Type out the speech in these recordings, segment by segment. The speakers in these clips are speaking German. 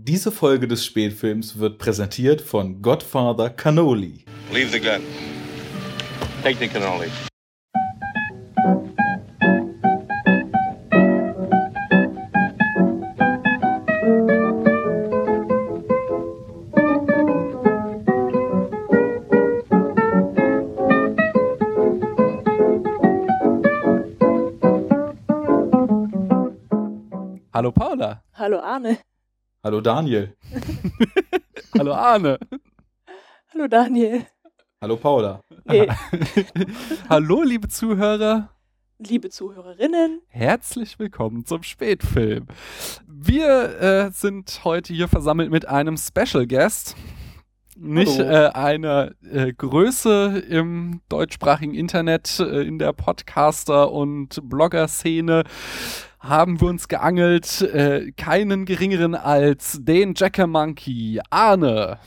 Diese Folge des Spätfilms wird präsentiert von Godfather Cannoli. Leave the gun. Take the cannoli. Hallo Paula. Hallo Arne. Hallo Daniel. Hallo Arne. Hallo Daniel. Hallo Paula. Nee, Hallo liebe Zuhörer. liebe Zuhörerinnen. Herzlich willkommen zum Spätfilm. Wir äh, sind heute hier versammelt mit einem Special Guest. Nicht äh, eine äh, Größe im deutschsprachigen Internet, äh, in der Podcaster- und Blogger-Szene haben wir uns geangelt. Äh, keinen geringeren als den Jacker Monkey, Arne.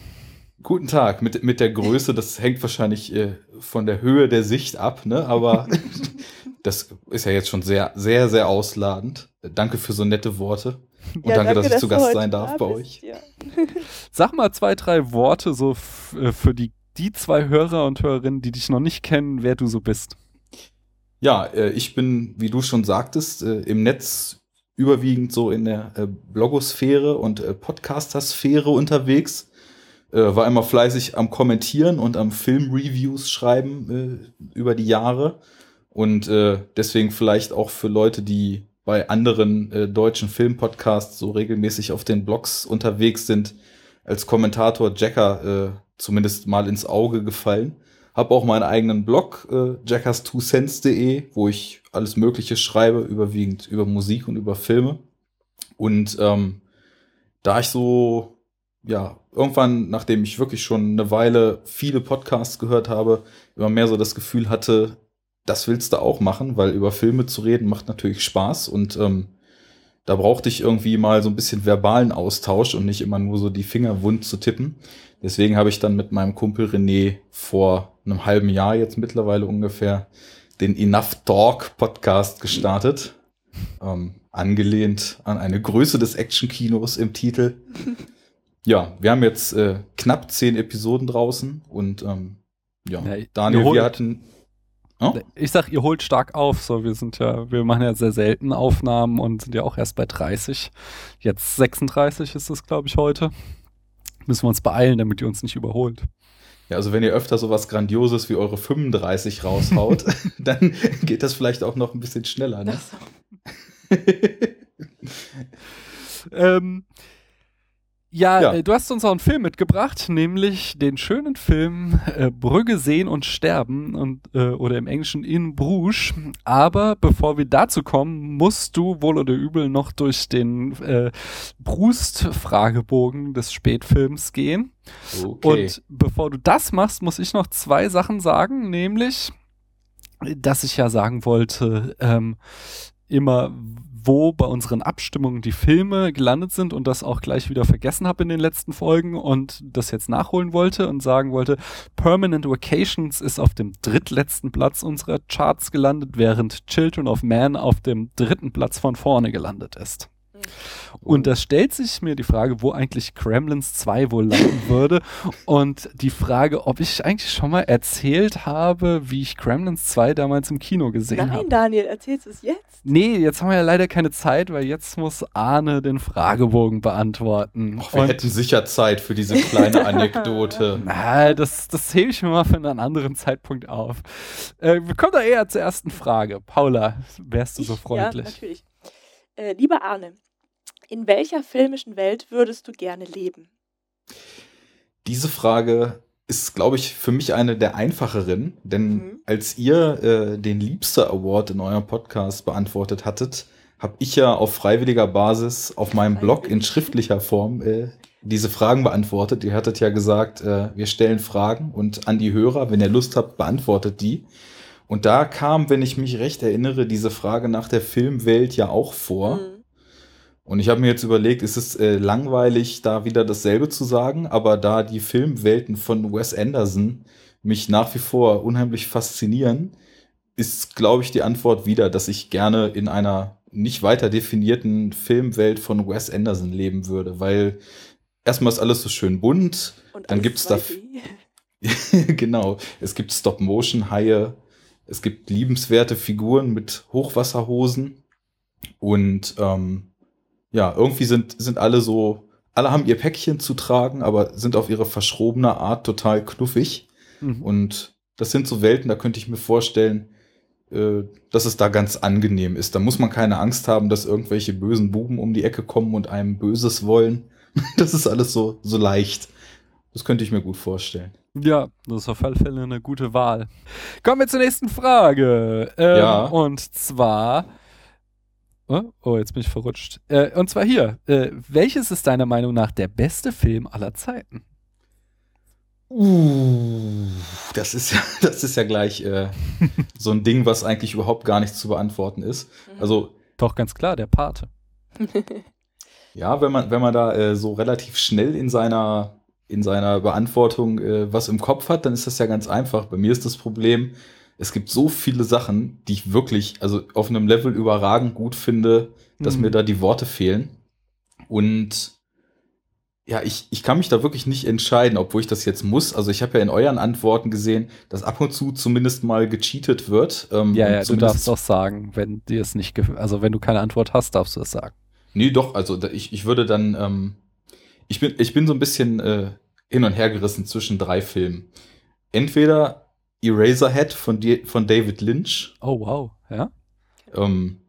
Guten Tag. Mit, mit der Größe, das hängt wahrscheinlich äh, von der Höhe der Sicht ab, ne? Aber das ist ja jetzt schon sehr, sehr, sehr ausladend. Danke für so nette Worte. Und Ja, danke, dass ich zu du Gast sein darf da bei bist. euch. Ja. Sag mal zwei, drei Worte so äh, für die, die zwei Hörer und Hörerinnen, die dich noch nicht kennen, wer du so bist. Ja, äh, ich bin, wie du schon sagtest, äh, im Netz überwiegend so in der äh, Blogosphäre und Podcaster-Sphäre unterwegs. War immer fleißig am Kommentieren und am Filmreviews schreiben über die Jahre. Und deswegen vielleicht auch für Leute, die bei anderen deutschen Filmpodcasts so regelmäßig auf den Blogs unterwegs sind, als Kommentator Jacker zumindest mal ins Auge gefallen. Hab auch meinen eigenen Blog, äh, jackers2cents.de, wo ich alles Mögliche schreibe, überwiegend über Musik und über Filme. Und ähm, da ich so, ja, irgendwann, nachdem ich wirklich schon eine Weile viele Podcasts gehört habe, immer mehr so das Gefühl hatte, das willst du auch machen, weil über Filme zu reden macht natürlich Spaß und ähm, da brauchte ich irgendwie mal so ein bisschen verbalen Austausch und nicht immer nur so die Finger wund zu tippen. Deswegen habe ich dann mit meinem Kumpel René vor einem halben Jahr jetzt mittlerweile ungefähr den Enough Talk Podcast gestartet. Ähm, angelehnt an eine Größe des Actionkinos im Titel. Ja, wir haben jetzt äh, knapp zehn Episoden draußen und ähm, ja, Ja, Daniel, wir hatten. Oh? Ich sag, ihr holt stark auf. So, wir sind ja, wir machen ja sehr selten Aufnahmen und sind ja auch erst bei 30. Jetzt 36 ist es, glaube ich, heute. Müssen wir uns beeilen, damit ihr uns nicht überholt. Ja, also wenn ihr öfter sowas Grandioses wie eure 35 raushaut, dann geht das vielleicht auch noch ein bisschen schneller. Ne? So. Ähm, ja, Ja. Äh, du hast uns auch einen Film mitgebracht, nämlich den schönen Film äh, Brügge sehen und sterben und äh, oder im Englischen In Bruges. Aber bevor wir dazu kommen, musst du wohl oder übel noch durch den äh, Brust-Fragebogen des Spätfilms gehen. Okay. Und bevor du das machst, muss ich noch zwei Sachen sagen, nämlich, dass ich ja sagen wollte, ähm, immer wo bei unseren Abstimmungen die Filme gelandet sind und das auch gleich wieder vergessen habe in den letzten Folgen und das jetzt nachholen wollte und sagen wollte, Permanent Vacations ist auf dem drittletzten Platz unserer Charts gelandet, während Children of Man auf dem dritten Platz von vorne gelandet ist. Und da stellt sich mir die Frage, wo eigentlich Gremlins 2 wohl landen würde. Und die Frage, ob ich eigentlich schon mal erzählt habe, wie ich Gremlins 2 damals im Kino gesehen Nein, habe. Daniel, erzählst du es jetzt? Nee, jetzt haben wir ja leider keine Zeit, weil jetzt muss Arne den Fragebogen beantworten. Och, wir Und- hätten sicher Zeit für diese kleine Anekdote. na, das, das hebe ich mir mal für einen anderen Zeitpunkt auf. Äh, wir kommen da eher zur ersten Frage. Paula, wärst du so Ich- freundlich? Ja, natürlich. Äh, lieber Arne, in welcher filmischen Welt würdest du gerne leben? Diese Frage ist, glaube ich, für mich eine der einfacheren, denn Mhm. als ihr äh, den Liebster Award in eurem Podcast beantwortet hattet, habe ich ja auf freiwilliger Basis auf meinem Blog in schriftlicher Form äh, diese Fragen beantwortet. Ihr hattet ja gesagt, äh, wir stellen Fragen und an die Hörer, wenn ihr Lust habt, beantwortet die. Und da kam, wenn ich mich recht erinnere, diese Frage nach der Filmwelt ja auch vor. Mhm. Und ich habe mir jetzt überlegt, ist es äh, langweilig, da wieder dasselbe zu sagen, aber da die Filmwelten von Wes Anderson mich nach wie vor unheimlich faszinieren, ist, glaube ich, die Antwort wieder, dass ich gerne in einer nicht weiter definierten Filmwelt von Wes Anderson leben würde, weil erstmal ist alles so schön bunt, Und dann alles gibt's da 2D. genau, es gibt Stop-Motion-Haie, es gibt liebenswerte Figuren mit Hochwasserhosen und ähm, ja, irgendwie sind, sind alle so, alle haben ihr Päckchen zu tragen, aber sind auf ihre verschrobene Art total knuffig. Mhm. Und das sind so Welten, da könnte ich mir vorstellen, äh, dass es da ganz angenehm ist. Da muss man keine Angst haben, dass irgendwelche bösen Buben um die Ecke kommen und einem Böses wollen. Das ist alles so, so leicht. Das könnte ich mir gut vorstellen. Ja, das ist auf alle Fälle eine gute Wahl. Kommen wir zur nächsten Frage. Ähm, Ja. Und zwar. Oh, oh, jetzt bin ich verrutscht. Äh, und zwar hier. Äh, welches ist deiner Meinung nach der beste Film aller Zeiten? Uh, das ist ja, das ist ja gleich äh, so ein Ding, was eigentlich überhaupt gar nicht zu beantworten ist. Also Doch, ganz klar, der Pate. ja, wenn man, wenn man da äh, so relativ schnell in seiner, in seiner Beantwortung äh, was im Kopf hat, dann ist das ja ganz einfach. Bei mir ist das Problem, es gibt so viele Sachen, die ich wirklich, also auf einem Level überragend gut finde, dass Mhm. mir da die Worte fehlen. Und ja, ich, ich kann mich da wirklich nicht entscheiden, obwohl ich das jetzt muss. Also ich habe ja in euren Antworten gesehen, dass ab und zu zumindest mal gecheatet wird. Ähm, Ja, ja, du darfst doch sagen, wenn dir es nicht. Also, wenn du keine Antwort hast, darfst du das sagen. Nee, doch, also ich, ich würde dann, ähm, ich bin, ich bin so ein bisschen äh, hin und her gerissen zwischen drei Filmen. Entweder Eraserhead von, von David Lynch. Oh, wow. Ja? Ähm,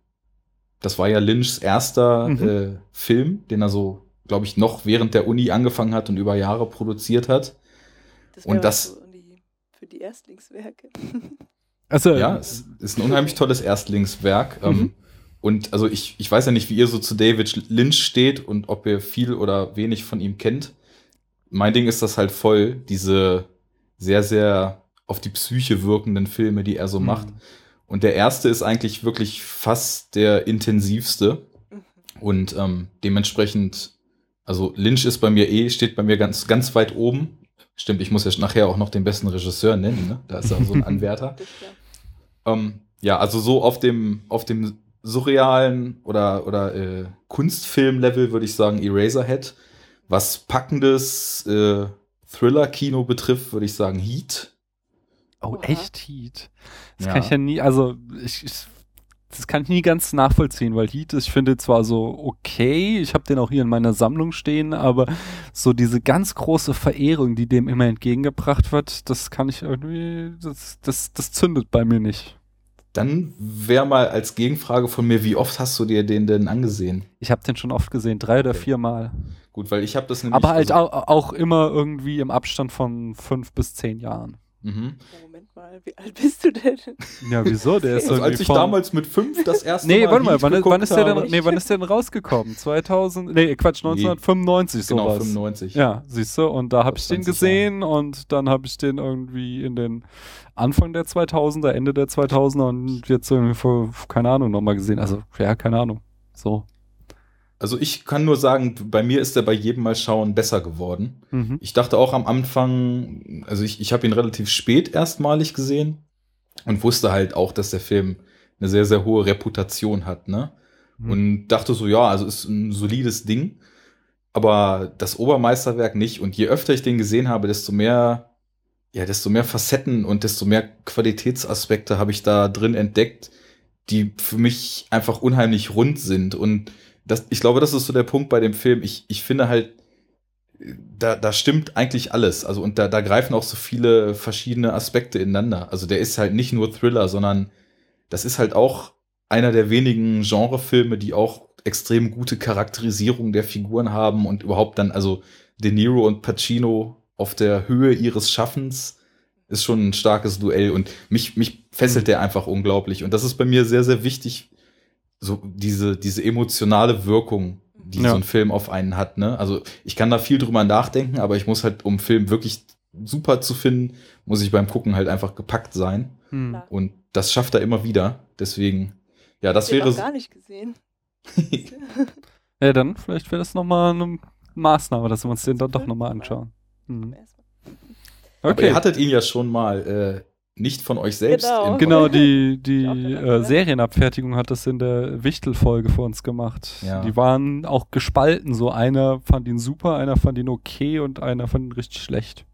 das war ja Lynchs erster Mhm. äh, Film, den er so, glaube ich, noch während der Uni angefangen hat und über Jahre produziert hat. Das Und das- so die, für die Erstlingswerke. Also, Ja, es ist ein unheimlich tolles Erstlingswerk. Ähm, Mhm. und also ich, ich weiß ja nicht, wie ihr so zu David Lynch steht und ob ihr viel oder wenig von ihm kennt. Mein Ding ist das halt voll, diese sehr, sehr auf die Psyche wirkenden Filme, die er so Mhm. macht. Und der erste ist eigentlich wirklich fast der intensivste. Mhm. Und ähm, dementsprechend, also Lynch ist bei mir eh, steht bei mir ganz, ganz weit oben. Stimmt, ich muss ja nachher auch noch den besten Regisseur nennen, ne? Da ist er so ein Anwärter. Ja. Ähm, ja, also so auf dem, auf dem surrealen oder, oder äh, Kunstfilm-Level würde ich sagen Eraserhead. Was packendes äh, Thriller-Kino betrifft, würde ich sagen Heat. Oh, Oha. echt Heat. Das Ja. kann ich ja nie, also, ich, ich, das kann ich nie ganz nachvollziehen, weil Heat ich finde zwar so okay, ich habe den auch hier in meiner Sammlung stehen, aber so diese ganz große Verehrung, die dem immer entgegengebracht wird, das kann ich irgendwie, das, das, das zündet bei mir nicht. Dann wäre mal als Gegenfrage von mir, wie oft hast du dir den denn angesehen? Ich habe den schon oft gesehen, drei oder Okay. vier Mal. Gut, weil ich habe das nämlich. Aber halt also, au auch immer irgendwie im Abstand von fünf bis zehn Jahren. Mhm. Ja, Moment mal, wie alt bist du denn? Ja, wieso? Der ist Also als ich von- damals mit fünf das erste Nee, Mal. warte mal, wann, wann, ist der denn, nee, wann ist der denn rausgekommen? 2000, nee, Quatsch, 1995 Genau, sowas. 95. Ja, siehst du, und da habe ich den 20 gesehen und dann habe ich den irgendwie in den Anfang der 2000er, Ende der 2000er und jetzt irgendwie vor, keine Ahnung, nochmal gesehen. Also, ja, keine Ahnung. So. Also ich kann nur sagen, bei mir ist er bei jedem Mal schauen besser geworden. Mhm. Ich dachte auch am Anfang, also ich, ich habe ihn relativ spät erstmalig gesehen und wusste halt auch, dass der Film eine sehr, sehr hohe Reputation hat, ne? Mhm. Und dachte so, ja, also ist ein solides Ding, aber das Obermeisterwerk nicht. Und je öfter ich den gesehen habe, desto mehr, ja, desto mehr Facetten und desto mehr Qualitätsaspekte habe ich da drin entdeckt, die für mich einfach unheimlich rund sind. Und das, ich glaube, das ist so der Punkt bei dem Film. Ich, ich finde halt, da, da stimmt eigentlich alles. Also, und da, da greifen auch so viele verschiedene Aspekte ineinander. Also, der ist halt nicht nur Thriller, sondern das ist halt auch einer der wenigen Genrefilme, die auch extrem gute Charakterisierung der Figuren haben und überhaupt dann, also De Niro und Pacino auf der Höhe ihres Schaffens ist schon ein starkes Duell und mich, mich fesselt der einfach unglaublich. Und das ist bei mir sehr, sehr wichtig, so diese, diese emotionale Wirkung, die Ja. so ein Film auf einen hat. Ne? Also ich kann da viel drüber nachdenken, aber ich muss halt, um einen Film wirklich super zu finden, muss ich beim Gucken halt einfach gepackt sein. Hm. Und das schafft er immer wieder. Deswegen, ja, das Den wäre. noch gar nicht gesehen. Ja, dann vielleicht wäre das nochmal eine Maßnahme, dass wir uns den dann doch nochmal anschauen. Mhm. Erstmal. Aber Okay. ihr hattet ihn ja schon mal nicht von euch selbst. Genau. Genau, die, die äh? Serienabfertigung hat das in der Wichtel-Folge für uns gemacht. Ja. Die waren auch gespalten. So einer fand ihn super, einer fand ihn okay und einer fand ihn richtig schlecht.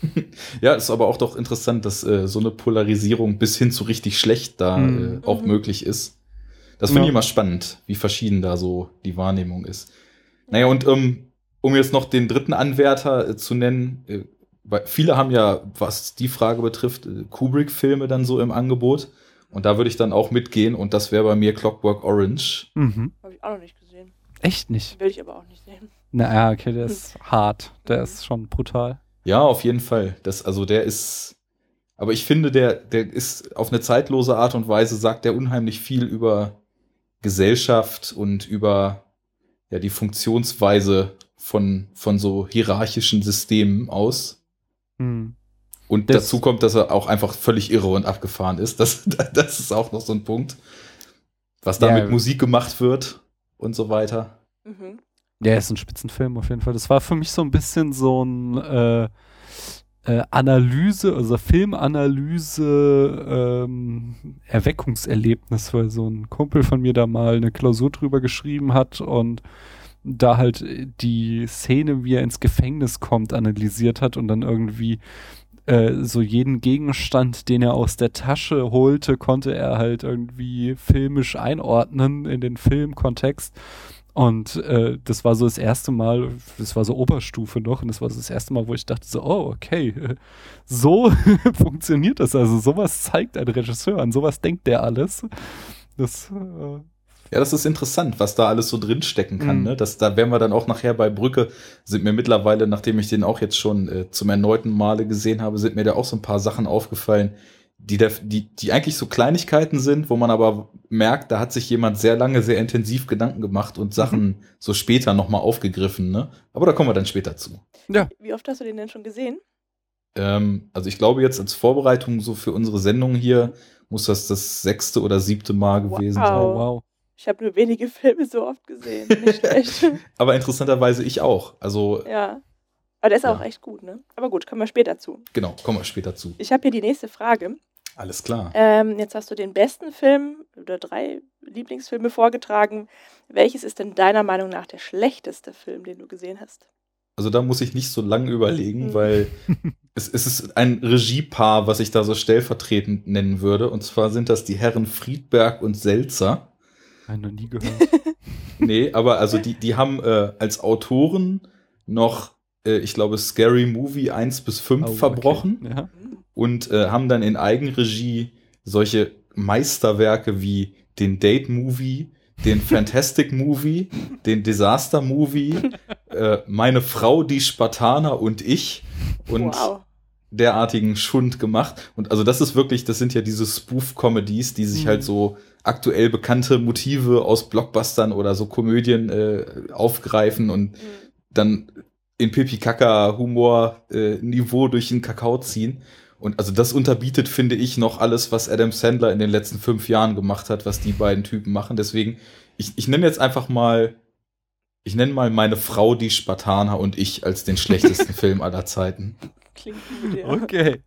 Ja, ist aber auch doch interessant, dass äh, so eine Polarisierung bis hin zu richtig schlecht da Mhm. äh, auch Mhm. möglich ist. Das finde Ja. ich immer spannend, wie verschieden da so die Wahrnehmung ist. Naja, und ähm, um jetzt noch den dritten Anwärter äh, zu nennen, äh, weil viele haben ja, was die Frage betrifft, äh, Kubrick-Filme dann so im Angebot. Und da würde ich dann auch mitgehen und das wäre bei mir Clockwork Orange. Mhm. Habe ich auch noch nicht gesehen. Echt nicht. Will ich aber auch nicht sehen. Naja, okay, der ist hart. Der Mhm. ist schon brutal. Ja, auf jeden Fall. Das, also der ist, aber ich finde, der, der ist auf eine zeitlose Art und Weise, sagt er unheimlich viel über Gesellschaft und über ja, die Funktionsweise von, von so hierarchischen Systemen aus. Mhm. Und Das- dazu kommt, dass er auch einfach völlig irre und abgefahren ist. Das, das ist auch noch so ein Punkt. Was da Ja. mit Musik gemacht wird und so weiter. Mhm. Der ist ein Spitzenfilm auf jeden Fall. Das war für mich so ein bisschen so ein äh, äh, Analyse, also Filmanalyse, ähm, Erweckungserlebnis, weil so ein Kumpel von mir da mal eine Klausur drüber geschrieben hat und da halt die Szene, wie er ins Gefängnis kommt, analysiert hat und dann irgendwie äh, so jeden Gegenstand, den er aus der Tasche holte, konnte er halt irgendwie filmisch einordnen in den Filmkontext. Und äh, das war so das erste Mal, das war so Oberstufe noch, und das war so das erste Mal, wo ich dachte so, oh, okay, so funktioniert das. Also sowas zeigt ein Regisseur, an sowas denkt der alles. Das, äh, Ja, das ist interessant, was da alles so drinstecken kann. Mhm. Ne? Das, da wären wir dann auch nachher bei Brücke, sind mir mittlerweile, nachdem ich den auch jetzt schon äh, zum erneuten Male gesehen habe, sind mir da auch so ein paar Sachen aufgefallen, die, der, die, die eigentlich so Kleinigkeiten sind, wo man aber merkt, da hat sich jemand sehr lange, sehr intensiv Gedanken gemacht und Sachen so später nochmal aufgegriffen. Ne? Aber da kommen wir dann später zu. ja, Wie oft hast du den denn schon gesehen? Ähm, also ich glaube jetzt als Vorbereitung so für unsere Sendung hier muss das das sechste oder siebte Mal gewesen Wow. sein. oh, wow. Ich habe nur wenige Filme so oft gesehen. Nicht schlecht. Aber interessanterweise ich auch. Also ja. Aber der ist auch Ja. echt gut, ne? Aber gut, kommen wir später zu. genau, kommen wir später zu. Ich habe hier die nächste Frage. Alles klar. Ähm, jetzt hast du den besten Film oder drei Lieblingsfilme vorgetragen. Welches ist denn deiner Meinung nach der schlechteste Film, den du gesehen hast? Also da muss ich nicht so lange überlegen, Mhm. weil es, es ist ein Regiepaar, was ich da so stellvertretend nennen würde. Und zwar sind das die Herren Friedberg und Selzer. Ich noch nie gehört. Nee, aber also die, die haben äh, als Autoren noch, äh, ich glaube, Scary Movie 1 bis 5 Oh, okay. verbrochen Ja. und äh, haben dann in Eigenregie solche Meisterwerke wie den Date Movie, den Fantastic Movie, den Disaster Movie, äh, meine Frau, die Spartaner und ich und wow. derartigen Schund gemacht. Und also das ist wirklich, das sind ja diese Spoof-Comedies, die sich Mhm. halt so aktuell bekannte Motive aus Blockbustern oder so Komödien äh, aufgreifen und Mhm. dann in Pipi-Kaka-Humor-Niveau durch den Kakao ziehen. Und also das unterbietet, finde ich, noch alles, was Adam Sandler in den letzten fünf Jahren gemacht hat, was die beiden Typen machen. Deswegen, ich, ich nenne jetzt einfach mal, ich nenne mal meine Frau, die Spartaner und ich als den schlechtesten Film aller Zeiten. Klingt gut, ja. Okay.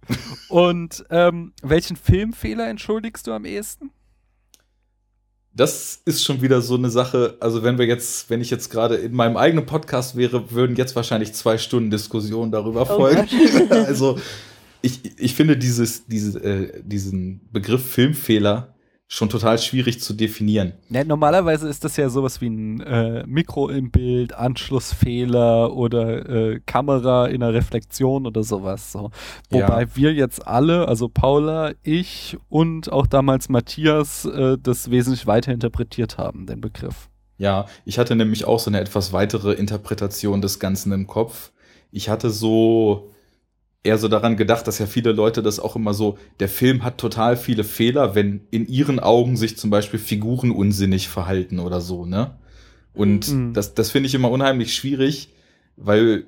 Und ähm, welchen Filmfehler entschuldigst du am ehesten? Das ist schon wieder so eine Sache. Also wenn wir jetzt, wenn ich jetzt gerade in meinem eigenen Podcast wäre, würden jetzt wahrscheinlich zwei Stunden Diskussion darüber Oh folgen. Gott. also ich, ich finde dieses, diese, äh, diesen Begriff Filmfehler schon total schwierig zu definieren. Ja, normalerweise ist das ja sowas wie ein äh, Mikro im Bild, Anschlussfehler oder äh, Kamera in der Reflexion oder sowas. So. Wobei Ja. wir jetzt alle, also Paula, ich und auch damals Matthias, äh, das wesentlich weiter interpretiert haben, den Begriff. Ja, ich hatte nämlich auch so eine etwas weitere Interpretation des Ganzen im Kopf. Ich hatte so eher so daran gedacht, dass ja viele Leute das auch immer so, der Film hat total viele Fehler, wenn in ihren Augen sich zum Beispiel Figuren unsinnig verhalten oder so, ne? Und Mhm. das, das finde ich immer unheimlich schwierig, weil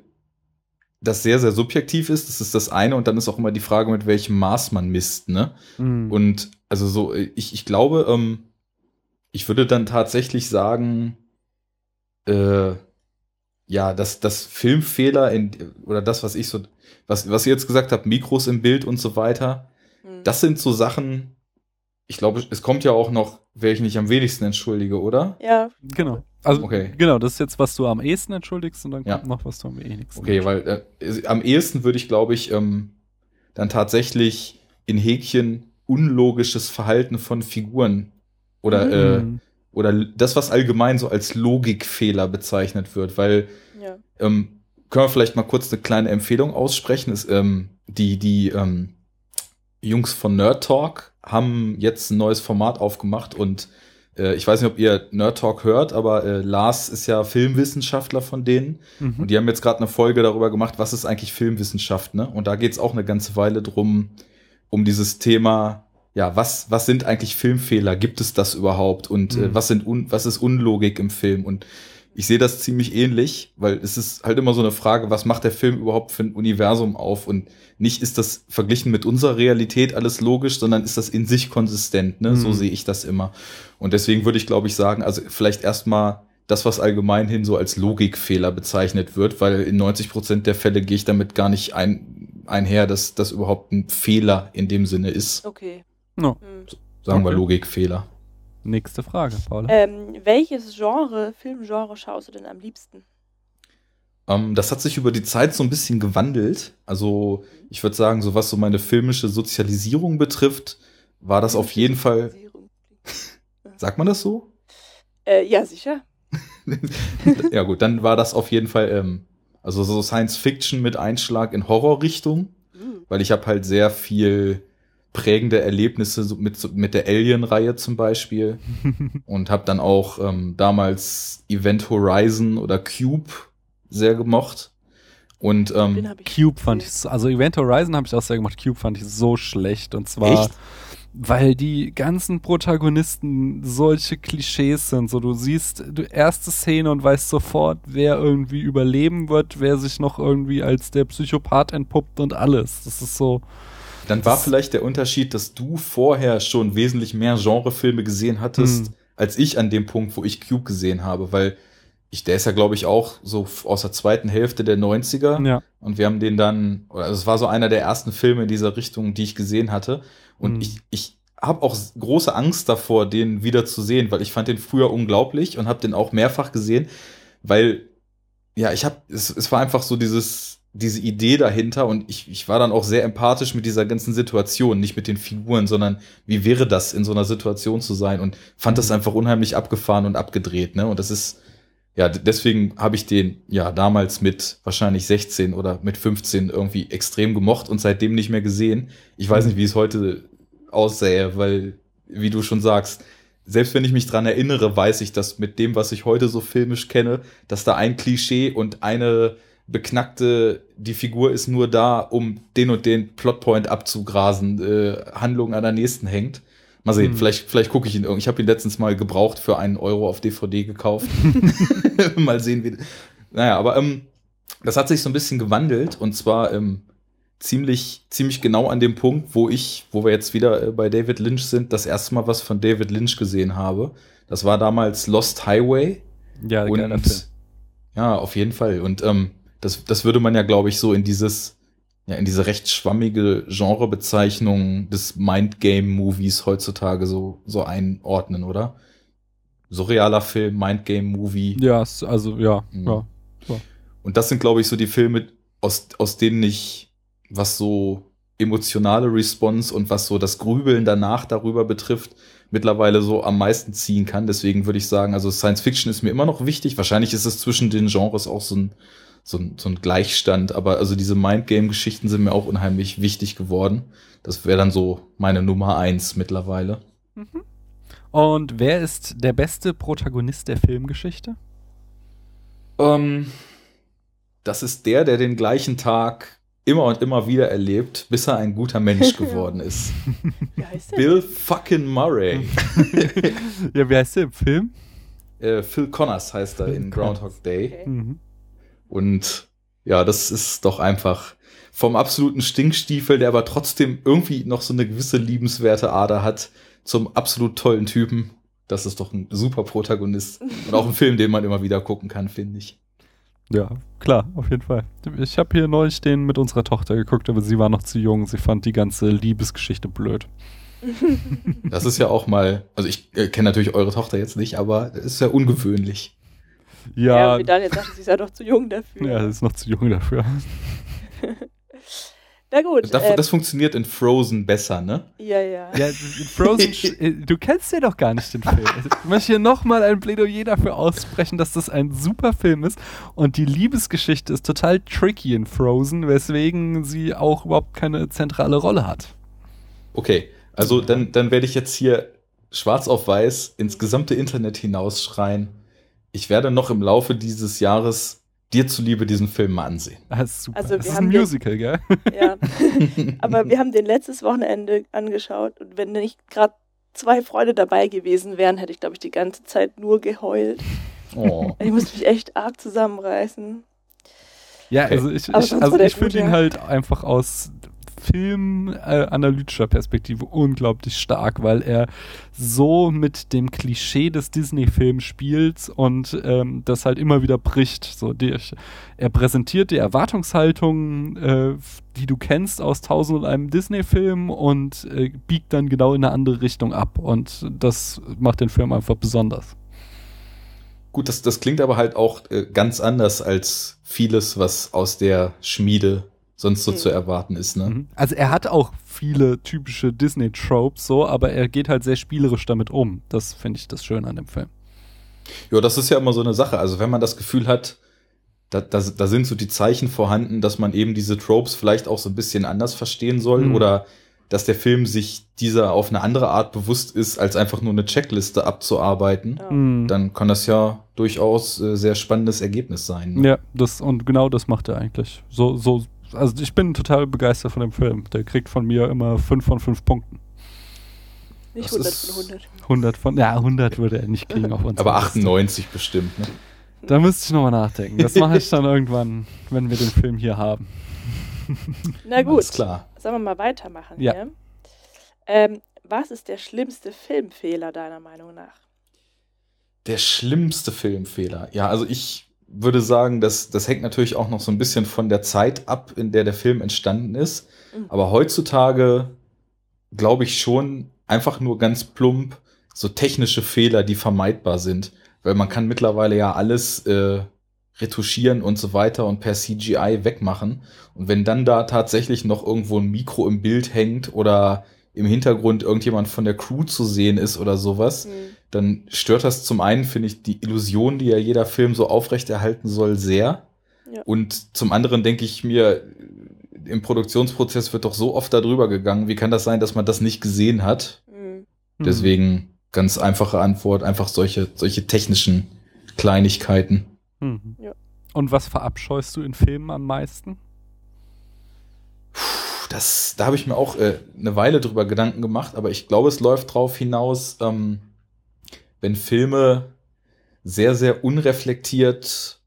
das sehr, sehr subjektiv ist. Das ist das eine. Und dann ist auch immer die Frage, mit welchem Maß man misst, ne? Mhm. Und also so, ich, ich glaube, ähm, ich würde dann tatsächlich sagen, äh, ja, dass das Filmfehler in, oder das, was ich so, was, was ihr jetzt gesagt habt, Mikros im Bild und so weiter, Mhm. das sind so Sachen, ich glaube, es kommt ja auch noch, wer ich nicht am wenigsten entschuldige, oder? Ja. Genau. Also, Okay. genau, das ist jetzt, was du am ehesten entschuldigst und dann Ja. kommt noch, was du am wenigsten Okay, weil äh, am ehesten würde ich, glaube ich, ähm, dann tatsächlich in Häkchen unlogisches Verhalten von Figuren oder, äh, Mhm. oder das, was allgemein so als Logikfehler bezeichnet wird, weil Ja. ähm, können wir vielleicht mal kurz eine kleine Empfehlung aussprechen. Ist, ähm, die die ähm, Jungs von Nerd Talk haben jetzt ein neues Format aufgemacht und äh, ich weiß nicht, ob ihr Nerd Talk hört, aber äh, Lars ist ja Filmwissenschaftler von denen Mhm. und die haben jetzt gerade eine Folge darüber gemacht, was ist eigentlich Filmwissenschaft, ne? Und da geht es auch eine ganze Weile drum, um dieses Thema, ja, was, was sind eigentlich Filmfehler? Gibt es das überhaupt? Und äh, Mhm. was sind un, was ist Unlogik im Film? Und ich sehe das ziemlich ähnlich, weil es ist halt immer so eine Frage, was macht der Film überhaupt für ein Universum auf? Und nicht ist das verglichen mit unserer Realität alles logisch, sondern ist das in sich konsistent, ne? So Mhm. sehe ich das immer. Und deswegen würde ich, glaube ich, sagen, also vielleicht erstmal das, was allgemein hin so als Logikfehler bezeichnet wird, weil in 90 Prozent der Fälle gehe ich damit gar nicht ein, einher, dass das überhaupt ein Fehler in dem Sinne ist. Okay. No. Hm. Sagen wir Okay. Logikfehler. Nächste Frage, Paula. Ähm, welches Genre, Filmgenre schaust du denn am liebsten? Ähm, das hat sich über die Zeit so ein bisschen gewandelt. Also ich würde sagen, so was so meine filmische Sozialisierung betrifft, war das auf jeden Fall, sagt man das so? Äh, ja, sicher. ja gut, dann war das auf jeden Fall, ähm, also so Science Fiction mit Einschlag in Horrorrichtung. Hm. weil ich habe halt sehr viel prägende Erlebnisse mit, mit der Alien-Reihe zum Beispiel und habe dann auch ähm, damals Event Horizon oder Cube sehr gemocht. Und ähm, Cube fand ich, also Event Horizon habe ich auch sehr gemacht. Cube fand ich so schlecht und zwar, Echt? weil die ganzen Protagonisten solche Klischees sind. So, du siehst du erste Szene und weißt sofort, wer irgendwie überleben wird, wer sich noch irgendwie als der Psychopath entpuppt und alles. Das ist so. Dann war vielleicht der Unterschied, dass du vorher schon wesentlich mehr Genrefilme gesehen hattest, Hm. als ich an dem Punkt, wo ich Cube gesehen habe, weil ich, der ist ja, glaube ich, auch so aus der zweiten Hälfte der 90er. Ja. Und wir haben den dann, oder also es war so einer der ersten Filme in dieser Richtung, die ich gesehen hatte. Und Mhm. ich, ich habe auch große Angst davor, den wieder zu sehen, weil ich fand den früher unglaublich und habe den auch mehrfach gesehen, weil, ja, ich habe, es, es war einfach so dieses, diese Idee dahinter und ich, ich war dann auch sehr empathisch mit dieser ganzen Situation, nicht mit den Figuren, sondern wie wäre das, in so einer Situation zu sein und fand das einfach unheimlich abgefahren und abgedreht, ne? Und das ist, ja, deswegen habe ich den ja damals mit wahrscheinlich 16 oder mit 15 irgendwie extrem gemocht und seitdem nicht mehr gesehen. Ich weiß nicht, wie es heute aussähe, weil, wie du schon sagst, selbst wenn ich mich dran erinnere, weiß ich, dass mit dem, was ich heute so filmisch kenne, dass da ein Klischee und eine beknackte, die Figur ist nur da, um den und den Plotpoint abzugrasen, äh, Handlung an der nächsten hängt. Mal sehen, Hm. vielleicht, vielleicht gucke ich ihn irgendwie. Ich habe ihn letztens mal gebraucht für einen Euro auf DVD gekauft. mal sehen, wie. Naja, aber ähm, das hat sich so ein bisschen gewandelt und zwar ähm, ziemlich, ziemlich genau an dem Punkt, wo ich, wo wir jetzt wieder äh, bei David Lynch sind, das erste Mal was von David Lynch gesehen habe. Das war damals Lost Highway. Ja. Und ja, auf jeden Fall. Und ähm, das, das würde man ja, glaube ich, so in dieses, ja, in diese recht schwammige Genrebezeichnung des Mindgame-Movies heutzutage so, so einordnen, oder? Surrealer Film, Mindgame-Movie. Ja, also ja, Mhm. ja. Und das sind, glaube ich, so die Filme, aus, aus denen ich, was so emotionale Response und was so das Grübeln danach darüber betrifft, mittlerweile so am meisten ziehen kann. Deswegen würde ich sagen, also Science Fiction ist mir immer noch wichtig. Wahrscheinlich ist es zwischen den Genres auch so ein, so ein, so ein Gleichstand, aber also diese Mindgame-Geschichten sind mir auch unheimlich wichtig geworden. Das wäre dann so meine Nummer eins mittlerweile. Und wer ist der beste Protagonist der Filmgeschichte? Ähm, das ist der, der den gleichen Tag immer und immer wieder erlebt, bis er ein guter Mensch geworden ist. Wie heißt der? Bill fucking Murray. ja, wie heißt der im Film? äh, Phil Connors heißt er Phil in. Groundhog Day. Okay. Mhm. Und ja, das ist doch einfach vom absoluten Stinkstiefel, der aber trotzdem irgendwie noch so eine gewisse liebenswerte Ader hat, zum absolut tollen Typen. Das ist doch ein super Protagonist. Und auch ein Film, den man immer wieder gucken kann, finde ich. Ja, klar, auf jeden Fall. Ich habe hier neulich den mit unserer Tochter geguckt, aber sie war noch zu jung. Sie fand die ganze Liebesgeschichte blöd. Das ist ja auch mal, also ich äh, kenne natürlich eure Tochter jetzt nicht, aber es ist ja ungewöhnlich. Ja, Ja, wie Daniel sagte, sie ist ja doch zu jung dafür. ja, sie ist noch zu jung dafür. Na gut. Das, ähm, das funktioniert in Frozen besser, ne? ja, ja. Ja, Frozen, äh, du kennst ja doch gar nicht den Film. Also, Ich möchte hier nochmal ein Plädoyer dafür aussprechen, dass das ein super Film ist und die Liebesgeschichte ist total tricky in Frozen, weswegen sie auch überhaupt keine zentrale Rolle hat. Okay, also dann, dann werde ich jetzt hier schwarz auf weiß ins gesamte Internet hinausschreien. Ich werde noch im Laufe dieses Jahres dir zuliebe diesen Film mal ansehen. Das ist super. Also, das wir ist haben ein den- Musical, gell? ja. Aber wir haben den letztes Wochenende angeschaut und wenn nicht gerade zwei Freunde dabei gewesen wären, hätte ich, glaube ich, die ganze Zeit nur geheult. Oh. Ich musste mich echt arg zusammenreißen. Ja, Okay. also ich, ich, also ich finde ihn halt einfach aus filmanalytischer Perspektive unglaublich stark, weil er so mit dem Klischee des Disney-Films spielt und ähm, das halt immer wieder bricht. So, die, er präsentiert die Erwartungshaltung, äh, die du kennst aus Tausend und einem Disney-Film und äh, biegt dann genau in eine andere Richtung ab und das macht den Film einfach besonders. Gut, das, das klingt aber halt auch äh, ganz anders als vieles, was aus der Schmiede sonst so Mhm. zu erwarten ist, ne? Mhm. Also er hat auch viele typische Disney-Tropes so, aber er geht halt sehr spielerisch damit um. Das finde ich das Schöne an dem Film. Ja, das ist ja immer so eine Sache. Also wenn man das Gefühl hat, da, da, da sind so die Zeichen vorhanden, dass man eben diese Tropes vielleicht auch so ein bisschen anders verstehen soll Mhm. oder dass der Film sich dieser auf eine andere Art bewusst ist, als einfach nur eine Checkliste abzuarbeiten, Ja. Mhm. dann kann das ja durchaus äh, sehr spannendes Ergebnis sein. ne? Ja, das und genau das macht er eigentlich. So, so, also ich bin total begeistert von dem Film. Der kriegt von mir immer 5 von 5 Punkten. Nicht Das 100 ist- von 100. 100 von, ja, 100 würde er nicht kriegen auf uns. Aber 98 bestimmt. Ne? Da müsste ich nochmal nachdenken. Das mache ich dann irgendwann, wenn wir den Film hier haben. Na gut, Alles klar. sollen wir mal weitermachen Ja. hier? Ähm, was ist der schlimmste Filmfehler deiner Meinung nach? Der schlimmste Filmfehler. Ja, also ich würde sagen, das, das hängt natürlich auch noch so ein bisschen von der Zeit ab, in der der Film entstanden ist. Mhm. Aber heutzutage glaube ich schon einfach nur ganz plump so technische Fehler, die vermeidbar sind. Weil man kann mittlerweile ja alles äh, retuschieren und so weiter und per CGI wegmachen. Und wenn dann da tatsächlich noch irgendwo ein Mikro im Bild hängt oder im Hintergrund irgendjemand von der Crew zu sehen ist oder sowas, Hm. dann stört das zum einen, finde ich, die Illusion, die ja jeder Film so aufrechterhalten soll, sehr. Ja. Und zum anderen denke ich mir, im Produktionsprozess wird doch so oft darüber gegangen, wie kann das sein, dass man das nicht gesehen hat? Hm. Mhm. Deswegen ganz einfache Antwort, einfach solche, solche technischen Kleinigkeiten. Mhm. Ja. Und was verabscheust du in Filmen am meisten? Puh, Das, da habe ich mir auch äh, eine Weile drüber Gedanken gemacht, aber ich glaube, es läuft drauf hinaus, ähm, wenn Filme sehr, sehr unreflektiert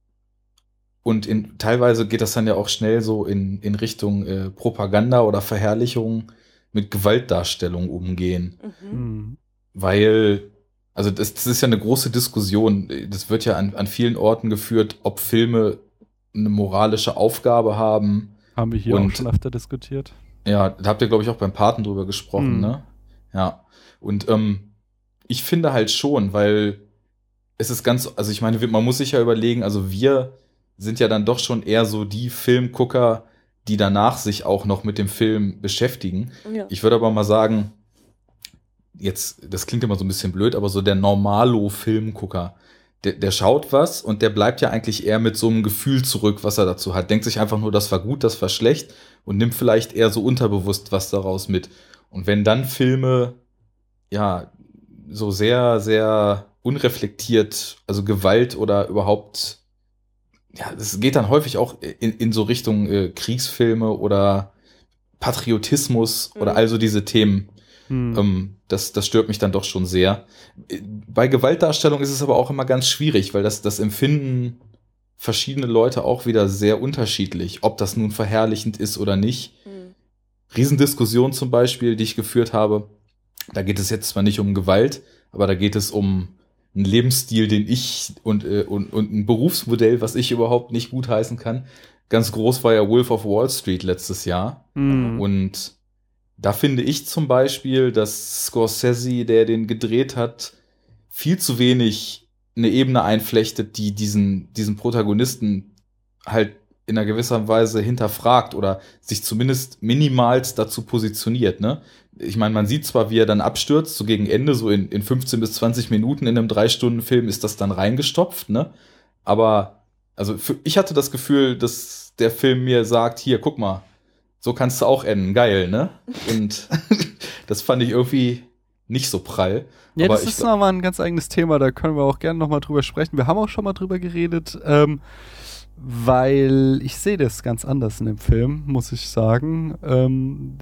und in, teilweise geht das dann ja auch schnell so in, in Richtung äh, Propaganda oder Verherrlichung mit Gewaltdarstellung umgehen. Mhm. Mhm. Weil, also das, das ist ja eine große Diskussion. Das wird ja an, an vielen Orten geführt, ob Filme eine moralische Aufgabe haben, Haben wir hier auch Und- schon öfter diskutiert. Ja, da habt ihr, glaube ich, auch beim Paten drüber gesprochen, Mhm. ne? Ja. Und ähm, ich finde halt schon, weil es ist ganz, also ich meine, man muss sich ja überlegen, also wir sind ja dann doch schon eher so die Filmgucker, die danach sich auch noch mit dem Film beschäftigen. Ja. Ich würde aber mal sagen, jetzt, das klingt immer so ein bisschen blöd, aber so der Normalo-Filmgucker, der, der schaut was und der bleibt ja eigentlich eher mit so einem Gefühl zurück, was er dazu hat. Denkt sich einfach nur, das war gut, das war schlecht und nimmt vielleicht eher so unterbewusst was daraus mit. Und wenn dann Filme, ja, so sehr, sehr unreflektiert, also Gewalt oder überhaupt, ja, es geht dann häufig auch in, in so Richtung äh, Kriegsfilme oder Patriotismus oder Mhm. also diese Themen. Mhm. Ähm, das, das stört mich dann doch schon sehr. Bei Gewaltdarstellung ist es aber auch immer ganz schwierig, weil das, das empfinden verschiedene Leute auch wieder sehr unterschiedlich, ob das nun verherrlichend ist oder nicht. Hm. Riesendiskussion zum Beispiel, die ich geführt habe. Da geht es jetzt zwar nicht um Gewalt, aber da geht es um ein Lebensstil, den ich und, äh, und, und ein Berufsmodell, was ich überhaupt nicht gut heißen kann. Ganz groß war ja Wolf of Wall Street letztes Jahr. Mhm. Und da finde ich zum Beispiel, dass Scorsese, der den gedreht hat, viel zu wenig eine Ebene einflechtet, die diesen, diesen Protagonisten halt in einer gewisser Weise hinterfragt oder sich zumindest minimals dazu positioniert, ne? Ich meine, man sieht zwar, wie er dann abstürzt, so gegen Ende, so in, in 15 bis 20 Minuten in einem Drei-Stunden-Film ist das dann reingestopft, ne? Aber, also für, ich hatte das Gefühl, dass der Film mir sagt, hier, guck mal, so kannst du auch enden, geil, ne? Und das fand ich irgendwie nicht so prall. Ja, das ich ist nochmal ein ganz eigenes Thema, da können wir auch gerne nochmal drüber sprechen. Wir haben auch schon mal drüber geredet, ähm, weil ich sehe das ganz anders in dem Film, muss ich sagen. Ähm,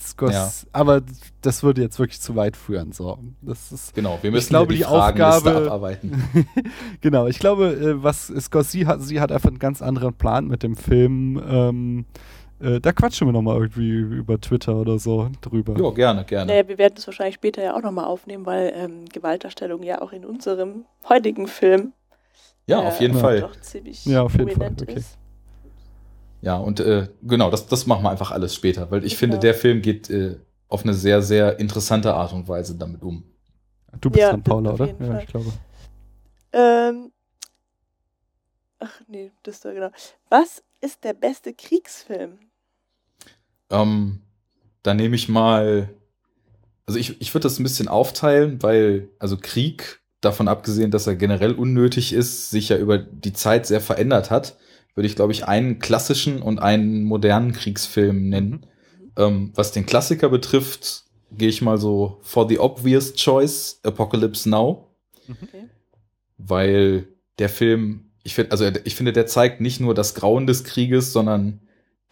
Scors Ja. Aber das würde jetzt wirklich zu weit führen. So. Das ist, Genau, wir Ich müssen glaube, hier die Fragenliste Aufgabe- abarbeiten. genau, ich glaube, äh, was Scorsese hat, sie hat einfach einen ganz anderen Plan mit dem Film. Ähm, äh, da quatschen wir nochmal irgendwie über Twitter oder so drüber. Ja, gerne, gerne. Naja, wir werden es wahrscheinlich später ja auch nochmal aufnehmen, weil ähm, Gewaltdarstellung ja auch in unserem heutigen Film Ja, äh, auf jeden Ja. Fall. doch ziemlich Ja, auf jeden prominent Fall, okay. ist. Ja, und äh, genau, das, das machen wir einfach alles später, weil ich Genau. finde, der Film geht äh, auf eine sehr, sehr interessante Art und Weise damit um. Du bist Ja, dann Paula, oder? Ja, Fall. ich glaube. Ähm, ach nee, das da genau. Was ist der beste Kriegsfilm? Ähm, da nehme ich mal, also ich, ich würde das ein bisschen aufteilen, weil, also Krieg, davon abgesehen, dass er generell unnötig ist, sich ja über die Zeit sehr verändert hat, würde ich, glaube ich, einen klassischen und einen modernen Kriegsfilm nennen. Ähm, was den Klassiker betrifft, gehe ich mal so for the obvious choice, Apocalypse Now. Okay. weil der Film, ich finde, also ich finde, der zeigt nicht nur das Grauen des Krieges, sondern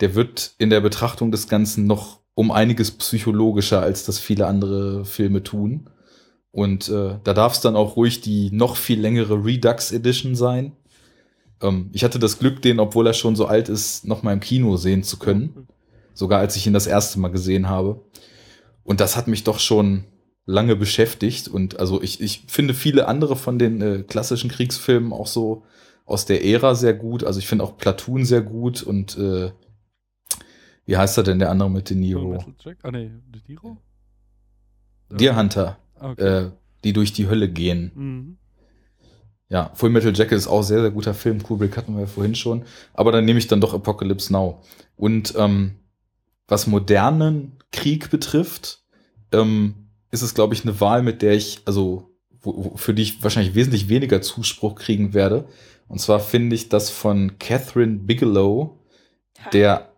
der wird in der Betrachtung des Ganzen noch um einiges psychologischer, als das viele andere Filme tun. Und äh, da darf es dann auch ruhig die noch viel längere Redux Edition sein. Ähm, ich hatte das Glück, den, obwohl er schon so alt ist, noch mal im Kino sehen zu können. Sogar als ich ihn das erste Mal gesehen habe. Und das hat mich doch schon lange beschäftigt. Und also ich, ich finde viele andere von den äh, klassischen Kriegsfilmen auch so aus der Ära sehr gut. Also ich finde auch Platoon sehr gut und äh, wie heißt er denn der andere mit De Full Niro? Metal Jack? Ah, nee, De Niro? Deer Hunter, Okay. äh, die durch die Hölle gehen. Mhm. Ja, Full Metal Jacket ist auch sehr, sehr guter Film. Kubrick hatten wir ja vorhin schon. Aber dann nehme ich dann doch Apocalypse Now. Und ähm, was modernen Krieg betrifft, ähm, ist es, glaube ich, eine Wahl, mit der ich, also wo, wo, für die ich wahrscheinlich wesentlich weniger Zuspruch kriegen werde. Und zwar finde ich das von Catherine Bigelow, der,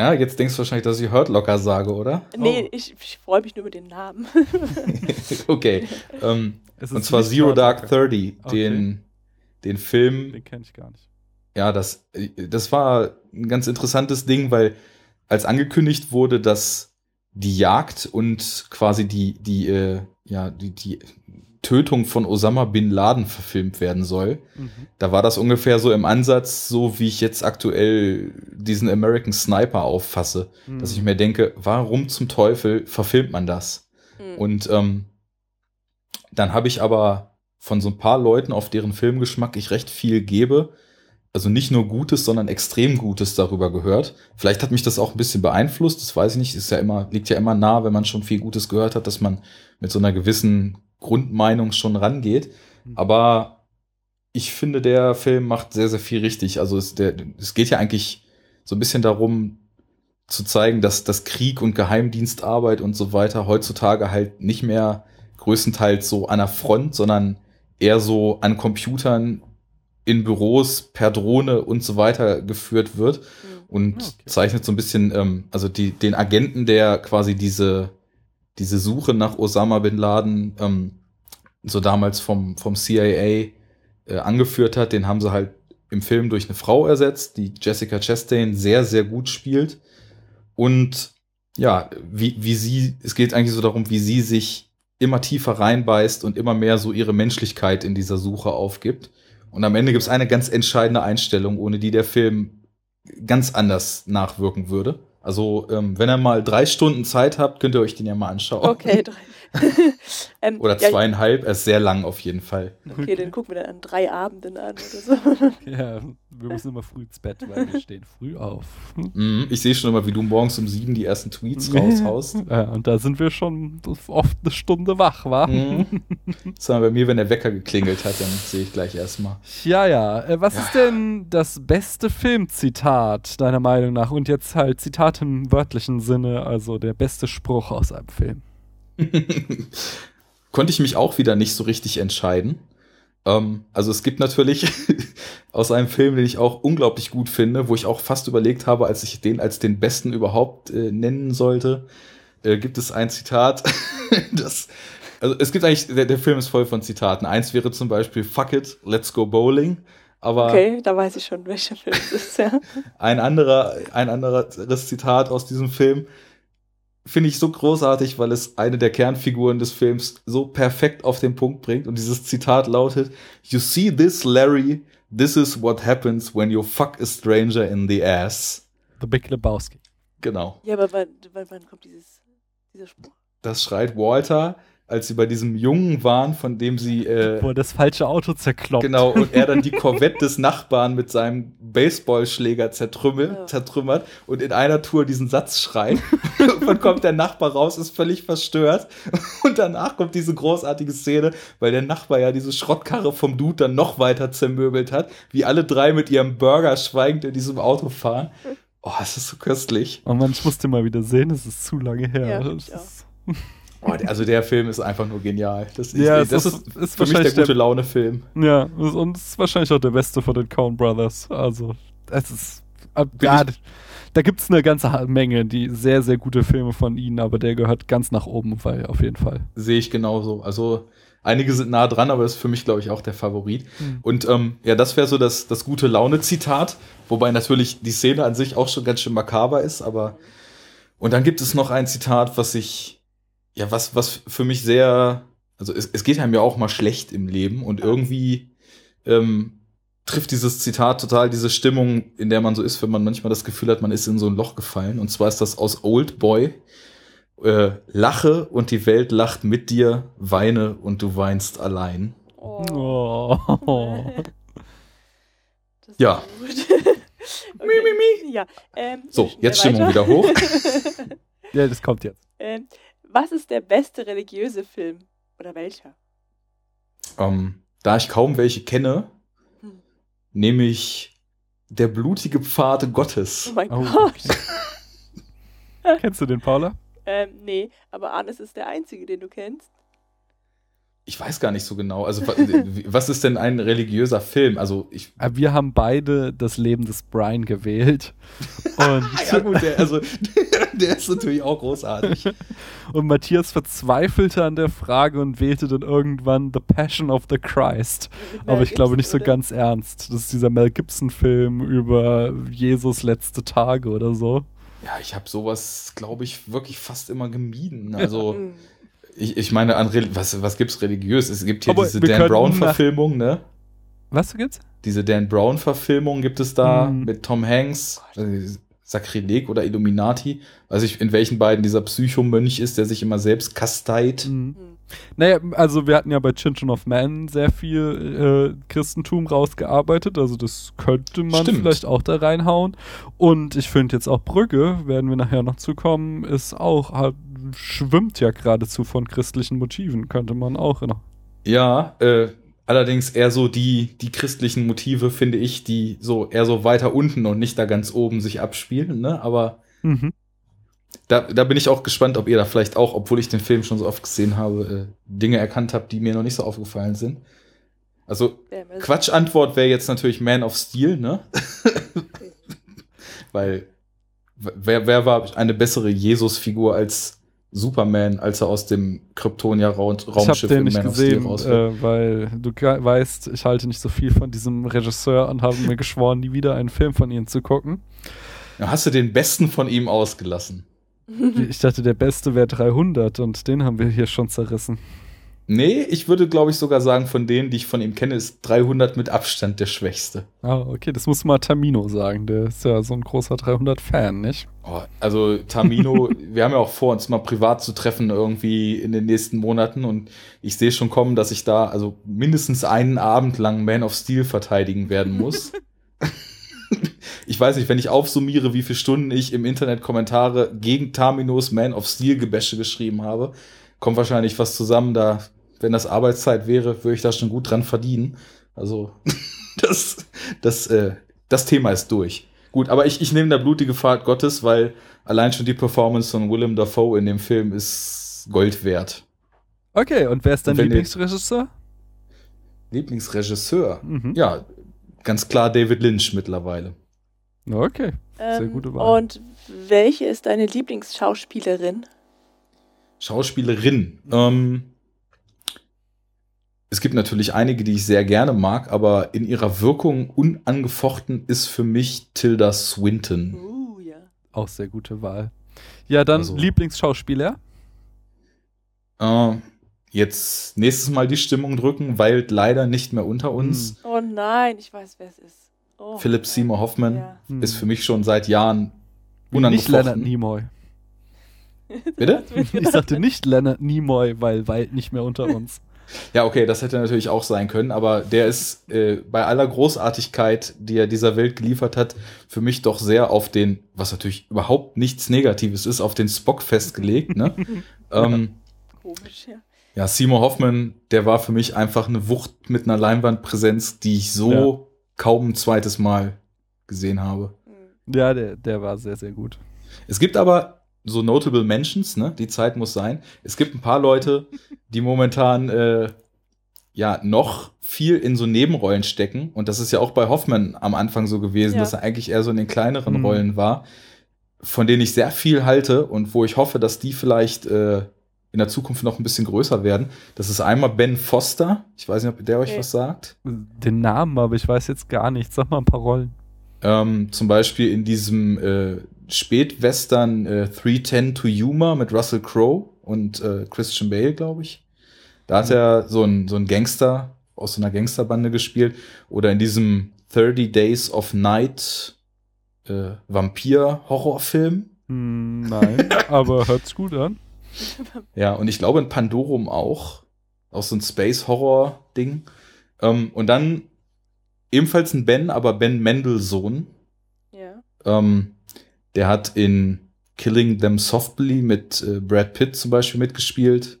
ja, jetzt denkst du wahrscheinlich, dass ich Hurt Locker sage, oder? Nee, ich, ich freue mich nur über den Namen. okay. Ähm, Es und zwar Zero Dark. 30, Okay. den, den Film, Den kenne ich gar nicht. ja, das, das war ein ganz interessantes Ding, weil als angekündigt wurde, dass die Jagd und quasi die, die, äh, ja, die, die Tötung von Osama Bin Laden verfilmt werden soll, Mhm. da war das ungefähr so im Ansatz, so wie ich jetzt aktuell diesen American Sniper auffasse, dass ich mir denke, warum zum Teufel verfilmt man das? Hm. Und ähm, dann habe ich aber von so ein paar Leuten, auf deren Filmgeschmack ich recht viel gebe, also nicht nur Gutes, sondern extrem Gutes darüber gehört. Vielleicht hat mich das auch ein bisschen beeinflusst, das weiß ich nicht. Ist ja immer, liegt ja immer nah, wenn man schon viel Gutes gehört hat, dass man mit so einer gewissen Grundmeinung schon rangeht. Mhm. Aber ich finde, der Film macht sehr, sehr viel richtig. Also es, der, es geht ja eigentlich so ein bisschen darum, zu zeigen, dass das Krieg und Geheimdienstarbeit und so weiter heutzutage halt nicht mehr größtenteils so an der Front, sondern eher so an Computern in Büros per Drohne und so weiter geführt wird Hm. und Ah, okay. zeichnet so ein bisschen, ähm, also die, den Agenten, der quasi diese, diese Suche nach Osama bin Laden ähm, so damals vom, vom CIA äh, angeführt hat, den haben sie halt im Film durch eine Frau ersetzt, die Jessica Chastain sehr, sehr gut spielt. Und ja, wie, wie sie, es geht eigentlich so darum, wie sie sich immer tiefer reinbeißt und immer mehr so ihre Menschlichkeit in dieser Suche aufgibt. Und am Ende gibt es eine ganz entscheidende Einstellung, ohne die der Film ganz anders nachwirken würde. Also, ähm, wenn ihr mal drei Stunden Zeit habt, könnt ihr euch den ja mal anschauen. Okay, drei. ähm, Oder ja, zweieinhalb, er ist sehr lang auf jeden Fall. Okay, den gucken wir dann an drei Abenden an oder so. Ja, wir müssen immer früh ins Bett, weil wir stehen früh auf. Mhm, ich sehe schon immer, wie du morgens um sieben die ersten Tweets raushaust. Ja, und da sind wir schon oft eine Stunde wach, wa? Mhm. Das war bei mir, wenn der Wecker geklingelt hat, dann sehe ich gleich erstmal. Ja, ja. Äh, was ist denn das beste Filmzitat deiner Meinung nach? Und jetzt halt Zitat im wörtlichen Sinne, also der beste Spruch aus einem Film. Konnte ich mich auch wieder nicht so richtig entscheiden. Ähm, also es gibt natürlich aus einem Film, den ich auch unglaublich gut finde, wo ich auch fast überlegt habe, als ich den als den besten überhaupt äh, nennen sollte, äh, gibt es ein Zitat, das also es gibt eigentlich, der, der Film ist voll von Zitaten. Eins wäre zum Beispiel Fuck it, let's go bowling. Aber Okay, da weiß ich schon, welcher Film es ist, ja. ein anderer, ein anderes Zitat aus diesem Film finde ich so großartig, weil es eine der Kernfiguren des Films so perfekt auf den Punkt bringt. Und dieses Zitat lautet: You see this, Larry? This is what happens when you fuck a stranger in the ass. The Big Lebowski. Genau. Ja, aber wann, wann, wann kommt dieses, dieser Spruch? Das schreit Walter, als sie bei diesem Jungen waren, von dem sie äh, Wo er das falsche Auto zerkloppt. Genau, und er dann die Corvette des Nachbarn mit seinem Baseballschläger zertrümmelt, Ja. zertrümmert und in einer Tour diesen Satz schreit. Irgendwann kommt der Nachbar raus, ist völlig verstört. Und danach kommt diese großartige Szene, weil der Nachbar ja diese Schrottkarre vom Dude dann noch weiter zermöbelt hat, wie alle drei mit ihrem Burger schweigend in diesem Auto fahren. Oh, es ist so köstlich. Oh Mann, ich musste mal wieder sehen, es ist zu lange her. Ja, Oh, also der Film ist einfach nur genial. Das ist, Ja, das ist- ist, ist für mich der gute Laune-Film. Ja, und es ist wahrscheinlich auch der beste von den Coen Brothers. Also, es ist. Ja, ich- da gibt es eine ganze Menge, die sehr, sehr gute Filme von ihnen, aber der gehört ganz nach oben, weil auf jeden Fall. Sehe ich genauso. Also einige sind nah dran, aber das ist für mich, glaube ich, auch der Favorit. Mhm. Und ähm, ja, das wäre so das, das gute Laune-Zitat, wobei natürlich die Szene an sich auch schon ganz schön makaber ist, aber und dann gibt es noch ein Zitat, was ich, ja, was, was für mich sehr, also es, es geht einem ja auch mal schlecht im Leben und irgendwie ähm, trifft dieses Zitat total diese Stimmung, in der man so ist, wenn man manchmal das Gefühl hat, man ist in so ein Loch gefallen. Und zwar ist das aus Old Boy. Äh, lache und die Welt lacht mit dir, weine und du weinst allein. Oh. Oh. Das ist Ja. gut. okay. Ja, ähm, So, jetzt Stimmung weiter. wieder hoch. Ja, das kommt jetzt. ähm, was ist der beste religiöse Film? Oder welcher? ähm, da ich kaum welche kenne, Hm. nehme ich der blutige Pfad Gottes. Oh mein Oh, Gott. Kennst du den, Paula? Ähm, nee, aber Arnes ist der einzige, den du kennst. Ich weiß gar nicht so genau. Also, wa- was ist denn ein religiöser Film? Also, ich. Äh, Wir haben beide das Leben des Brian gewählt. Und, Ja, gut, der, also, der ist natürlich auch großartig. und Matthias verzweifelte an der Frage und wählte dann irgendwann The Passion of the Christ. Aber ich glaube nicht so oder? ganz ernst. Das ist dieser Mel Gibson-Film über Jesus letzte Tage oder so. Ja, ich habe sowas, glaube ich, wirklich fast immer gemieden. Also, Hm. Ich, ich meine, an Reli- was, was gibt's religiös? Es gibt hier Aber diese Dan Brown-Verfilmung, ne? Was gibt's? Diese Dan Brown-Verfilmung gibt es da Mhm. mit Tom Hanks, äh, Sakrileg oder Illuminati. Weiß ich, in welchen beiden dieser Psychomönch ist, der sich immer selbst kasteit. Mhm. Hm. Naja, also wir hatten ja bei Children of Man sehr viel äh, Christentum rausgearbeitet, also das könnte man Stimmt. vielleicht auch da reinhauen. Und ich finde jetzt auch Brügge, werden wir nachher noch zukommen, ist auch, halt, schwimmt ja geradezu von christlichen Motiven, könnte man auch noch. Ja, äh, allerdings eher so die, die christlichen Motive, finde ich, die so eher so weiter unten und nicht da ganz oben sich abspielen, ne? Aber Mhm. Da, da bin ich auch gespannt, ob ihr da vielleicht auch, obwohl ich den Film schon so oft gesehen habe, äh, Dinge erkannt habt, die mir noch nicht so aufgefallen sind. Also, Quatschantwort wäre jetzt natürlich Man of Steel, ne? Weil wer, wer war eine bessere Jesus-Figur als Superman, als er aus dem Kryptonia-Raumschiff in nicht Man of Steel gesehen, rausfällt? äh, weil du weißt, ich halte nicht so viel von diesem Regisseur und habe mir geschworen, nie wieder einen Film von ihm zu gucken. Ja, Hast du den besten von ihm ausgelassen? Ich dachte, der beste wäre 300 und den haben wir hier schon zerrissen. Nee, ich würde, glaube ich, sogar sagen, von denen, die ich von ihm kenne, ist 300 mit Abstand der schwächste. Ah, okay, das muss mal Tamino sagen. Der ist ja so ein großer 300-Fan, nicht? Oh, also Tamino, wir haben ja auch vor, uns mal privat zu treffen irgendwie in den nächsten Monaten und ich sehe schon kommen, dass ich da also mindestens einen Abend lang Man of Steel verteidigen werden muss. ich weiß nicht, wenn ich aufsummiere, wie viele Stunden ich im Internet Kommentare gegen Taminos Man of Steel Gebäsche geschrieben habe, kommt wahrscheinlich was zusammen. Da wenn das Arbeitszeit wäre, würde ich da schon gut dran verdienen. Also das, das, äh, das Thema ist durch. Gut, aber ich, ich nehme da blutige Fahrt Gottes, weil allein schon die Performance von Willem Dafoe in dem Film ist Gold wert. Okay, und wer ist dein Lieblingsregisseur? Lieblingsregisseur. Mhm. Ja, ganz klar David Lynch mittlerweile. Okay. Sehr Ähm, gute Wahl. Und welche ist deine Lieblingsschauspielerin? Schauspielerin. Ähm, es gibt natürlich einige, die ich sehr gerne mag, aber in ihrer Wirkung unangefochten ist für mich Tilda Swinton. Uh, ja. Auch sehr gute Wahl. Ja, dann Also- Lieblingsschauspieler. Äh, jetzt nächstes Mal die Stimmung drücken, weilt leider nicht mehr unter uns. Oh nein, ich weiß, wer es ist. Oh, Philip Seymour Hoffman Ja. Hm. ist für mich schon seit Jahren Nicht Leonard unangefochten. Nimoy. Bitte? Ich sagte nicht Leonard Nimoy, weil Wald nicht mehr unter uns. Ja, okay, das hätte natürlich auch sein können, aber der ist äh, bei aller Großartigkeit, die er dieser Welt geliefert hat, für mich doch sehr auf den, was natürlich überhaupt nichts Negatives ist, auf den Spock festgelegt. Ne? ähm, Komisch, ja. Ja, Seymour Hoffman, der war für mich einfach eine Wucht mit einer Leinwandpräsenz, die ich so kaum ein zweites Mal gesehen habe. Hm. Ja, der, der war sehr, sehr gut. Es gibt aber so notable Mentions, ne? Die Zeit muss sein. Es gibt ein paar Leute, die momentan äh, ja noch viel in so Nebenrollen stecken. Und das ist ja auch bei Hoffmann am Anfang so gewesen, Ja. dass er eigentlich eher so in den kleineren Mhm. Rollen war, von denen ich sehr viel halte und wo ich hoffe, dass die vielleicht äh, in der Zukunft noch ein bisschen größer werden. Das ist einmal Ben Foster. Ich weiß nicht, ob der euch Nee. was sagt. Den Namen, aber ich weiß jetzt gar nichts. Sag mal ein paar Rollen. Ähm, zum Beispiel in diesem äh, Spätwestern äh, 310 to Yuma mit Russell Crowe und äh, Christian Bale, glaube ich. Da hat er so ein, so ein Gangster aus so einer Gangsterbande gespielt. Oder in diesem 30 Days of Night äh, Vampir-Horrorfilm. Hm, nein, aber hört's gut an. Ja, und ich glaube in Pandorum auch. Auch so ein Space-Horror-Ding. Ähm, und dann ebenfalls ein Ben, aber Ben Mendelssohn. Ja. Ähm, der hat in Killing Them Softly mit äh, Brad Pitt zum Beispiel mitgespielt.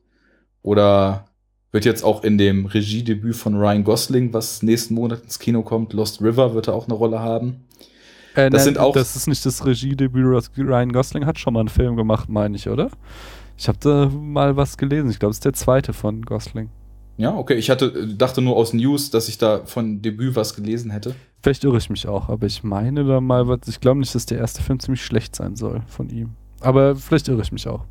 Oder wird jetzt auch in dem Regiedebüt von Ryan Gosling, was nächsten Monat ins Kino kommt, Lost River, wird er auch eine Rolle haben. Äh, Das nein, sind auch- Das ist nicht das Regiedebüt. Ryan Gosling hat schon mal einen Film gemacht, meine ich, oder? Ich habe da mal was gelesen. Ich glaube, es ist der zweite von Gosling. Ja, okay. Ich hatte, dachte nur aus News, dass ich da von Debüt was gelesen hätte. Vielleicht irre ich mich auch, aber ich meine da mal was. Ich glaube nicht, dass der erste Film ziemlich schlecht sein soll von ihm. Aber vielleicht irre ich mich auch.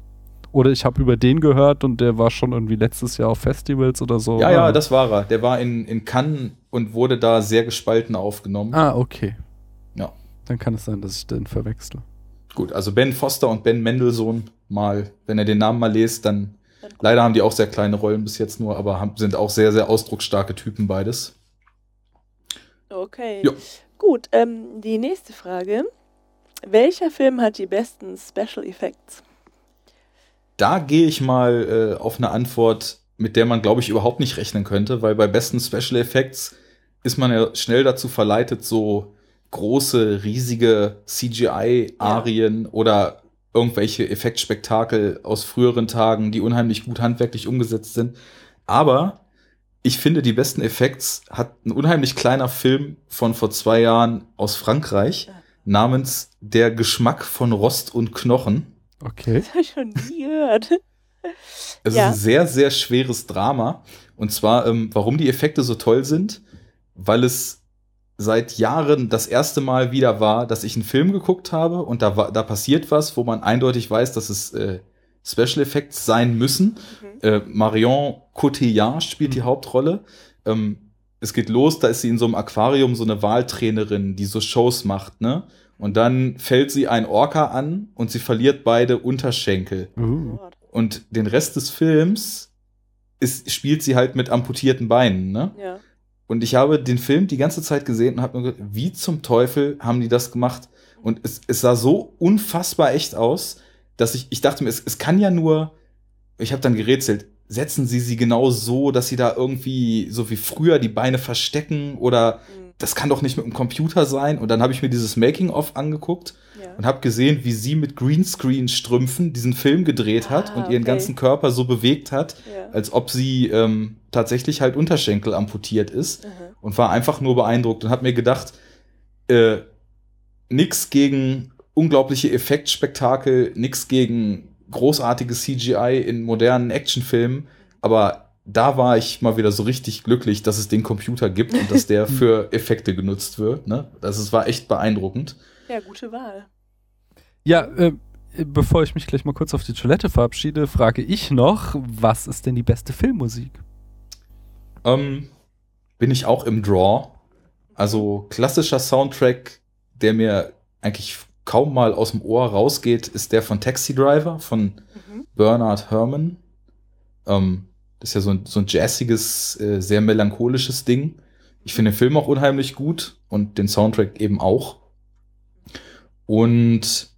Oder ich habe über den gehört und der war schon irgendwie letztes Jahr auf Festivals oder so. Ja, ja, Ah. das war er. Der war in, in Cannes und wurde da sehr gespalten aufgenommen. Ah, okay. Ja. Dann kann es sein, dass ich den verwechsle. Gut, also Ben Foster und Ben Mendelssohn mal, wenn ihr den Namen mal lest, dann leider haben die auch sehr kleine Rollen bis jetzt nur, aber haben, sind auch sehr, sehr ausdrucksstarke Typen beides. Okay. Ja. Gut, ähm, die nächste Frage. Welcher Film hat die besten Special Effects? Da gehe ich mal äh, auf eine Antwort, mit der man, glaube ich, überhaupt nicht rechnen könnte, weil bei besten Special Effects ist man ja schnell dazu verleitet, so große, riesige CGI-Arien oder irgendwelche Effektspektakel aus früheren Tagen, die unheimlich gut handwerklich umgesetzt sind. Aber ich finde, die besten Effekts hat ein unheimlich kleiner Film von vor zwei Jahren aus Frankreich namens Der Geschmack von Rost und Knochen. Okay. Das habe ich schon nie gehört. Es Ja. ist ein sehr, sehr schweres Drama. Und zwar, ähm, warum die Effekte so toll sind, weil es seit Jahren das erste Mal wieder war, dass ich einen Film geguckt habe und da, war, da passiert was, wo man eindeutig weiß, dass es äh, Special Effects sein müssen. Mhm. Äh, Marion Cotillard spielt die Mhm. Hauptrolle. Ähm, es geht los, da ist sie in so einem Aquarium so eine Wahltrainerin, die so Shows macht, ne? Und dann fällt sie ein Orca an und sie verliert beide Unterschenkel. Gott. Und den Rest des Films ist, spielt sie halt mit amputierten Beinen, ne? Ja. Und ich habe den Film die ganze Zeit gesehen und habe nur gedacht, wie zum Teufel haben die das gemacht? Und es, es sah so unfassbar echt aus, dass ich, ich dachte mir, es, es kann ja nur, ich habe dann gerätselt, setzen sie sie genau so, dass sie da irgendwie so wie früher die Beine verstecken oder Mhm. das kann doch nicht mit dem Computer sein. Und dann habe ich mir dieses Making-of angeguckt ja. und habe gesehen, wie sie mit Greenscreen-Strümpfen diesen Film gedreht hat Ah, und ihren okay. ganzen Körper so bewegt hat, ja. als ob sie ähm, tatsächlich halt Unterschenkel amputiert ist Aha. und war einfach nur beeindruckt und habe mir gedacht, äh, nix gegen unglaubliche Effektspektakel, nix gegen großartiges CGI in modernen Actionfilmen, aber da war ich mal wieder so richtig glücklich, dass es den Computer gibt und dass der für Effekte genutzt wird. Ne? Das ist, war echt beeindruckend. ja, gute Wahl. Ja, äh, bevor ich mich gleich mal kurz auf die Toilette verabschiede, frage ich noch, was ist denn die beste Filmmusik? Ähm, bin ich auch im Draw. Also klassischer Soundtrack, der mir eigentlich kaum mal aus dem Ohr rausgeht, ist der von Taxi Driver von Mhm. Bernard Herrmann. Ähm, das ist ja so ein, so ein jazziges, äh, sehr melancholisches Ding. Ich finde den Film auch unheimlich gut und den Soundtrack eben auch. Und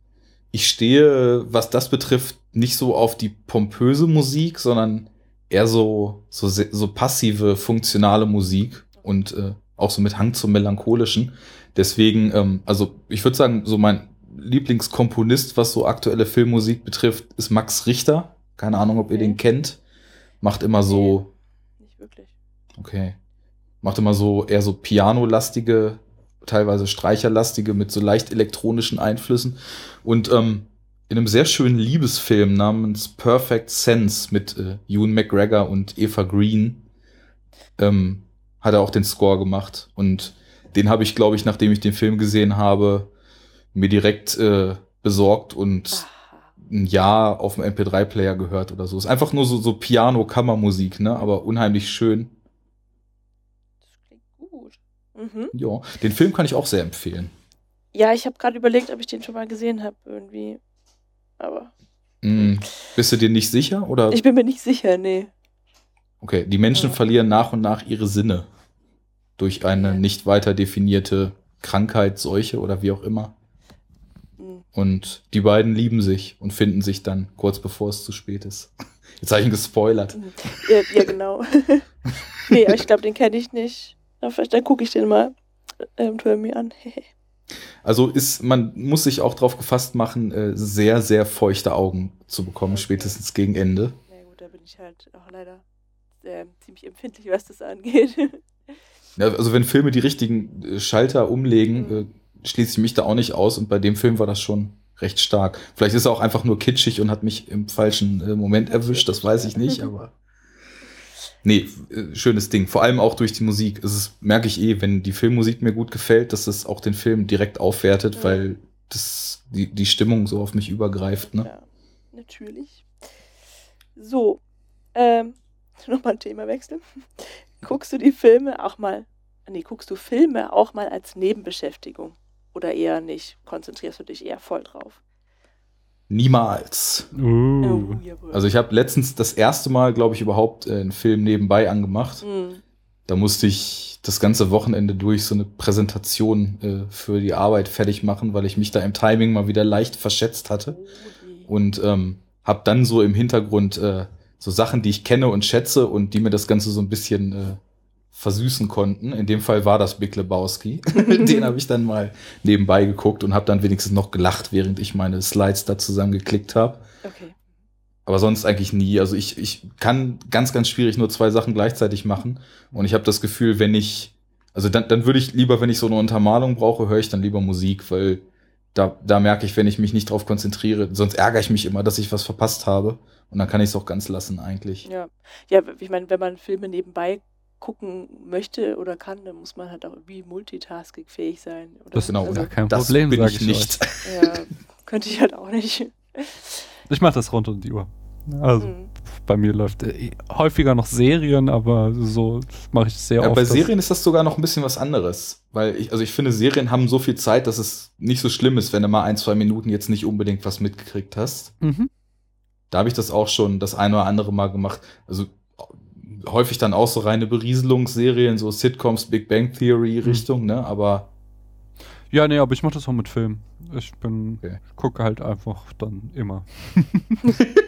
ich stehe, was das betrifft, nicht so auf die pompöse Musik, sondern eher so, so, so passive, funktionale Musik und äh, auch so mit Hang zum Melancholischen. Deswegen, ähm, also ich würde sagen, so mein Lieblingskomponist, was so aktuelle Filmmusik betrifft, ist Max Richter. Keine Ahnung, ob ihr Okay. den kennt. Macht immer so, Nicht wirklich. okay, macht immer so eher so pianolastige, teilweise streicherlastige mit so leicht elektronischen Einflüssen. Und ähm, in einem sehr schönen Liebesfilm namens Perfect Sense mit äh, Ewan McGregor und Eva Green ähm, hat er auch den Score gemacht. Und den habe ich, glaube ich, nachdem ich den Film gesehen habe, mir direkt äh, besorgt und ein Jahr auf dem MP3-Player gehört oder so. Ist einfach nur so, so Piano-Kammermusik, ne? Aber unheimlich schön. Das klingt gut. Mhm. Ja, den Film kann ich auch sehr empfehlen. Ja, ich habe gerade überlegt, ob ich den schon mal gesehen habe irgendwie. Aber Mm, bist du dir nicht sicher? Oder? ich bin mir nicht sicher, nee. Okay, die Menschen Ja. verlieren nach und nach ihre Sinne. Durch eine nicht weiter definierte Krankheit, Seuche oder wie auch immer. Hm. Und die beiden lieben sich und finden sich dann kurz bevor es zu spät ist. Jetzt habe ich ihn gespoilert. Mhm. Ja, ja genau. nee, aber ich glaube, den kenne ich nicht. Vielleicht dann gucke ich den mal ähm, mir an. Also ist, man muss sich auch drauf gefasst machen, äh, sehr, sehr feuchte Augen zu bekommen, Okay. spätestens gegen Ende. Na gut, da bin ich halt auch leider ähm, ziemlich empfindlich, was das angeht. Ja, also wenn Filme die richtigen äh, Schalter umlegen, Mhm. äh, schließe ich mich da auch nicht aus und bei dem Film war das schon recht stark. Vielleicht ist er auch einfach nur kitschig und hat mich im falschen äh, Moment erwischt, das weiß ich nicht, aber nee, äh, schönes Ding. Vor allem auch durch die Musik. Es merke ich eh, wenn die Filmmusik mir gut gefällt, dass es auch den Film direkt aufwertet, Mhm. weil das die, die Stimmung so auf mich übergreift. Ne? Ja, natürlich. So, ähm, nochmal ein Themawechsel. Guckst du die Filme auch mal, nee, guckst du Filme auch mal als Nebenbeschäftigung? Oder eher nicht? Konzentrierst du dich eher voll drauf? Niemals. Uh. Also ich habe letztens das erste Mal, glaube ich, überhaupt äh, einen Film nebenbei angemacht. Hm, Da musste ich das ganze Wochenende durch so eine Präsentation äh, für die Arbeit fertig machen, weil ich mich da im Timing mal wieder leicht verschätzt hatte. oh. Und ähm, habe dann so im Hintergrund äh, so Sachen, die ich kenne und schätze und die mir das Ganze so ein bisschen äh, versüßen konnten. In dem Fall war das Big Lebowski. Den habe ich dann mal nebenbei geguckt und habe dann wenigstens noch gelacht, während ich meine Slides da zusammengeklickt habe. Okay. Aber sonst eigentlich nie. Also ich, ich kann ganz, ganz schwierig nur zwei Sachen gleichzeitig machen. Und ich habe das Gefühl, wenn ich, also dann, dann würde ich lieber, wenn ich so eine Untermalung brauche, höre ich dann lieber Musik, weil da, da merke ich, wenn ich mich nicht drauf konzentriere, sonst ärgere ich mich immer, dass ich was verpasst habe. Und dann kann ich es auch ganz lassen eigentlich. Ja, ja ich meine, wenn man Filme nebenbei gucken möchte oder kann, dann muss man halt auch irgendwie multitaskingfähig sein. Oder? Das ist Genau, also, kein das Problem, bin sage ich ich nicht. ja, könnte ich halt auch nicht. Ich mache das rund um die Uhr. Also Hm. bei mir läuft äh, häufiger noch Serien, aber so mache ich sehr Ja, oft. bei Serien ist das sogar noch ein bisschen was anderes. Weil ich, also ich finde, Serien haben so viel Zeit, dass es nicht so schlimm ist, wenn du mal ein, zwei Minuten jetzt nicht unbedingt was mitgekriegt hast. Mhm. Da habe ich das auch schon das eine oder andere Mal gemacht. Also häufig dann auch so reine Berieselungsserien, so Sitcoms, Big Bang Theory Richtung, ne? Aber Ja, nee, aber ich mache das auch mit Film. Ich bin, Okay. gucke halt einfach dann immer.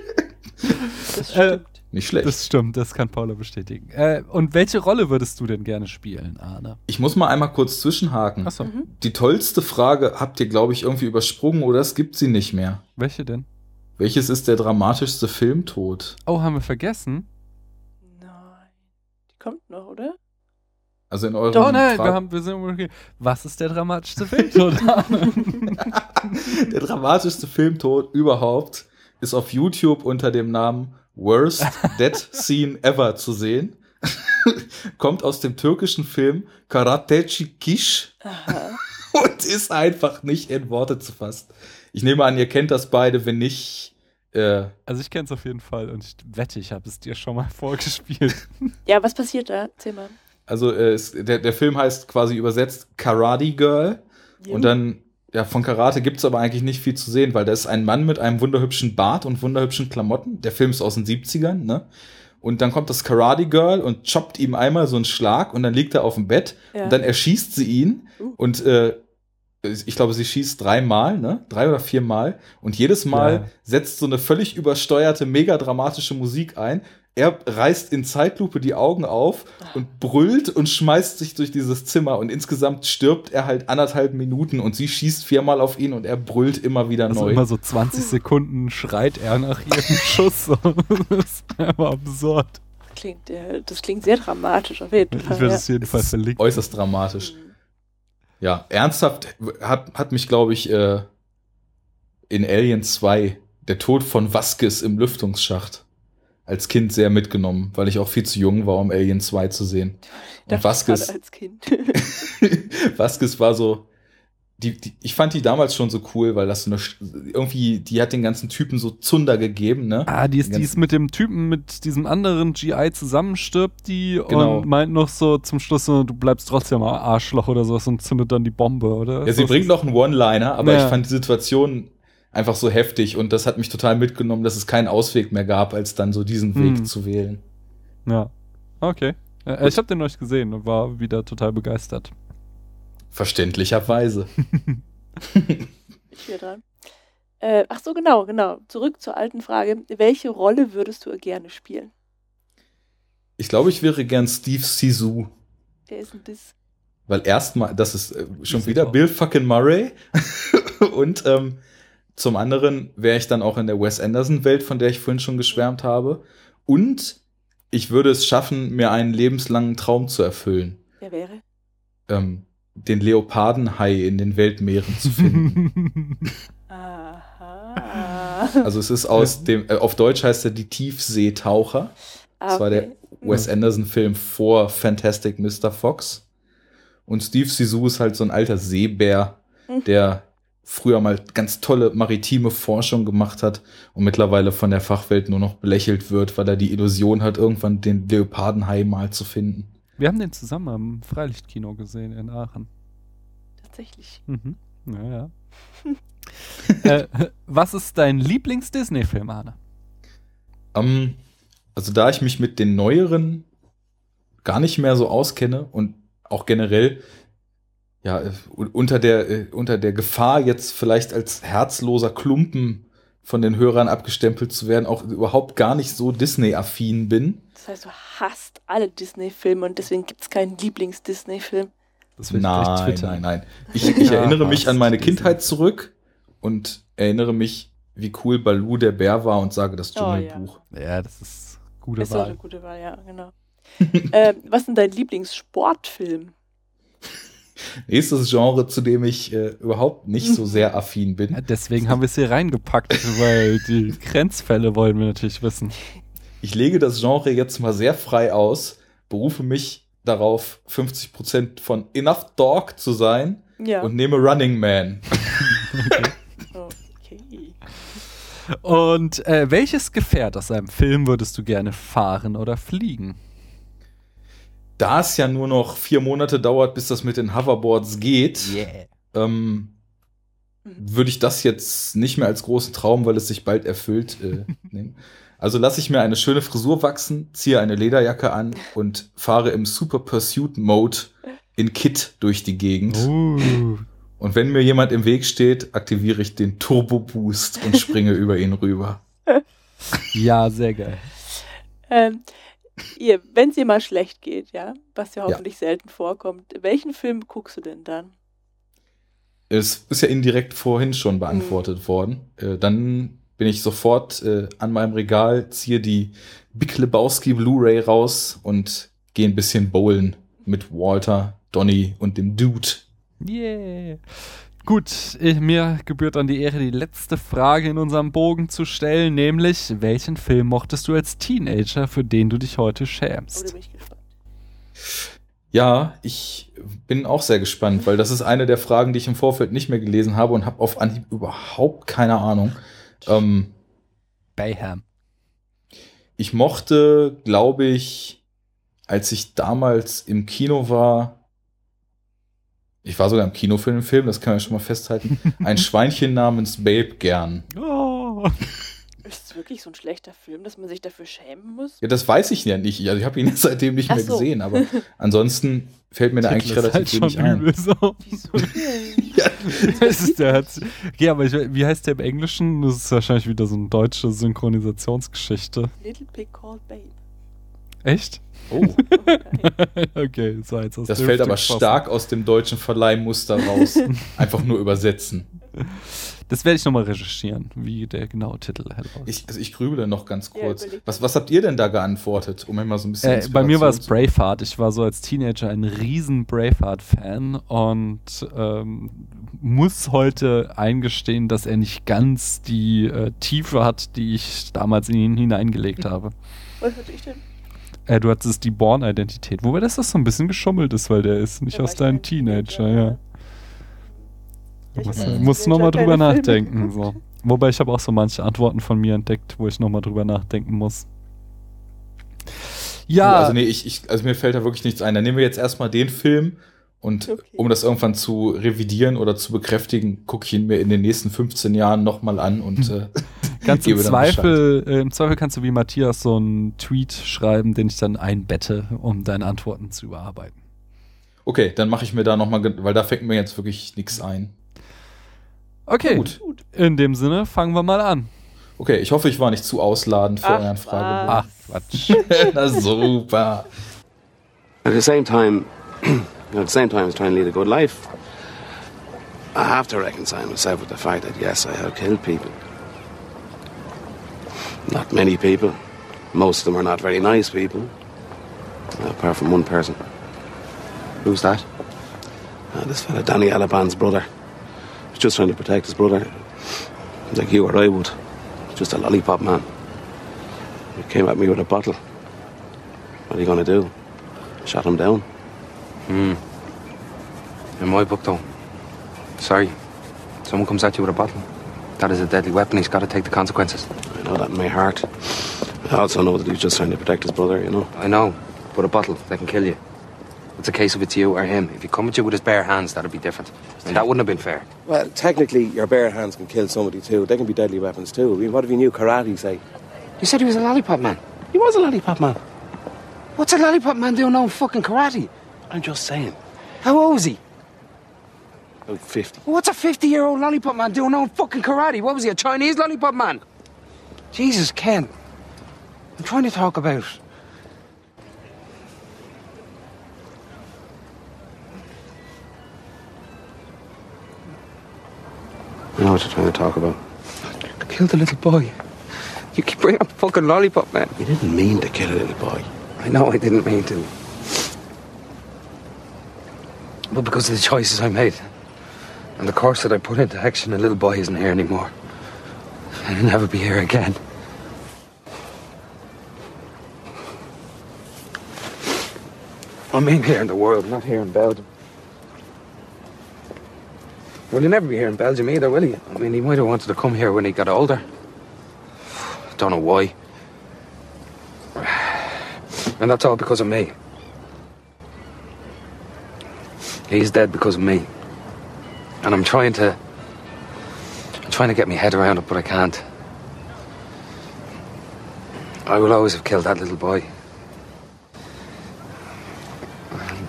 Das Äh, stimmt. nicht schlecht. Das stimmt, das kann Paula bestätigen. Äh, und welche Rolle würdest du denn gerne spielen, Arne? ich muss mal einmal kurz zwischenhaken. Achso, Mhm. Die tollste Frage habt ihr, glaube ich, irgendwie übersprungen oder es gibt sie nicht mehr. welche denn? Welches ist der dramatischste Filmtod? Oh, haben wir vergessen? Kommt noch, oder? Also in eurem Oh nein, wir, haben, wir sind. Was ist der dramatischste Film? Arne? Der dramatischste Filmtod überhaupt ist auf YouTube unter dem Namen Worst Dead Scene Ever zu sehen. Kommt aus dem türkischen Film Karateci Kish und ist einfach nicht in Worte zu fassen. Ich nehme an, ihr kennt das beide, wenn nicht. Äh, also ich kenne es auf jeden Fall und ich wette, ich habe es dir schon mal vorgespielt. Ja, was passiert da? Erzähl mal. also äh, es, der, der Film heißt quasi übersetzt Karate Girl. Und dann, ja, von Karate gibt's aber eigentlich nicht viel zu sehen, weil da ist ein Mann mit einem wunderhübschen Bart und wunderhübschen Klamotten. Der Film ist aus den 70ern, ne? Und dann kommt das Karate Girl und choppt ihm einmal so einen Schlag und dann liegt er auf dem Bett Ja. und dann erschießt sie ihn Uh. und äh, ich glaube, sie schießt dreimal, ne? Drei oder viermal. Und jedes Mal Ja. setzt so eine völlig übersteuerte, mega dramatische Musik ein. Er reißt in Zeitlupe die Augen auf und brüllt und schmeißt sich durch dieses Zimmer und insgesamt stirbt er halt anderthalb Minuten und sie schießt viermal auf ihn und er brüllt immer wieder Also neu. immer so 20 Sekunden schreit er nach jedem Schuss. das ist einfach absurd. Klingt, äh, das klingt sehr dramatisch auf jeden Ich Fall. werde ja. es jeden Fall ist verlinken. äußerst dramatisch. Mhm. Ja, ernsthaft hat, hat mich, glaube ich, äh, in Alien 2 der Tod von Vasquez im Lüftungsschacht als Kind sehr mitgenommen, weil ich auch viel zu jung war, um Alien 2 zu sehen. Und Vasquez, als Kind. Vasquez war so, die, die, ich fand die damals schon so cool, weil das so eine, irgendwie, die hat den ganzen Typen so Zunder gegeben, ne? Ah, die ist, die ist mit dem Typen, mit diesem anderen GI zusammenstirbt, die Genau. und meint noch so zum Schluss so, du bleibst trotzdem Arschloch oder sowas und zündet dann die Bombe, oder? Ja, sie So- bringt noch einen One-Liner, aber Ja. ich fand die Situation einfach so heftig und das hat mich total mitgenommen, dass es keinen Ausweg mehr gab, als dann so diesen Weg Hm. zu wählen. Ja. Okay. Äh, ich habe den euch gesehen und war wieder total begeistert. Verständlicherweise. Ich wieder dran. Äh, ach so, genau, genau. Zurück zur alten Frage. Welche Rolle würdest du gerne spielen? Ich glaube, ich wäre gern Steve Sisu, Wer ist denn das? weil erstmal, das ist äh, schon Ist wieder. Bill fucking Murray und ähm, zum anderen wäre ich dann auch in der Wes Anderson Welt, von der ich vorhin schon geschwärmt habe und ich würde es schaffen, mir einen lebenslangen Traum zu erfüllen, Wer wäre? ähm, den Leopardenhai in den Weltmeeren zu finden. Aha. Also es ist aus dem, äh, auf Deutsch heißt er die Tiefseetaucher. Ah, Das war der okay. Wes Anderson-Film vor Fantastic Mr. Fox. Und Steve Sisu ist halt so ein alter Seebär, Mhm. der früher mal ganz tolle maritime Forschung gemacht hat und mittlerweile von der Fachwelt nur noch belächelt wird, weil er die Illusion hat, irgendwann den Leopardenhai mal zu finden. Wir haben den zusammen am Freilichtkino gesehen in Aachen. Tatsächlich. Mhm. Ja, ja. äh, was ist dein Lieblings-Disney-Film, Arne? Ähm, also da ich mich mit den neueren gar nicht mehr so auskenne und auch generell ja äh, unter der äh, unter der Gefahr jetzt vielleicht als herzloser Klumpen von den Hörern abgestempelt zu werden, auch überhaupt gar nicht so Disney-affin bin. Das heißt, du hasst alle Disney-Filme und deswegen gibt es keinen Lieblings-Disney-Film. Das Nein, nein, nein. Ich, ich Ja, erinnere mich an meine Disney. Kindheit zurück und erinnere mich, wie cool Balu der Bär war und sage das Oh, ja. Dschungelbuch. Ja, das ist gute ist doch eine Wahl. gute Wahl, ja, genau. ähm, was ist denn dein Lieblingssportfilm? Nächstes Genre, zu dem ich äh, überhaupt nicht so sehr affin bin. Ja, deswegen haben wir es hier reingepackt, weil die Grenzfälle wollen wir natürlich wissen. Ich lege das Genre jetzt mal sehr frei aus, berufe mich darauf, 50% von Enough Dog zu sein Ja. und nehme Running Man. okay. Und äh, welches Gefährt aus einem Film würdest du gerne fahren oder fliegen? Da es ja nur noch vier Monate dauert, bis das mit den Hoverboards geht, Yeah. ähm, würde ich das jetzt nicht mehr als großen Traum, weil es sich bald erfüllt, äh, nehmen. Also lasse ich mir eine schöne Frisur wachsen, ziehe eine Lederjacke an und fahre im Super Pursuit Mode in Kit durch die Gegend. Uh. Und wenn mir jemand im Weg steht, aktiviere ich den Turbo Boost und springe über ihn rüber. Ja, sehr geil. Ähm, ihr, wenn es dir mal schlecht geht, ja, was ja hoffentlich selten vorkommt, welchen Film guckst du denn dann? Es ist ja indirekt vorhin schon beantwortet worden. Äh, dann bin ich sofort äh, an meinem Regal, ziehe die Big Lebowski Blu-ray raus und gehe ein bisschen bowlen mit Walter, Donny und dem Dude. Yeah. Gut, ich, mir gebührt dann die Ehre, die letzte Frage in unserem Bogen zu stellen, nämlich, welchen Film mochtest du als Teenager, für den du dich heute Oder schämst? bin ich gespannt. Ja, ich bin auch sehr gespannt, weil das ist eine der Fragen, die ich im Vorfeld nicht mehr gelesen habe und habe auf Anhieb überhaupt keine Ahnung. Ähm, Bayham. ich mochte, glaube ich, als ich damals im Kino war, ich war sogar im Kino für den Film, das kann man schon mal festhalten, ein Schweinchen namens Babe gern. Oh. Ist es wirklich so ein schlechter Film, dass man sich dafür schämen muss? Ja, das weiß ich ja nicht. Also ich habe ihn seitdem nicht Ach mehr so. gesehen, aber ansonsten fällt mir da eigentlich relativ halt wenig ein. so. Wieso? Ja, Das ist der hat, okay, aber ich, wie heißt der im Englischen? Das ist wahrscheinlich wieder so eine deutsche Synchronisationsgeschichte. Little Pig Called Babe. Echt? Oh, Okay. so jetzt aus das der fällt aber geschossen. stark aus dem deutschen Verleihmuster raus. Einfach nur übersetzen. Das werde ich nochmal recherchieren, wie der genaue Titel aussieht. Ich, also ich grübele noch ganz kurz. was, was habt ihr denn da geantwortet, um mal so ein bisschen Äh, bei mir war es Braveheart. Ich war so als Teenager ein riesen Braveheart-Fan und ähm, muss heute eingestehen, dass er nicht ganz die äh, Tiefe hat, die ich damals in ihn hineingelegt habe. Was hatte ich denn? Äh, du hattest die Born-Identität, wobei das, das so ein bisschen geschummelt ist, weil der ist nicht war aus deinem ein Teenager, Teenager, ja. ja. Du Ich musst Teenager nochmal drüber keine Filme nachdenken. So. Wobei ich habe auch so manche Antworten von mir entdeckt, wo ich nochmal drüber nachdenken muss. Ja, Also nee, ich, ich, also mir fällt da wirklich nichts ein. Dann nehmen wir jetzt erstmal den Film und Okay. um das irgendwann zu revidieren oder zu bekräftigen, gucke ich ihn mir in den nächsten 15 Jahren nochmal an und äh, Ganz im Zweifel, äh, im Zweifel kannst du wie Matthias so einen Tweet schreiben, den ich dann einbette, um deine Antworten zu überarbeiten. Okay, dann mache ich mir da nochmal, weil da fängt mir jetzt wirklich nichts ein. Okay, Gut. Gut. in dem Sinne fangen wir mal an. Okay, ich hoffe, ich war nicht zu ausladend für Ach, euren Fragebogen. was. Quatsch. Na super. At the same time, at the same time as trying to lead a good life, I have to reconcile myself with the fact that yes, I have killed people. Not many people. Most of them are not very nice people, apart from one person. Who's that? Uh, this fellow, Danny Alaban's brother. He's just trying to protect his brother, like you or I would. Just a lollipop man. He came at me with a bottle. What are you going to do? Shut him down? Hmm. In my book, though, sorry, someone comes at you with a bottle. That is a deadly weapon. He's got to take the consequences. I know that in my heart. I also know that he's just trying to protect his brother, you know. I know, but a bottle that can kill you. It's a case of it's you or him. If he come at you with his bare hands, that'd be different. And that wouldn't have been fair. Well, technically, your bare hands can kill somebody too. They can be deadly weapons too. I mean, what if you knew karate, say? You said he was a lollipop man. He was a lollipop man. What's a lollipop man doing on fucking karate? I'm just saying. How old is he? About 50. What's a 50 year old lollipop man doing on fucking karate? What was he, a Chinese lollipop man? Jesus, Ken. I'm trying to talk about. I know what you're trying to talk about. I killed a little boy. You keep bringing up fucking lollipop man. You didn't mean to kill a little boy. I know I didn't mean to. But because of the choices I made and the course that I put into action, the little boy isn't here anymore. And he'll never be here again. I mean, here in the world, not here in Belgium. Well, he'll never be here in Belgium either, will he? I mean, he might have wanted to come here when he got older. Don't know why. And that's all because of me. He's dead because of me. And I'm trying to. I'm trying to get my head around it, but I can't. I will always have killed that little boy.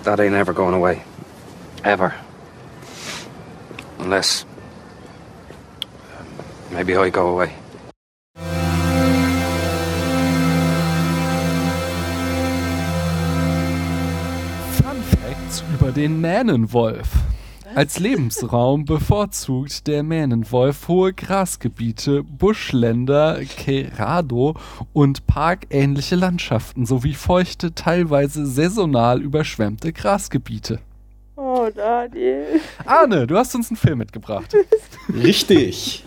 That ain't ever going away. Ever. Unless. Um, maybe I go away. Über den Mähnenwolf. Als Lebensraum bevorzugt der Mähnenwolf hohe Grasgebiete, Buschländer, Cerrado und parkähnliche Landschaften sowie feuchte, teilweise saisonal überschwemmte Grasgebiete. Oh, Daniel. Arne, du hast uns einen Film mitgebracht. Richtig.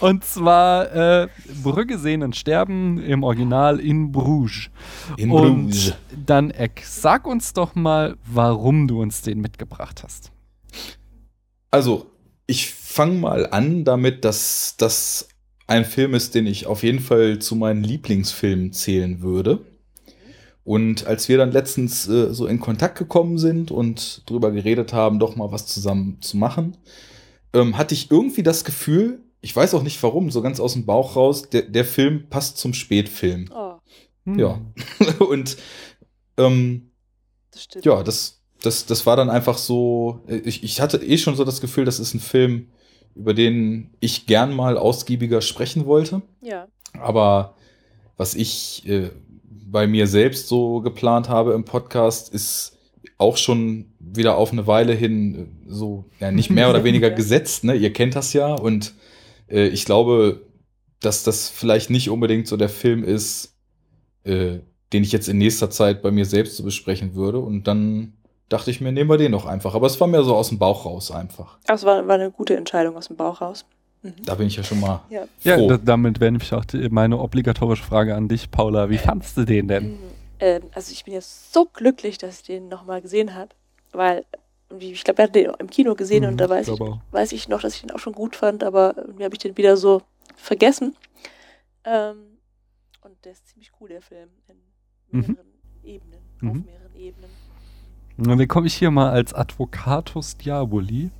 Und zwar äh, Brügge sehen und sterben im Original in Bruges. In und Bruges. dann Eck, sag uns doch mal, warum du uns den mitgebracht hast. Also, ich fange mal an damit, dass das ein Film ist, den ich auf jeden Fall zu meinen Lieblingsfilmen zählen würde. Und als wir dann letztens äh, so in Kontakt gekommen sind und drüber geredet haben, doch mal was zusammen zu machen, ähm, hatte ich irgendwie das Gefühl, ich weiß auch nicht warum, so ganz aus dem Bauch raus, der, der Film passt zum Spätfilm. Oh, Hm. Ja. und ähm, das stimmt. ja, das, das, das war dann einfach so, ich, ich hatte eh schon so das Gefühl, das ist ein Film, über den ich gern mal ausgiebiger sprechen wollte. Ja. Aber was ich äh, bei mir selbst so geplant habe im Podcast, ist auch schon wieder auf eine Weile hin äh, so, ja, nicht mehr oder weniger gesetzt, ne? Ihr kennt das ja und äh, ich glaube, dass das vielleicht nicht unbedingt so der Film ist, äh, den ich jetzt in nächster Zeit bei mir selbst so besprechen würde. Und dann dachte ich mir, nehmen wir den noch einfach. Aber es war mir so aus dem Bauch raus einfach. Das war, war eine gute Entscheidung aus dem Bauch raus. Mhm. Da bin ich ja schon mal Ja. Ja, froh. da, damit wäre nämlich auch die, meine obligatorische Frage an dich, Paula. Wie fandst du den denn? Mhm. Ähm, also ich bin jetzt so glücklich, dass ich den nochmal gesehen habe, weil ich glaube, wir hatten den im Kino gesehen Mhm, und da weiß ich, auch. weiß ich noch, dass ich den auch schon gut fand, aber irgendwie habe ich den wieder so vergessen. Ähm, und der ist ziemlich cool, der Film, in Mhm. mehreren Ebenen, auf Mhm. mehreren Ebenen. Und dann komme ich hier mal als Advocatus Diaboli.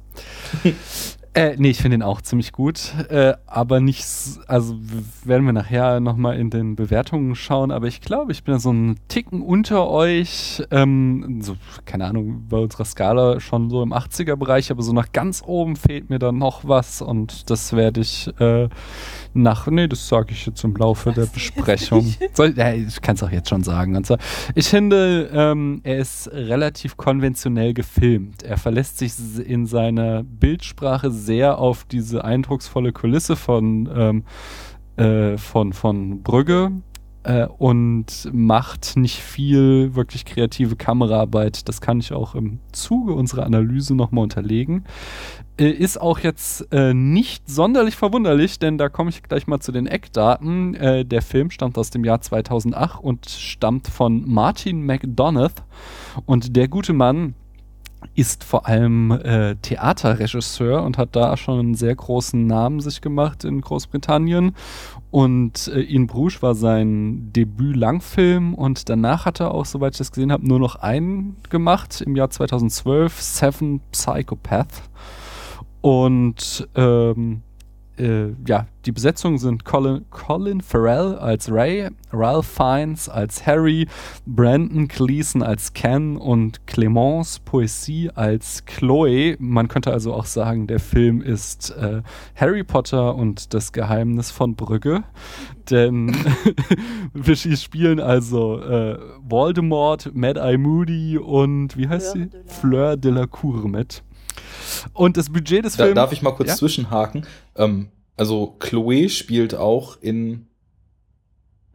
äh, nee, ich finde ihn auch ziemlich gut, äh, aber nicht, also werden wir nachher nochmal in den Bewertungen schauen, aber ich glaube, ich bin da so einen Ticken unter euch, ähm, so, keine Ahnung, bei unserer Skala schon so im 80er-Bereich, aber so nach ganz oben fehlt mir dann noch was und das werde ich äh, nach, nee, das sage ich jetzt im Laufe der Besprechung. Soll, ja, ich kann es auch jetzt schon sagen. Und zwar, ich finde, ähm, er ist relativ konventionell gefilmt. Er verlässt sich in seiner Bildsprache sehr auf diese eindrucksvolle Kulisse von, ähm, äh, von, von Brügge äh, und macht nicht viel wirklich kreative Kameraarbeit. Das kann ich auch im Zuge unserer Analyse nochmal unterlegen. Äh, ist auch jetzt äh, nicht sonderlich verwunderlich, denn da komme ich gleich mal zu den Eckdaten. Äh, der Film stammt aus dem Jahr 2008 und stammt von Martin McDonough. Und der gute Mann ist vor allem äh, Theaterregisseur und hat da schon einen sehr großen Namen sich gemacht in Großbritannien. Und äh, In Bruges war sein Debüt-Langfilm und danach hat er auch, soweit ich das gesehen habe, nur noch einen gemacht im Jahr 2012, Seven Psychopath. Und ähm, äh, ja, die Besetzungen sind Colin, Colin Farrell als Ray, Ralph Fiennes als Harry, Brandon Gleason als Ken und Clemence Poesie als Chloe. Man könnte also auch sagen, der Film ist äh, Harry Potter und das Geheimnis von Brügge. Denn wir spielen also äh, Voldemort, Mad Eye Moody und wie heißt Fleur sie? de Fleur de la Cour mit. Und das Budget des Da, Films. darf ich mal kurz Ja? zwischenhaken? Ähm, also Chloe spielt auch in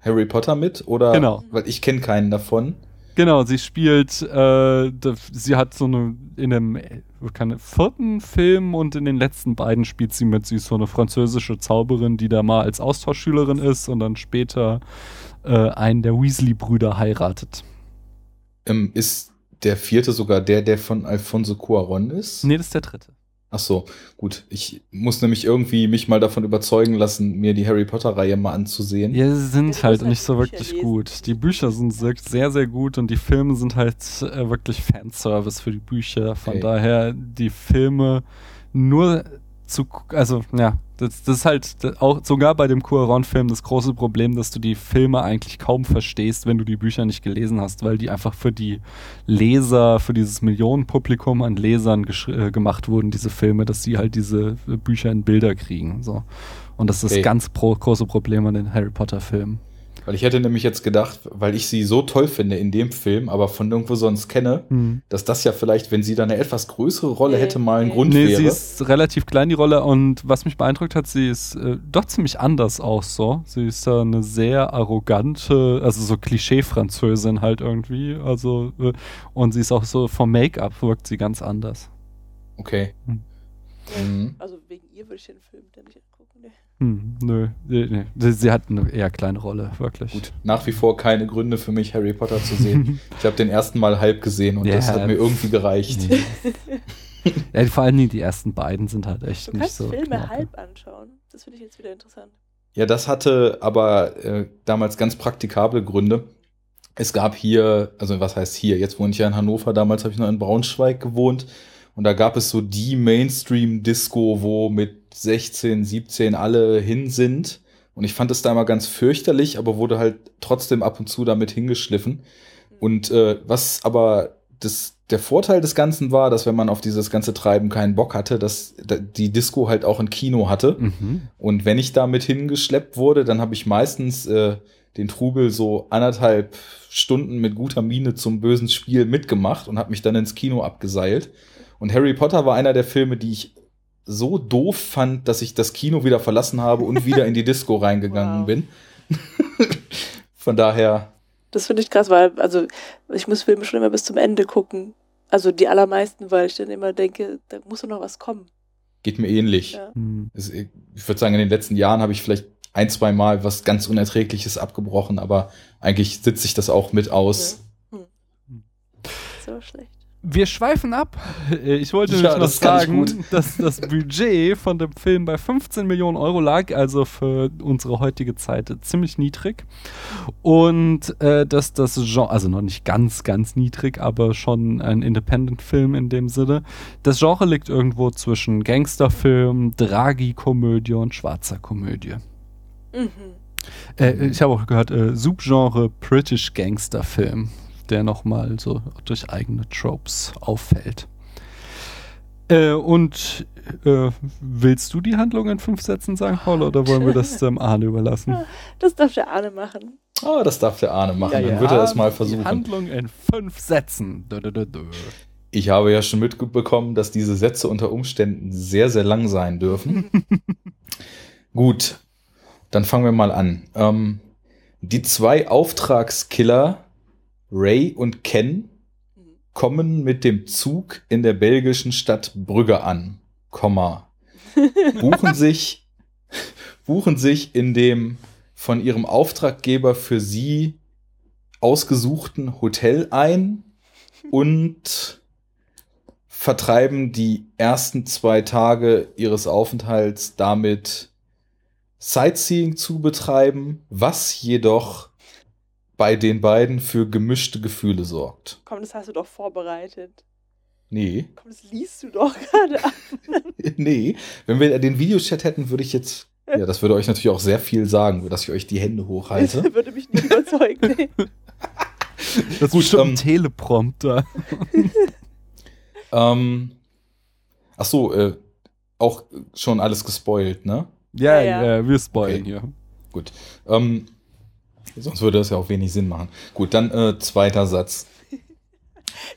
Harry Potter mit oder? Genau. Weil ich kenne keinen davon. Genau, sie spielt, äh, da- sie hat so eine, in dem keine, vierten Film und in den letzten beiden spielt sie mit. Sie ist so eine französische Zauberin, die da mal als Austauschschülerin ist und dann später äh, einen der Weasley-Brüder heiratet. Ähm, ist der vierte sogar der, der von Alfonso Cuaron ist? Nee, das ist der dritte. Ach so, gut. Ich muss nämlich irgendwie mich mal davon überzeugen lassen, mir die Harry Potter Reihe mal anzusehen. Ja, sie sind du halt nicht so Bücher wirklich lesen. gut. Die Bücher sind sehr, sehr, sehr gut und die Filme sind halt äh, wirklich Fanservice für die Bücher. Von Okay. daher die Filme nur zu, also ja, Das, das ist halt auch sogar bei dem Cuaron-Film das große Problem, dass du die Filme eigentlich kaum verstehst, wenn du die Bücher nicht gelesen hast, weil die einfach für die Leser, für dieses Millionenpublikum an Lesern äh, gemacht wurden, diese Filme, dass sie halt diese äh, Bücher in Bilder kriegen. So. Und das ist Okay. das ganz pro große Problem an den Harry Potter-Filmen. Weil ich hätte nämlich jetzt gedacht, weil ich sie so toll finde in dem Film, aber von nirgendwo sonst kenne, Hm. dass das ja vielleicht, wenn sie da eine etwas größere Rolle Nee, hätte, mal ein nee. Grund Nee, wäre. sie ist relativ klein, die Rolle. Und was mich beeindruckt hat, sie ist äh, doch ziemlich anders auch so. Sie ist da eine sehr arrogante, also so Klischee-Französin halt irgendwie. Also, äh, und sie ist auch so vom Make-up wirkt sie ganz anders. okay. Ja. Mhm. Also wegen ihr würde ich den Film dann nicht? Hm, nö, nee, nee. Sie, sie hat eine eher kleine Rolle, wirklich. Gut, nach wie vor keine Gründe für mich, Harry Potter zu sehen. ich habe den ersten Mal halb gesehen und Ja. das hat mir irgendwie gereicht. Ja, vor allem die ersten beiden sind halt echt Du nicht kannst so. Filme knappe. halb anschauen. Das finde ich jetzt wieder interessant. Ja, das hatte aber äh, damals ganz praktikable Gründe. Es gab hier, also was heißt hier, jetzt wohne ich ja in Hannover, damals habe ich noch in Braunschweig gewohnt und da gab es so die Mainstream-Disco, wo mit 16, 17 alle hin sind. Und ich fand es da immer ganz fürchterlich, aber wurde halt trotzdem ab und zu damit hingeschliffen. Und äh, was aber das, der Vorteil des Ganzen war, dass wenn man auf dieses ganze Treiben keinen Bock hatte, dass da- die Disco halt auch ein Kino hatte. Mhm. Und wenn ich damit hingeschleppt wurde, dann habe ich meistens äh, den Trubel so anderthalb Stunden mit guter Miene zum bösen Spiel mitgemacht und habe mich dann ins Kino abgeseilt. Und Harry Potter war einer der Filme, die ich so doof fand, dass ich das Kino wieder verlassen habe und wieder in die Disco reingegangen Wow. bin. Von daher, Das finde ich krass, weil, also, ich muss Filme schon immer bis zum Ende gucken. Also die allermeisten, weil ich dann immer denke, da muss doch noch was kommen. geht mir ähnlich. Ja. Hm. Ich würde sagen, in den letzten Jahren habe ich vielleicht ein, zwei Mal was ganz Unerträgliches abgebrochen, aber eigentlich sitze ich das auch mit aus. So schlecht. Wir schweifen ab. Äh, Ich wollte Ja, noch sagen, dass das Budget von dem Film bei 15 Millionen Euro lag, also für unsere heutige Zeit ziemlich niedrig. Und äh, dass das Genre, also noch nicht ganz, ganz niedrig, aber schon ein Independent-Film in dem Sinne. Das Genre liegt irgendwo zwischen Gangsterfilm, Dragi-Komödie und schwarzer Komödie. Mhm. Äh, ich habe auch gehört, äh, Subgenre British Gangster-Film, der nochmal so durch eigene Tropes auffällt. Äh, und äh, willst du die Handlung in fünf Sätzen sagen, Paul, oder wollen wir das dem Arne überlassen? Das darf der Arne machen. Ah, das darf der Arne machen. Ja, Dann ja. wird er das mal Die versuchen. Handlung in fünf Sätzen. Dö, dö, dö, dö. Ich habe ja schon mitbekommen, dass diese Sätze unter Umständen sehr, sehr lang sein dürfen. Gut, dann fangen wir mal an. Ähm, die zwei Auftragskiller, Ray und Ken, kommen mit dem Zug in der belgischen Stadt Brügge an, Komma, buchen sich, buchen sich in dem von ihrem Auftraggeber für sie ausgesuchten Hotel ein und vertreiben die ersten zwei Tage ihres Aufenthalts damit, Sightseeing zu betreiben, was jedoch bei den beiden für gemischte Gefühle sorgt. Komm, das hast du doch vorbereitet. Nee, Komm, das liest du doch gerade ab. nee. Wenn wir den Videochat hätten, würde ich jetzt, ja, das würde euch natürlich auch sehr viel sagen, dass ich euch die Hände hochhalte. Das würde mich nicht überzeugen. Nee. Das Gut, ist bestimmt ähm, ein Teleprompter. ähm, ach so, äh, auch schon alles gespoilt, ne? Ja, Ja, ja, ja. wir spoilen Okay. hier. Gut. Ähm, sonst würde das ja auch wenig Sinn machen. Gut, dann äh, zweiter Satz.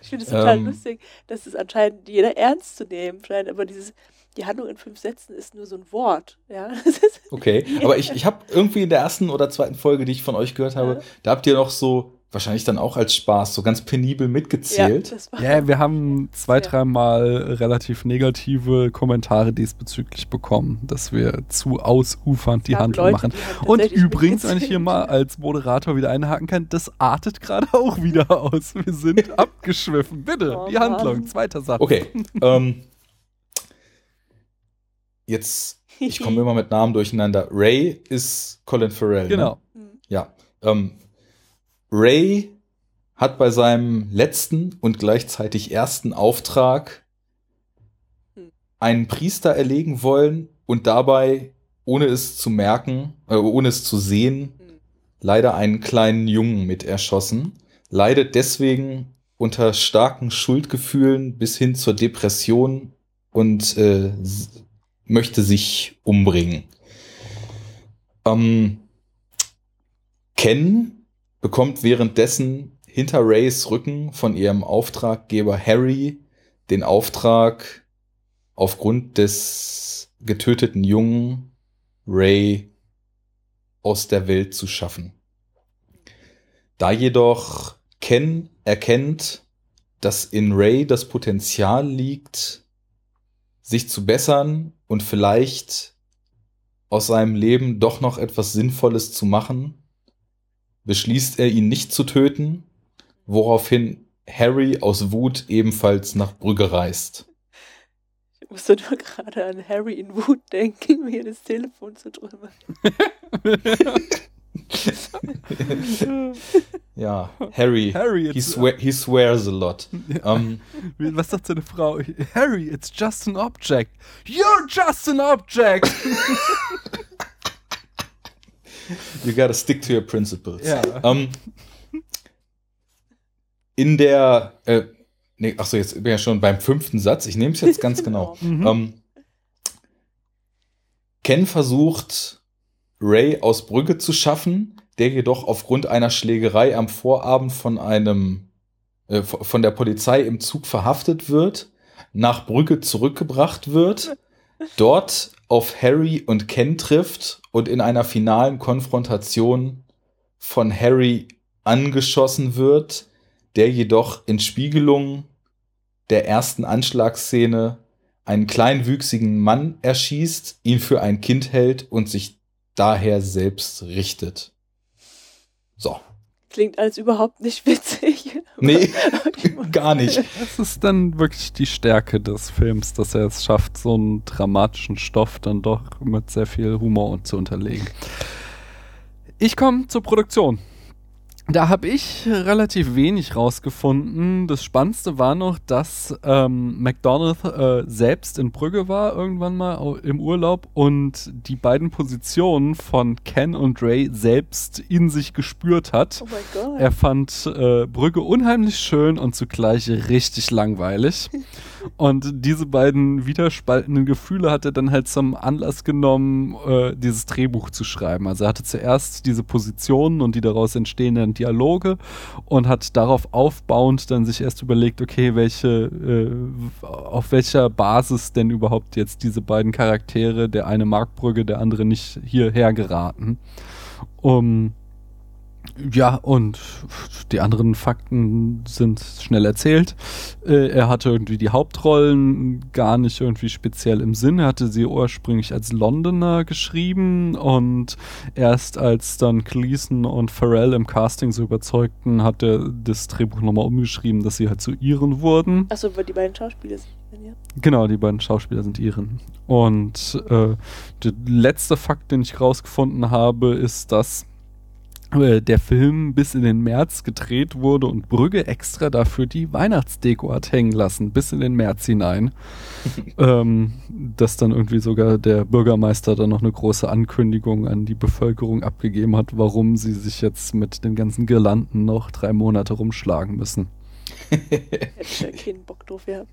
Ich finde es total Ähm. lustig, dass es anscheinend jeder ernst zu nehmen scheint, aber dieses, die Handlung in fünf Sätzen ist nur so ein Wort. Ja, Okay, aber ich, ich habe irgendwie in der ersten oder zweiten Folge, die ich von euch gehört habe, Ja. da habt ihr noch so, wahrscheinlich dann auch als Spaß, so ganz penibel mitgezählt. Ja, wir haben zwei, dreimal relativ negative Kommentare diesbezüglich bekommen, dass wir zu ausufernd die Handlung Leute, machen. die haben Und übrigens, wenn ich hier mal als Moderator wieder einhaken kann, das artet gerade auch wieder aus. Wir sind abgeschwiffen. Bitte, Oh die Handlung, Mann. zweiter Satz. Okay, ähm, jetzt, ich komme immer mit Namen durcheinander. Ray ist Colin Farrell. Genau. Ne? Ja. Ähm, Ray hat bei seinem letzten und gleichzeitig ersten Auftrag einen Priester erlegen wollen, und dabei, ohne es zu merken, äh, ohne es zu sehen, leider einen kleinen Jungen mit erschossen. Leidet deswegen unter starken Schuldgefühlen bis hin zur Depression und äh, möchte sich umbringen. Ähm, Ken bekommt währenddessen hinter Rays Rücken von ihrem Auftraggeber Harry den Auftrag, aufgrund des getöteten Jungen Ray aus der Welt zu schaffen. Da jedoch Ken erkennt, dass in Ray das Potenzial liegt, sich zu bessern und vielleicht aus seinem Leben doch noch etwas Sinnvolles zu machen, beschließt er ihn nicht zu töten, woraufhin Harry aus Wut ebenfalls nach Brügge reist. Ich musste nur gerade an Harry in Wut denken, er das Telefon zu drüber. Ja, Harry, Harry, he, swear, he swears a lot. Ähm, was sagt seine Frau? Harry, it's just an object. You're just an object. you gotta stick to your principles. Ja. Ähm, in der, äh, nee, ach so, jetzt bin ich ja schon beim fünften Satz. Ich nehme es jetzt ganz genau. Mhm. Ähm, Ken versucht, Ray aus Brügge zu schaffen, der jedoch aufgrund einer Schlägerei am Vorabend von einem äh, von der Polizei im Zug verhaftet wird, nach Brügge zurückgebracht wird, dort auf Harry und Ken trifft und in einer finalen Konfrontation von Harry angeschossen wird, der jedoch in Spiegelung der ersten Anschlagsszene einen kleinwüchsigen Mann erschießt, ihn für ein Kind hält und sich daher selbst richtet. So. Klingt alles überhaupt nicht witzig. Nee, gar nicht. Das ist dann wirklich die Stärke des Films, dass er es schafft, so einen dramatischen Stoff dann doch mit sehr viel Humor zu unterlegen. Ich komme zur Produktion. Da habe ich relativ wenig rausgefunden. Das Spannendste war noch, dass ähm, McDonald äh, selbst in Brügge war, irgendwann mal im Urlaub und die beiden Positionen von Ken und Ray selbst in sich gespürt hat. Oh mein Gott. Er fand äh, Brügge unheimlich schön und zugleich richtig langweilig. Und diese beiden widerspaltenden Gefühle hat er dann halt zum Anlass genommen, äh, dieses Drehbuch zu schreiben. Also er hatte zuerst diese Positionen und die daraus entstehenden Dialoge und hat darauf aufbauend dann sich erst überlegt, okay, welche, äh, auf welcher Basis denn überhaupt jetzt diese beiden Charaktere, der eine mag Brügge, der andere nicht hierher geraten. Um, ja, und die anderen Fakten sind schnell erzählt. Äh, er hatte irgendwie die Hauptrollen gar nicht irgendwie speziell im Sinn. Er hatte sie ursprünglich als Londoner geschrieben und erst als dann Gleason und Pharrell im Casting so überzeugten, hat er das Drehbuch nochmal umgeschrieben, dass sie halt zu Iren wurden. Achso, die beiden Schauspieler sind. Ja. Genau, die beiden Schauspieler sind Iren. Und äh, der letzte Fakt, den ich rausgefunden habe, ist, dass der Film bis in den März gedreht wurde und Brügge extra dafür die Weihnachtsdeko hat hängen lassen, bis in den März hinein. ähm, dass dann irgendwie sogar der Bürgermeister dann noch eine große Ankündigung an die Bevölkerung abgegeben hat, warum sie sich jetzt mit den ganzen Girlanden noch drei Monate rumschlagen müssen. Hätte ich ja keinen Bock drauf gehabt.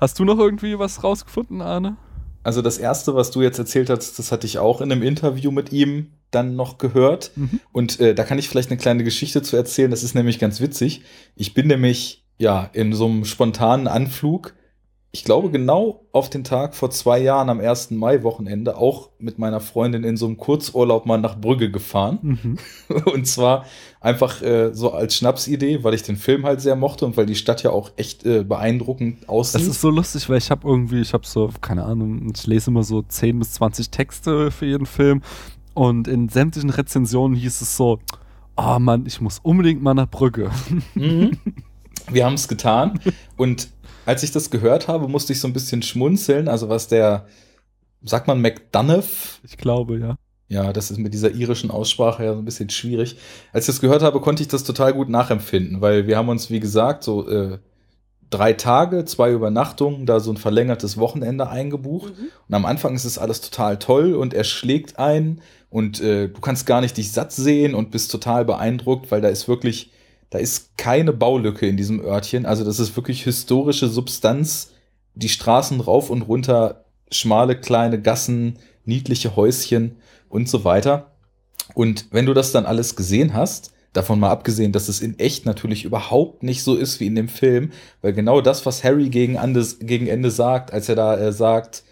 Hast du noch irgendwie was rausgefunden, Arne? Also das erste, was du jetzt erzählt hast, das hatte ich auch in einem Interview mit ihm dann noch gehört. Mhm. Und äh, da kann ich vielleicht eine kleine Geschichte zu erzählen. Das ist nämlich ganz witzig. Ich bin nämlich ja in so einem spontanen Anflug, ich glaube genau auf den Tag vor zwei Jahren am 1. Mai-Wochenende auch mit meiner Freundin in so einem Kurzurlaub mal nach Brügge gefahren. Mhm. Und zwar einfach äh, so als Schnapsidee, weil ich den Film halt sehr mochte und weil die Stadt ja auch echt äh, beeindruckend aussieht. Das ist so lustig, weil ich habe irgendwie, ich habe so, keine Ahnung, ich lese immer so 10 bis 20 Texte für jeden Film und in sämtlichen Rezensionen hieß es so, oh Mann, ich muss unbedingt mal nach Brügge. Mhm. Wir haben es getan. Und als ich das gehört habe, musste ich so ein bisschen schmunzeln. Also was der, sagt man McDonough? Ich glaube, ja. Ja, das ist mit dieser irischen Aussprache ja so ein bisschen schwierig. Als ich das gehört habe, konnte ich das total gut nachempfinden, weil wir haben uns, wie gesagt, so äh, drei Tage, zwei Übernachtungen, da so ein verlängertes Wochenende eingebucht. Mhm. Und am Anfang ist es alles total toll und er schlägt ein und äh, du kannst gar nicht dich satt sehen und bist total beeindruckt, weil da ist wirklich, da ist keine Baulücke in diesem Örtchen. Also das ist wirklich historische Substanz. Die Straßen rauf und runter, schmale kleine Gassen, niedliche Häuschen und so weiter. Und wenn du das dann alles gesehen hast, davon mal abgesehen, dass es in echt natürlich überhaupt nicht so ist wie in dem Film, weil genau das, was Harry gegen, Andes, gegen Ende sagt, als er da äh, sagt,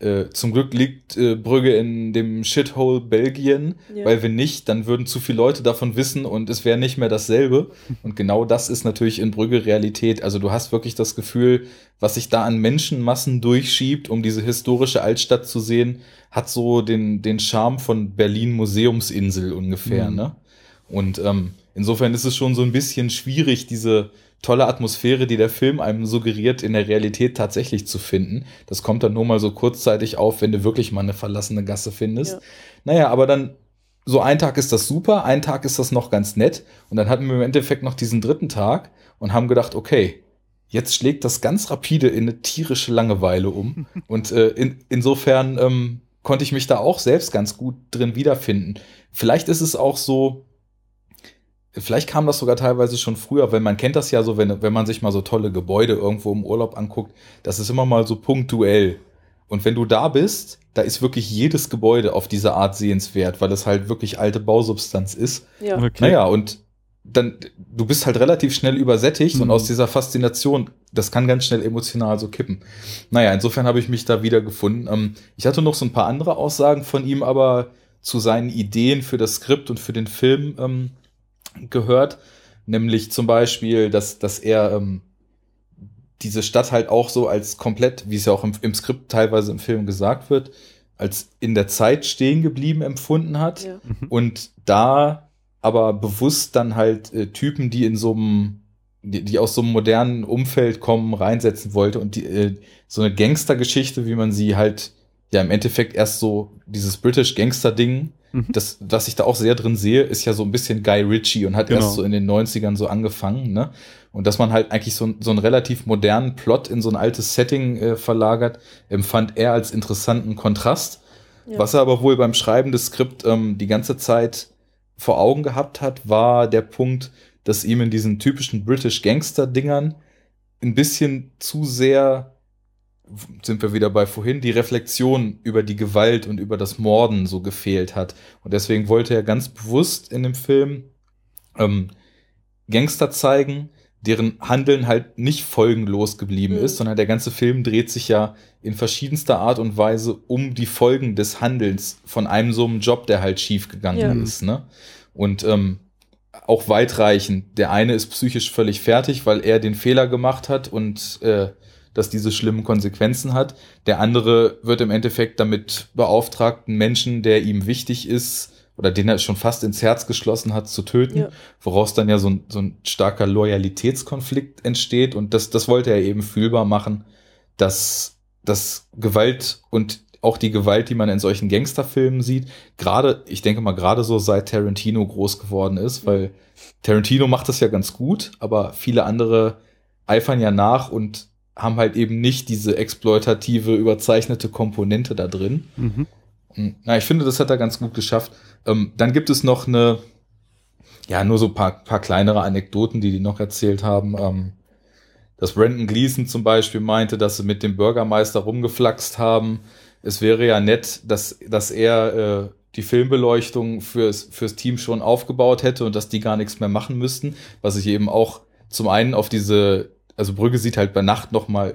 äh, zum Glück liegt äh, Brügge in dem Shithole Belgien, Ja. weil wenn nicht, dann würden zu viele Leute davon wissen und es wäre nicht mehr dasselbe. Und genau das ist natürlich in Brügge Realität. Also du hast wirklich das Gefühl, was sich da an Menschenmassen durchschiebt, um diese historische Altstadt zu sehen, hat so den, den Charme von Berlin Museumsinsel ungefähr, Mhm. ne? Und ähm, insofern ist es schon so ein bisschen schwierig, diese tolle Atmosphäre, die der Film einem suggeriert, in der Realität tatsächlich zu finden. Das kommt dann nur mal so kurzzeitig auf, wenn du wirklich mal eine verlassene Gasse findest. Ja. Naja, aber dann so ein Tag ist das super, ein Tag ist das noch ganz nett. Und dann hatten wir im Endeffekt noch diesen dritten Tag und haben gedacht, okay, jetzt schlägt das ganz rapide in eine tierische Langeweile um. und äh, in, insofern ähm, konnte ich mich da auch selbst ganz gut drin wiederfinden. Vielleicht ist es auch so, vielleicht kam das sogar teilweise schon früher, weil man kennt das ja so, wenn, wenn man sich mal so tolle Gebäude irgendwo im Urlaub anguckt, das ist immer mal so punktuell. Und wenn du da bist, da ist wirklich jedes Gebäude auf diese Art sehenswert, weil es halt wirklich alte Bausubstanz ist. Ja. Okay. Naja, und dann, du bist halt relativ schnell übersättigt und Mhm. aus dieser Faszination, das kann ganz schnell emotional so kippen. Naja, insofern habe ich mich da wieder gefunden. Ähm, ich hatte noch so ein paar andere Aussagen von ihm, aber zu seinen Ideen für das Skript und für den Film ähm, gehört. Nämlich zum Beispiel, dass, dass er ähm, diese Stadt halt auch so als komplett, wie es ja auch im, im Skript teilweise im Film gesagt wird, als in der Zeit stehen geblieben empfunden hat Ja. und da aber bewusst dann halt äh, Typen, die in so einem, die, die aus so einem modernen Umfeld kommen, reinsetzen wollte und die, äh, so eine Gangstergeschichte, wie man sie halt ja im Endeffekt erst so dieses British Gangster-Ding, Mhm. das, was ich da auch sehr drin sehe, ist ja so ein bisschen Guy Ritchie und hat Genau. erst so in den 90ern so angefangen, ne? Und dass man halt eigentlich so, so einen relativ modernen Plot in so ein altes Setting äh, verlagert, empfand er als interessanten Kontrast. Ja. Was er aber wohl beim Schreiben des Skript ähm, die ganze Zeit vor Augen gehabt hat, war der Punkt, dass ihm in diesen typischen British Gangster-Dingern ein bisschen zu sehr, sind wir wieder bei vorhin, die Reflexion über die Gewalt und über das Morden so gefehlt hat. Und deswegen wollte er ganz bewusst in dem Film ähm, Gangster zeigen, deren Handeln halt nicht folgenlos geblieben Mhm. ist, sondern der ganze Film dreht sich ja in verschiedenster Art und Weise um die Folgen des Handelns von einem so einem Job, der halt schief gegangen Ja. ist. Ne? Und ähm, auch weitreichend. Der eine ist psychisch völlig fertig, weil er den Fehler gemacht hat und äh, das diese schlimmen Konsequenzen hat. Der andere wird im Endeffekt damit beauftragt, einen Menschen, der ihm wichtig ist oder den er schon fast ins Herz geschlossen hat, zu töten, Ja. woraus dann ja so ein, so ein starker Loyalitätskonflikt entsteht. Und das, das wollte er eben fühlbar machen, dass, dass Gewalt und auch die Gewalt, die man in solchen Gangsterfilmen sieht, gerade, ich denke mal, gerade so seit Tarantino groß geworden ist, weil Tarantino macht das ja ganz gut, aber viele andere eifern ja nach und haben halt eben nicht diese exploitative, überzeichnete Komponente da drin. Mhm. Hm, Na, ich finde, das hat er ganz gut geschafft. Ähm, dann gibt es noch eine, ja, nur so ein paar, paar kleinere Anekdoten, die die noch erzählt haben. Ähm, dass Brandon Gleason zum Beispiel meinte, dass sie mit dem Bürgermeister rumgeflaxt haben. Es wäre ja nett, dass, dass er äh, die Filmbeleuchtung fürs, fürs Team schon aufgebaut hätte und dass die gar nichts mehr machen müssten. Was ich eben auch zum einen auf diese, also Brügge sieht halt bei Nacht noch mal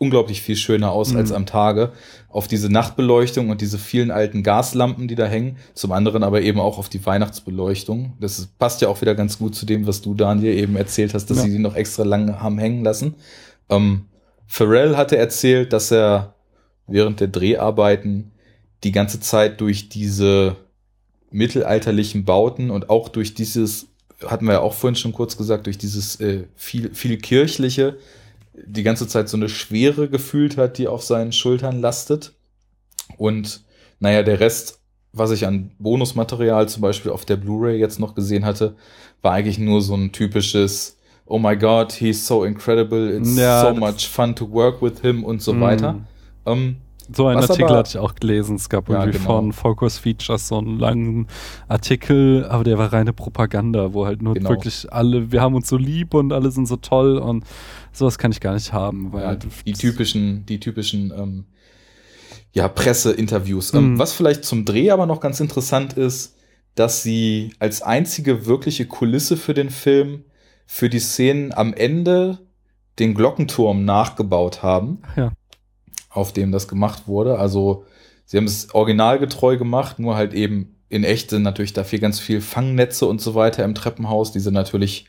unglaublich viel schöner aus Mhm. als am Tage. Auf diese Nachtbeleuchtung und diese vielen alten Gaslampen, die da hängen. Zum anderen aber eben auch auf die Weihnachtsbeleuchtung. Das passt ja auch wieder ganz gut zu dem, was du, Daniel, eben erzählt hast, dass Ja. sie die noch extra lang haben hängen lassen. Ähm, Pharrell hatte erzählt, dass er während der Dreharbeiten die ganze Zeit durch diese mittelalterlichen Bauten und auch durch dieses, hatten wir ja auch vorhin schon kurz gesagt, durch dieses äh, viel, viel kirchliche, die ganze Zeit so eine Schwere gefühlt hat, die auf seinen Schultern lastet. Und naja, der Rest, was ich an Bonusmaterial zum Beispiel auf der Blu-ray jetzt noch gesehen hatte, war eigentlich nur so ein typisches oh my god, he's so incredible, it's Ja, so much fun to work with him und so Mm. weiter. Ähm, So einen Was Artikel aber- hatte ich auch gelesen. Es gab Ja, irgendwie genau. von Focus Features so einen langen Artikel, aber der war reine Propaganda, wo halt nur Genau. wirklich alle, wir haben uns so lieb und alle sind so toll und sowas kann ich gar nicht haben, weil ja, halt die typischen, die typischen ähm, ja, Presseinterviews. Ähm, Mhm. was vielleicht zum Dreh aber noch ganz interessant ist, dass sie als einzige wirkliche Kulisse für den Film für die Szenen am Ende den Glockenturm nachgebaut haben, ja. Auf dem das gemacht wurde. Also sie haben es originalgetreu gemacht, nur halt eben in echt sind natürlich dafür ganz viel Fangnetze und so weiter im Treppenhaus, die sie natürlich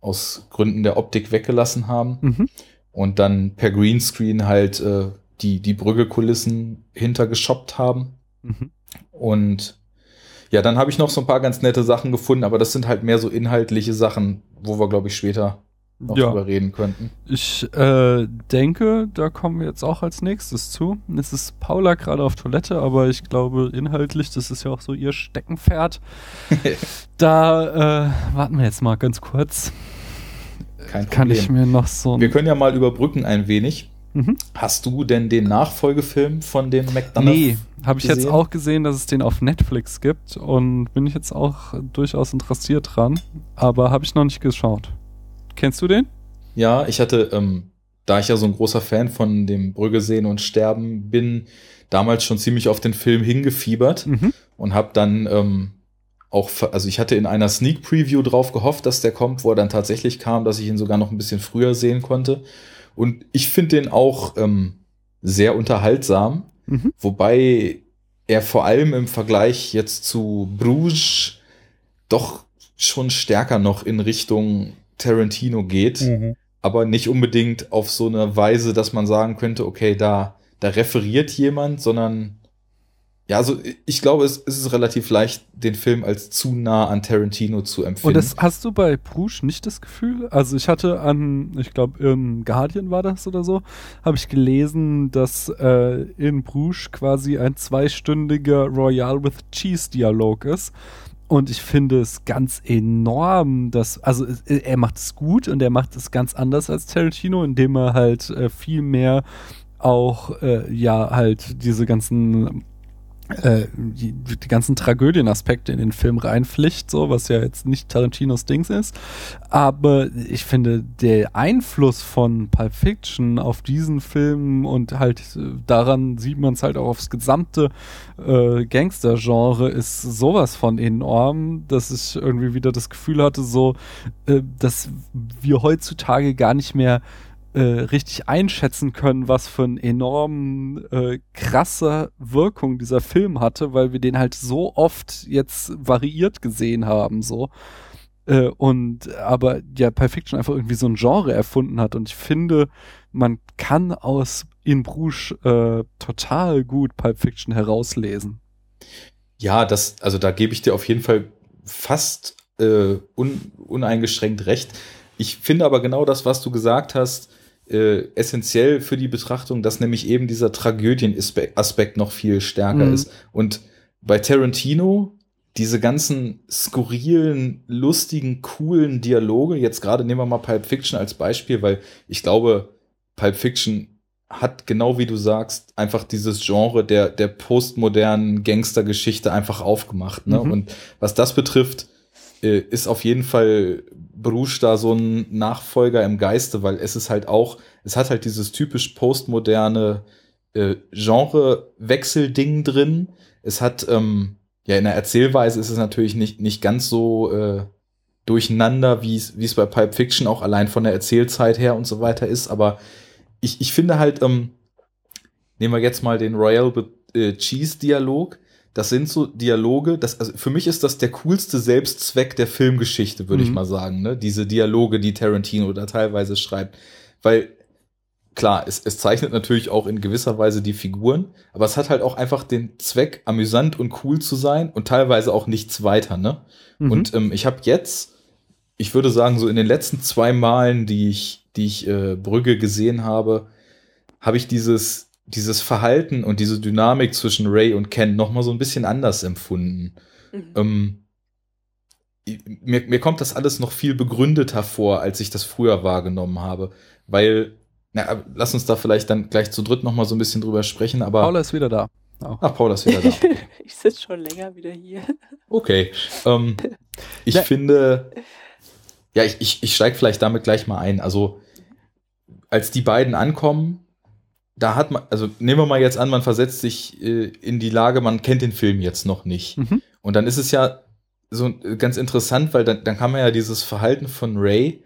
aus Gründen der Optik weggelassen haben Mhm. und dann per Greenscreen halt äh, die, die Brügge-Kulissen hintergeschoppt haben. Mhm. Und ja, dann habe ich noch so ein paar ganz nette Sachen gefunden, aber das sind halt mehr so inhaltliche Sachen, wo wir, glaube ich, später noch Ja. drüber reden könnten. Ich äh, denke, da kommen wir jetzt auch als nächstes zu. Es ist Paula gerade auf Toilette, aber ich glaube, inhaltlich, das ist ja auch so ihr Steckenpferd. da äh, warten wir jetzt mal ganz kurz. Kein Kann Problem. ich mir noch so wir können ja mal überbrücken ein wenig. Mhm. Hast du denn den Nachfolgefilm von den McDonough? Nee, habe ich jetzt auch gesehen, dass es den auf Netflix gibt und bin ich jetzt auch durchaus interessiert dran, aber habe ich noch nicht geschaut. Kennst du den? Ja, ich hatte, ähm, da ich ja so ein großer Fan von dem Brügge sehen und sterben bin, damals schon ziemlich auf den Film hingefiebert. Mhm. und habe dann ähm, auch, also ich hatte in einer Sneak Preview drauf gehofft, dass der kommt, wo er dann tatsächlich kam, dass ich ihn sogar noch ein bisschen früher sehen konnte. Und ich finde den auch ähm, sehr unterhaltsam, Mhm. wobei er vor allem im Vergleich jetzt zu Bruges doch schon stärker noch in Richtung Tarantino geht, aber nicht unbedingt auf so eine Weise, dass man sagen könnte, okay, da, da referiert jemand, sondern ja, also ich glaube, es, es ist relativ leicht, den Film als zu nah an Tarantino zu empfinden. Und das hast du bei Bruges nicht das Gefühl? Also ich hatte an, ich glaube im Guardian war das oder so, habe ich gelesen, dass äh, in Bruges quasi ein zweistündiger Royal with Cheese Dialog ist. Und ich finde es ganz enorm, dass, also er macht es gut und er macht es ganz anders als Tarantino, indem er halt äh, viel mehr auch, äh, ja, halt diese ganzen äh, die, die ganzen Tragödienaspekte in den Film reinpflicht, so, was ja jetzt nicht Tarantinos Dings ist. Aber ich finde, der Einfluss von Pulp Fiction auf diesen Film und halt äh, daran sieht man es halt auch aufs gesamte äh, Gangster-Genre ist sowas von enorm, dass ich irgendwie wieder das Gefühl hatte, so, äh, dass wir heutzutage gar nicht mehr äh, richtig einschätzen können, was für eine enorm äh, krasse Wirkung dieser Film hatte, weil wir den halt so oft jetzt variiert gesehen haben, so. Äh, und aber ja, Pulp Fiction einfach irgendwie so ein Genre erfunden hat. Und ich finde, man kann aus In Bruges äh, total gut Pulp Fiction herauslesen. ja, das, also da gebe ich dir auf jeden Fall fast äh, un, uneingeschränkt recht. Ich finde aber genau das, was du gesagt hast, äh, essentiell für die Betrachtung, dass nämlich eben dieser Tragödienaspekt noch viel stärker Mhm. ist. Und bei Tarantino diese ganzen skurrilen, lustigen, coolen Dialoge, jetzt gerade nehmen wir mal Pulp Fiction als Beispiel, weil ich glaube, Pulp Fiction hat genau wie du sagst einfach dieses Genre der der postmodernen Gangstergeschichte einfach aufgemacht. Ne? Mhm. Und was das betrifft, äh, ist auf jeden Fall Bruges da so ein Nachfolger im Geiste, weil es ist halt auch, es hat halt dieses typisch postmoderne äh, Genre-Wechselding drin. Es hat, ähm, ja, in der Erzählweise ist es natürlich nicht, nicht ganz so äh, durcheinander, wie es bei Pulp Fiction auch allein von der Erzählzeit her und so weiter ist. Aber ich, ich finde halt, ähm, nehmen wir jetzt mal den Royal äh, Cheese Dialog. Das sind so Dialoge, das, also für mich ist das der coolste Selbstzweck der Filmgeschichte, würde ich Mhm. mal sagen, ne? Diese Dialoge, die Tarantino da teilweise schreibt. Weil, klar, es, es zeichnet natürlich auch in gewisser Weise die Figuren, aber es hat halt auch einfach den Zweck, amüsant und cool zu sein und teilweise auch nichts weiter, ne? Mhm. Und ähm, ich habe jetzt, ich würde sagen, so in den letzten zwei Malen, die ich, die ich äh, Brügge gesehen habe, habe ich dieses, dieses Verhalten und diese Dynamik zwischen Ray und Ken noch mal so ein bisschen anders empfunden. Mhm. Ähm, mir, mir kommt das alles noch viel begründeter vor, als ich das früher wahrgenommen habe. Weil, na, lass uns da vielleicht dann gleich zu dritt noch mal so ein bisschen drüber sprechen, aber. Paula ist wieder da. Auch. Ach, Paula ist wieder da. ich sitze schon länger wieder hier. Okay. Ähm, ich ja. finde, ja, ich, ich, ich steige vielleicht damit gleich mal ein. Also, als die beiden ankommen, da hat man, also nehmen wir mal jetzt an, man versetzt sich äh, in die Lage, man kennt den Film jetzt noch nicht. Mhm. Und dann ist es ja so ganz interessant, weil dann, dann kann man ja dieses Verhalten von Ray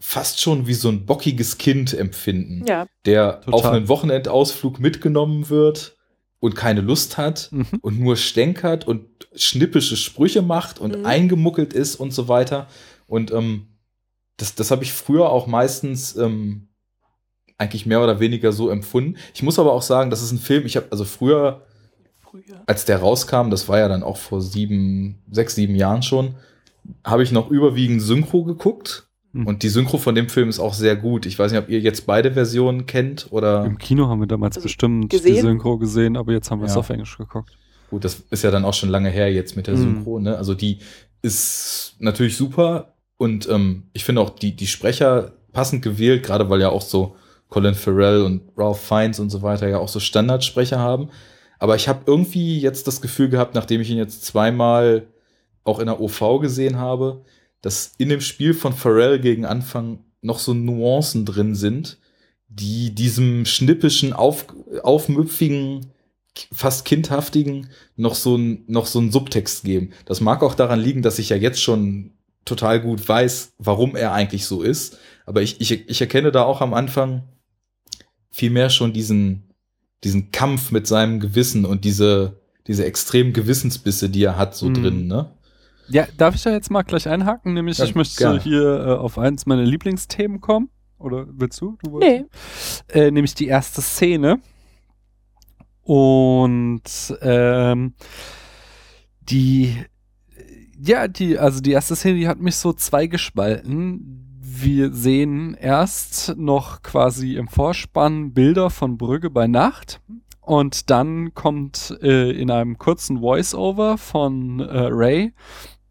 fast schon wie so ein bockiges Kind empfinden, ja. der Total. auf einen Wochenendausflug mitgenommen wird und keine Lust hat mhm. und nur stänkert und schnippische Sprüche macht und mhm. eingemuckelt ist und so weiter. Und ähm, das, das habe ich früher auch meistens ähm, eigentlich mehr oder weniger so empfunden. Ich muss aber auch sagen, das ist ein Film, ich habe also früher, früher, als der rauskam, das war ja dann auch vor sieben, sechs, sieben Jahren schon, habe ich noch überwiegend Synchro geguckt Mhm. Und die Synchro von dem Film ist auch sehr gut. Ich weiß nicht, ob ihr jetzt beide Versionen kennt oder. Im Kino haben wir damals also bestimmt gesehen? die Synchro gesehen, aber jetzt haben wir es auf Englisch geguckt. Gut, das ist ja dann auch schon lange her jetzt mit der mhm. Synchro, ne? Also die ist natürlich super und ähm, ich finde auch die, die Sprecher passend gewählt, gerade weil ja auch so Colin Farrell und Ralph Fiennes und so weiter ja auch so Standardsprecher haben. Aber ich habe irgendwie jetzt das Gefühl gehabt, nachdem ich ihn jetzt zweimal auch in der OV gesehen habe, dass in dem Spiel von Pharrell gegen Anfang noch so Nuancen drin sind, die diesem schnippischen, auf, aufmüpfigen, fast kindhaftigen noch so ein, noch so einen Subtext geben. Das mag auch daran liegen, dass ich ja jetzt schon total gut weiß, warum er eigentlich so ist. Aber ich, ich, ich erkenne da auch am Anfang vielmehr schon diesen, diesen Kampf mit seinem Gewissen und diese, diese extremen Gewissensbisse, die er hat, so mhm. drin, ne? Ja, darf ich da jetzt mal gleich einhaken? Nämlich, ja, ich möchte gerne. hier äh, auf eins meiner Lieblingsthemen kommen. Oder willst du? du nee. Äh, nämlich die erste Szene. Und ähm, die, ja, die, also die erste Szene, die hat mich so zweigespalten. Wir sehen erst noch quasi im Vorspann Bilder von Brügge bei Nacht. Und dann kommt äh, in einem kurzen Voice-Over von äh, Ray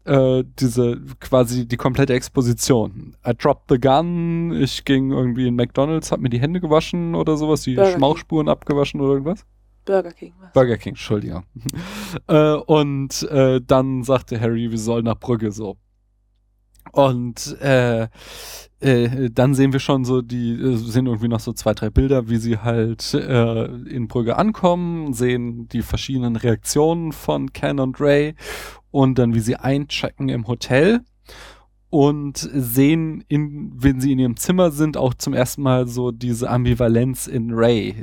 äh, diese quasi die komplette Exposition. I dropped the gun, ich ging irgendwie in McDonalds, hab mir die Hände gewaschen oder sowas, die Burger Schmauchspuren King. abgewaschen oder irgendwas. Burger King. Was? Burger King, Entschuldigung. äh, und äh, dann sagte Harry, wir sollen nach Brügge so. Und äh, äh, dann sehen wir schon so, die äh, sehen irgendwie noch so zwei, drei Bilder, wie sie halt äh, in Brügge ankommen, sehen die verschiedenen Reaktionen von Ken und Ray und dann wie sie einchecken im Hotel und sehen, in, wenn sie in ihrem Zimmer sind, auch zum ersten Mal so diese Ambivalenz in Ray.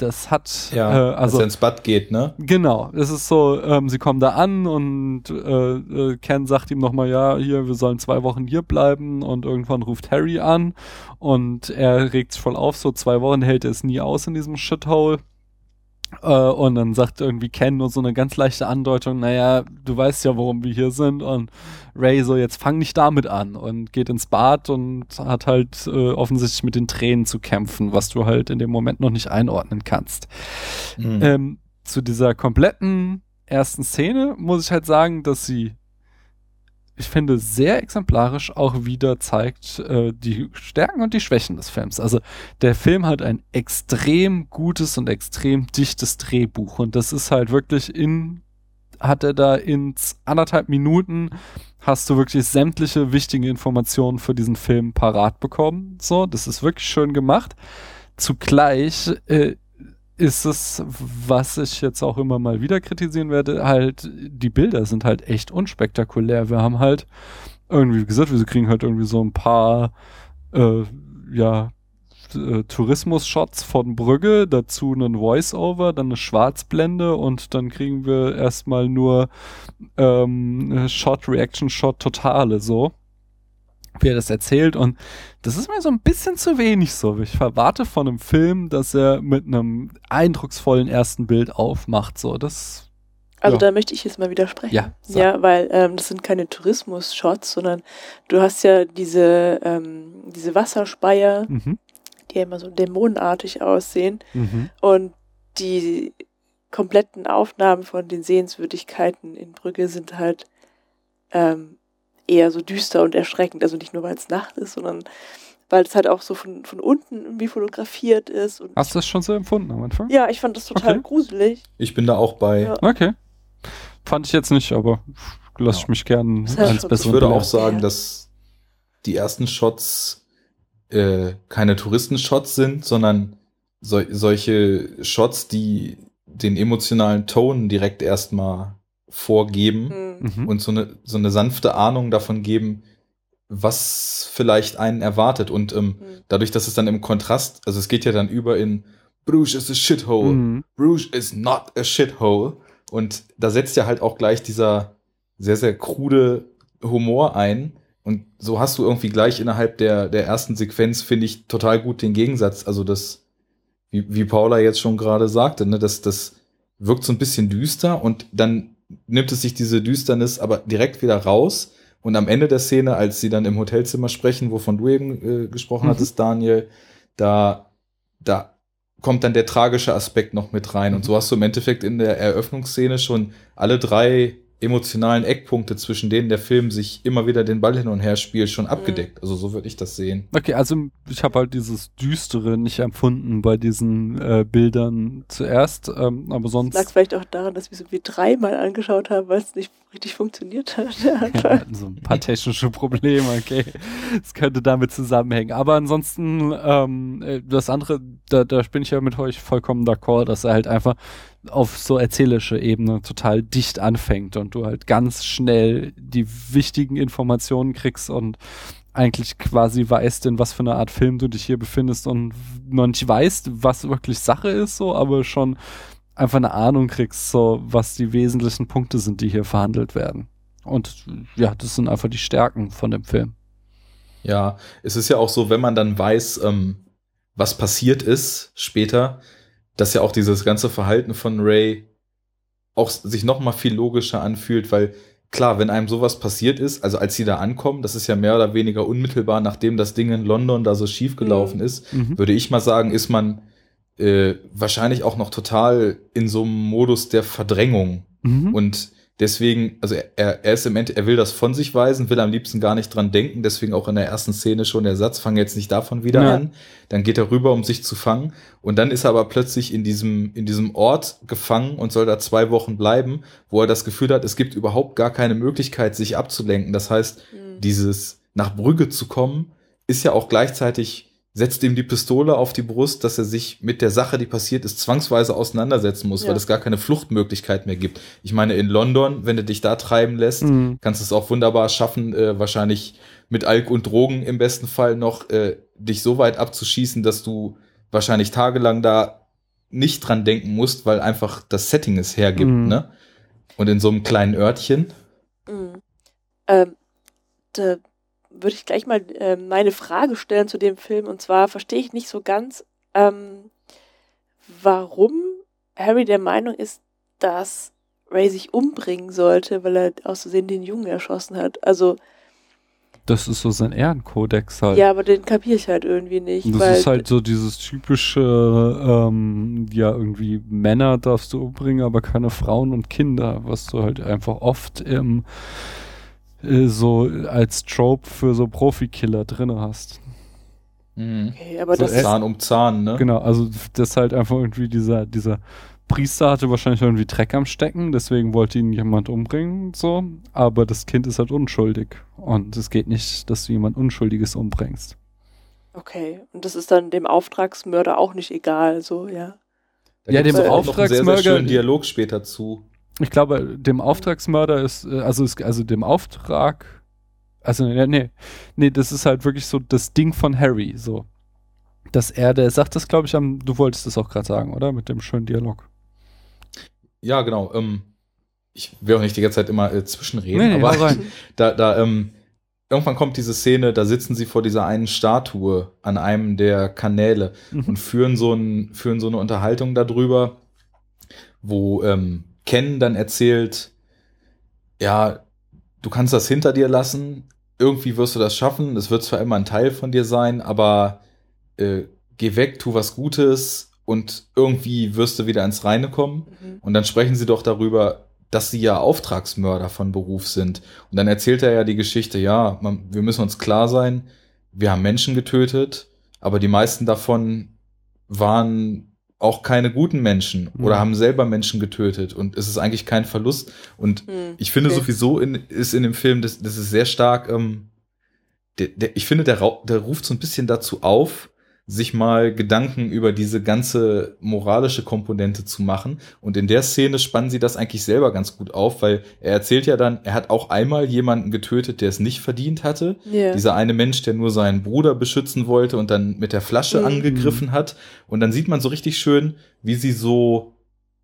Das hat ja, äh, also als ins Bad geht, ne? Genau. Es ist so, ähm, sie kommen da an und äh, äh, Ken sagt ihm nochmal, ja, hier, wir sollen zwei Wochen hier bleiben und irgendwann ruft Harry an und er regt sich voll auf, so zwei Wochen hält er es nie aus in diesem Shithole. Äh, und dann sagt irgendwie Ken nur so eine ganz leichte Andeutung, naja, du weißt ja, warum wir hier sind. Und Ray so, jetzt fang nicht damit an und geht ins Bad und hat halt äh, offensichtlich mit den Tränen zu kämpfen, was du halt in dem Moment noch nicht einordnen kannst. Mhm. Ähm, zu dieser kompletten ersten Szene muss ich halt sagen, dass sie ich finde, sehr exemplarisch auch wieder zeigt äh, die Stärken und die Schwächen des Films. Also der Film hat ein extrem gutes und extrem dichtes Drehbuch und das ist halt wirklich in, hat er da in anderthalb Minuten hast du wirklich sämtliche wichtigen Informationen für diesen Film parat bekommen. So, das ist wirklich schön gemacht. Zugleich äh, ist es, was ich jetzt auch immer mal wieder kritisieren werde, halt, die Bilder sind halt echt unspektakulär. Wir haben halt irgendwie, wie gesagt, wir kriegen halt irgendwie so ein paar, äh, ja, äh, Tourismus-Shots von Brügge, dazu einen Voice-Over, dann eine Schwarzblende und dann kriegen wir erstmal nur ähm, Shot, Reaction-Shot, Totale so wie er das erzählt und das ist mir so ein bisschen zu wenig so. Ich erwarte von einem Film, dass er mit einem eindrucksvollen ersten Bild aufmacht, so das. Also ja. da möchte ich jetzt mal widersprechen. Ja, sag. ja weil ähm, das sind keine Tourismus-Shots, sondern du hast ja diese, ähm, diese Wasserspeier, mhm. die ja immer so dämonenartig aussehen mhm. und die kompletten Aufnahmen von den Sehenswürdigkeiten in Brügge sind halt ähm, eher so düster und erschreckend. Also nicht nur, weil es Nacht ist, sondern weil es halt auch so von, von unten irgendwie fotografiert ist. Und Hast du das schon so empfunden am Anfang? ja, ich fand das total Okay. gruselig. Ich bin da auch bei. Ja. Okay. Fand ich jetzt nicht, aber lass Ja. ich mich gern Das eins Besseren Ich würde auch sagen, Ja. dass die ersten Shots äh, keine Touristenshots sind, sondern sol solche Shots, die den emotionalen Ton direkt erstmal vorgeben Hm. Mhm. und so eine, so eine sanfte Ahnung davon geben, was vielleicht einen erwartet. Und ähm, Hm. dadurch, dass es dann im Kontrast, also es geht ja dann über in Bruges is a shithole, Mhm. Bruges is not a shithole. Und da setzt ja halt auch gleich dieser sehr, sehr krude Humor ein. Und so hast du irgendwie gleich innerhalb der, der ersten Sequenz, finde ich, total gut den Gegensatz. Also das, wie, wie Paula jetzt schon gerade sagte, ne, das, das wirkt so ein bisschen düster und dann nimmt es sich diese Düsternis aber direkt wieder raus. Und am Ende der Szene, als sie dann im Hotelzimmer sprechen, wovon du eben äh, gesprochen Mhm. hattest, Daniel, da, da kommt dann der tragische Aspekt noch mit rein. Und so hast du im Endeffekt in der Eröffnungsszene schon alle drei emotionalen Eckpunkte, zwischen denen der Film sich immer wieder den Ball hin und her spielt, schon abgedeckt. Also so würde ich das sehen. Okay, also ich habe halt dieses Düstere nicht empfunden bei diesen äh, Bildern zuerst, ähm, aber sonst. Lag vielleicht auch daran, dass wir es irgendwie dreimal angeschaut haben, weil es nicht richtig funktioniert hat. Ja, Anfang. wir hatten so ein paar technische Probleme, okay. Das könnte damit zusammenhängen. Aber ansonsten, ähm, äh, das andere, da, da bin ich ja mit euch vollkommen d'accord, dass er halt einfach auf so erzählerische Ebene total dicht anfängt und du halt ganz schnell die wichtigen Informationen kriegst und eigentlich quasi weißt, in was für einer Art Film du dich hier befindest und noch nicht weißt, was wirklich Sache ist, so, aber schon einfach eine Ahnung kriegst, so, was die wesentlichen Punkte sind, die hier verhandelt werden. Und ja, das sind einfach die Stärken von dem Film. Ja, es ist ja auch so, wenn man dann weiß, ähm, was passiert ist später, dass ja auch dieses ganze Verhalten von Ray auch sich noch mal viel logischer anfühlt, weil klar, wenn einem sowas passiert ist, also als sie da ankommen, das ist ja mehr oder weniger unmittelbar, nachdem das Ding in London da so schief gelaufen Mhm. ist, Mhm. würde ich mal sagen, ist man äh, wahrscheinlich auch noch total in so einem Modus der Verdrängung. Mhm. Und deswegen, also er, er ist im Endeffekt, er will das von sich weisen, will am liebsten gar nicht dran denken, deswegen auch in der ersten Szene schon der Satz, fang jetzt nicht davon wieder Ja. an. Dann geht er rüber, um sich zu fangen. Und dann ist er aber plötzlich in diesem, in diesem Ort gefangen und soll da zwei Wochen bleiben, wo er das Gefühl hat, es gibt überhaupt gar keine Möglichkeit, sich abzulenken. Das heißt, Hm. dieses nach Brügge zu kommen, ist ja auch gleichzeitig, setzt ihm die Pistole auf die Brust, dass er sich mit der Sache, die passiert ist, zwangsweise auseinandersetzen muss, Ja. weil es gar keine Fluchtmöglichkeit mehr gibt. Ich meine, in London, wenn du dich da treiben lässt, Mhm. kannst du es auch wunderbar schaffen, äh, wahrscheinlich mit Alk und Drogen im besten Fall noch äh, dich so weit abzuschießen, dass du wahrscheinlich tagelang da nicht dran denken musst, weil einfach das Setting es hergibt, Mhm. ne? Und in so einem kleinen Örtchen. Mhm. Ähm, würde ich gleich mal ähm, meine Frage stellen zu dem Film. Und zwar verstehe ich nicht so ganz, ähm, warum Harry der Meinung ist, dass Ray sich umbringen sollte, weil er aus Versehen den Jungen erschossen hat. Also, Das ist so sein Ehrenkodex halt. ja, aber den kapiere ich halt irgendwie nicht. Das weil, ist halt so dieses typische, ähm, ja, irgendwie Männer darfst du umbringen, aber keine Frauen und Kinder, was du halt einfach oft im, äh, so als Trope für so Profikiller drinne hast. Mhm. okay, aber so das Zahn um Zahn, ne? Genau, also das ist halt einfach irgendwie dieser, dieser Priester hatte wahrscheinlich irgendwie Dreck am Stecken, deswegen wollte ihn jemand umbringen, so, aber das Kind ist halt unschuldig. Und es geht nicht, dass du jemand Unschuldiges umbringst. Okay, und das ist dann dem Auftragsmörder auch nicht egal, so, ja. Da Ja, dem auch noch einen sehr, sehr Auftragsmörder- schönen Dialog später zu. Ich glaube, dem Auftragsmörder ist, äh, also, ist, also dem Auftrag, also nee, nee, nee, das ist halt wirklich so das Ding von Harry, so. Dass er, der sagt das, glaube ich, am, du wolltest das auch gerade sagen, oder? Mit dem schönen Dialog. Ja, genau. Ähm, ich will auch nicht die ganze Zeit immer äh, zwischenreden, Nee, nee, aber da, da, ähm, irgendwann kommt diese Szene, da sitzen sie vor dieser einen Statue an einem der Kanäle Mhm. und führen so, ein, führen so eine Unterhaltung darüber, wo ähm, Ken dann erzählt, ja, du kannst das hinter dir lassen, irgendwie wirst du das schaffen, es wird zwar immer ein Teil von dir sein, aber äh, geh weg, tu was Gutes und irgendwie wirst du wieder ins Reine kommen. Mhm. Und dann sprechen sie doch darüber, dass sie ja Auftragsmörder von Beruf sind. Und dann erzählt er ja die Geschichte, ja, man, wir müssen uns klar sein, wir haben Menschen getötet, aber die meisten davon waren auch keine guten Menschen oder Mhm. haben selber Menschen getötet und es ist eigentlich kein Verlust. Und Hm, ich finde okay. sowieso in, ist in dem Film, das, das ist sehr stark, ähm, der, der, ich finde, der, rau- der ruft so ein bisschen dazu auf, sich mal Gedanken über diese ganze moralische Komponente zu machen. Und in der Szene spannen sie das eigentlich selber ganz gut auf, weil er erzählt ja dann, er hat auch einmal jemanden getötet, der es nicht verdient hatte. Ja. Dieser eine Mensch, der nur seinen Bruder beschützen wollte und dann mit der Flasche Mhm. angegriffen hat. Und dann sieht man so richtig schön, wie sie so,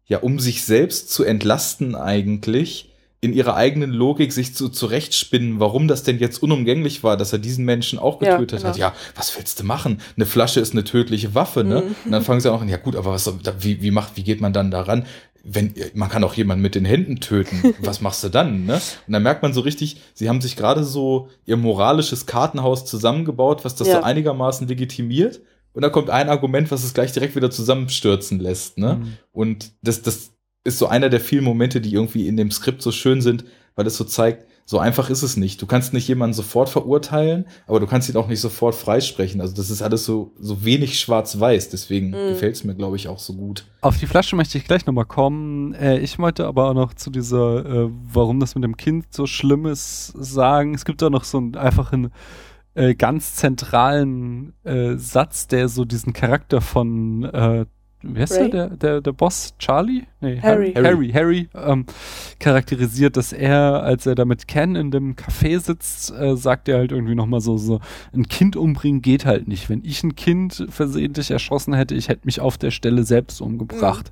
ja, um sich selbst zu entlasten eigentlich, in ihrer eigenen Logik sich zu, zurechtspinnen, warum das denn jetzt unumgänglich war, dass er diesen Menschen auch Ja, getötet genau. hat. Ja, was willst du machen? Eine Flasche ist eine tödliche Waffe, ne? Mhm. Und dann fangen sie auch an, ja gut, aber was, wie, wie macht, wie geht man dann daran? Wenn, man kann auch jemanden mit den Händen töten. Was machst du dann, ne? Und dann merkt man so richtig, sie haben sich gerade so ihr moralisches Kartenhaus zusammengebaut, was das Ja. so einigermaßen legitimiert. Und da kommt ein Argument, was es gleich direkt wieder zusammenstürzen lässt, ne? Mhm. Und das, das ist so einer der vielen Momente, die irgendwie in dem Skript so schön sind, weil es so zeigt, so einfach ist es nicht. Du kannst nicht jemanden sofort verurteilen, aber du kannst ihn auch nicht sofort freisprechen. Also das ist alles so, so wenig schwarz-weiß. Deswegen Mhm. gefällt es mir, glaube ich, auch so gut. Auf die Flasche möchte ich gleich nochmal kommen. Äh, ich wollte aber auch noch zu dieser, äh, warum das mit dem Kind so schlimm ist, sagen. Es gibt da noch so einen einfachen, äh, ganz zentralen äh, Satz, der so diesen Charakter von, äh, wie heißt Ray? der, der, der, Boss? Charlie? Nee, Harry. Harry, Harry, ähm, charakterisiert, dass er, als er da mit Ken in dem Café sitzt, äh, sagt er halt irgendwie nochmal so, so, ein Kind umbringen geht halt nicht. Wenn ich ein Kind versehentlich erschossen hätte, ich hätte mich auf der Stelle selbst umgebracht.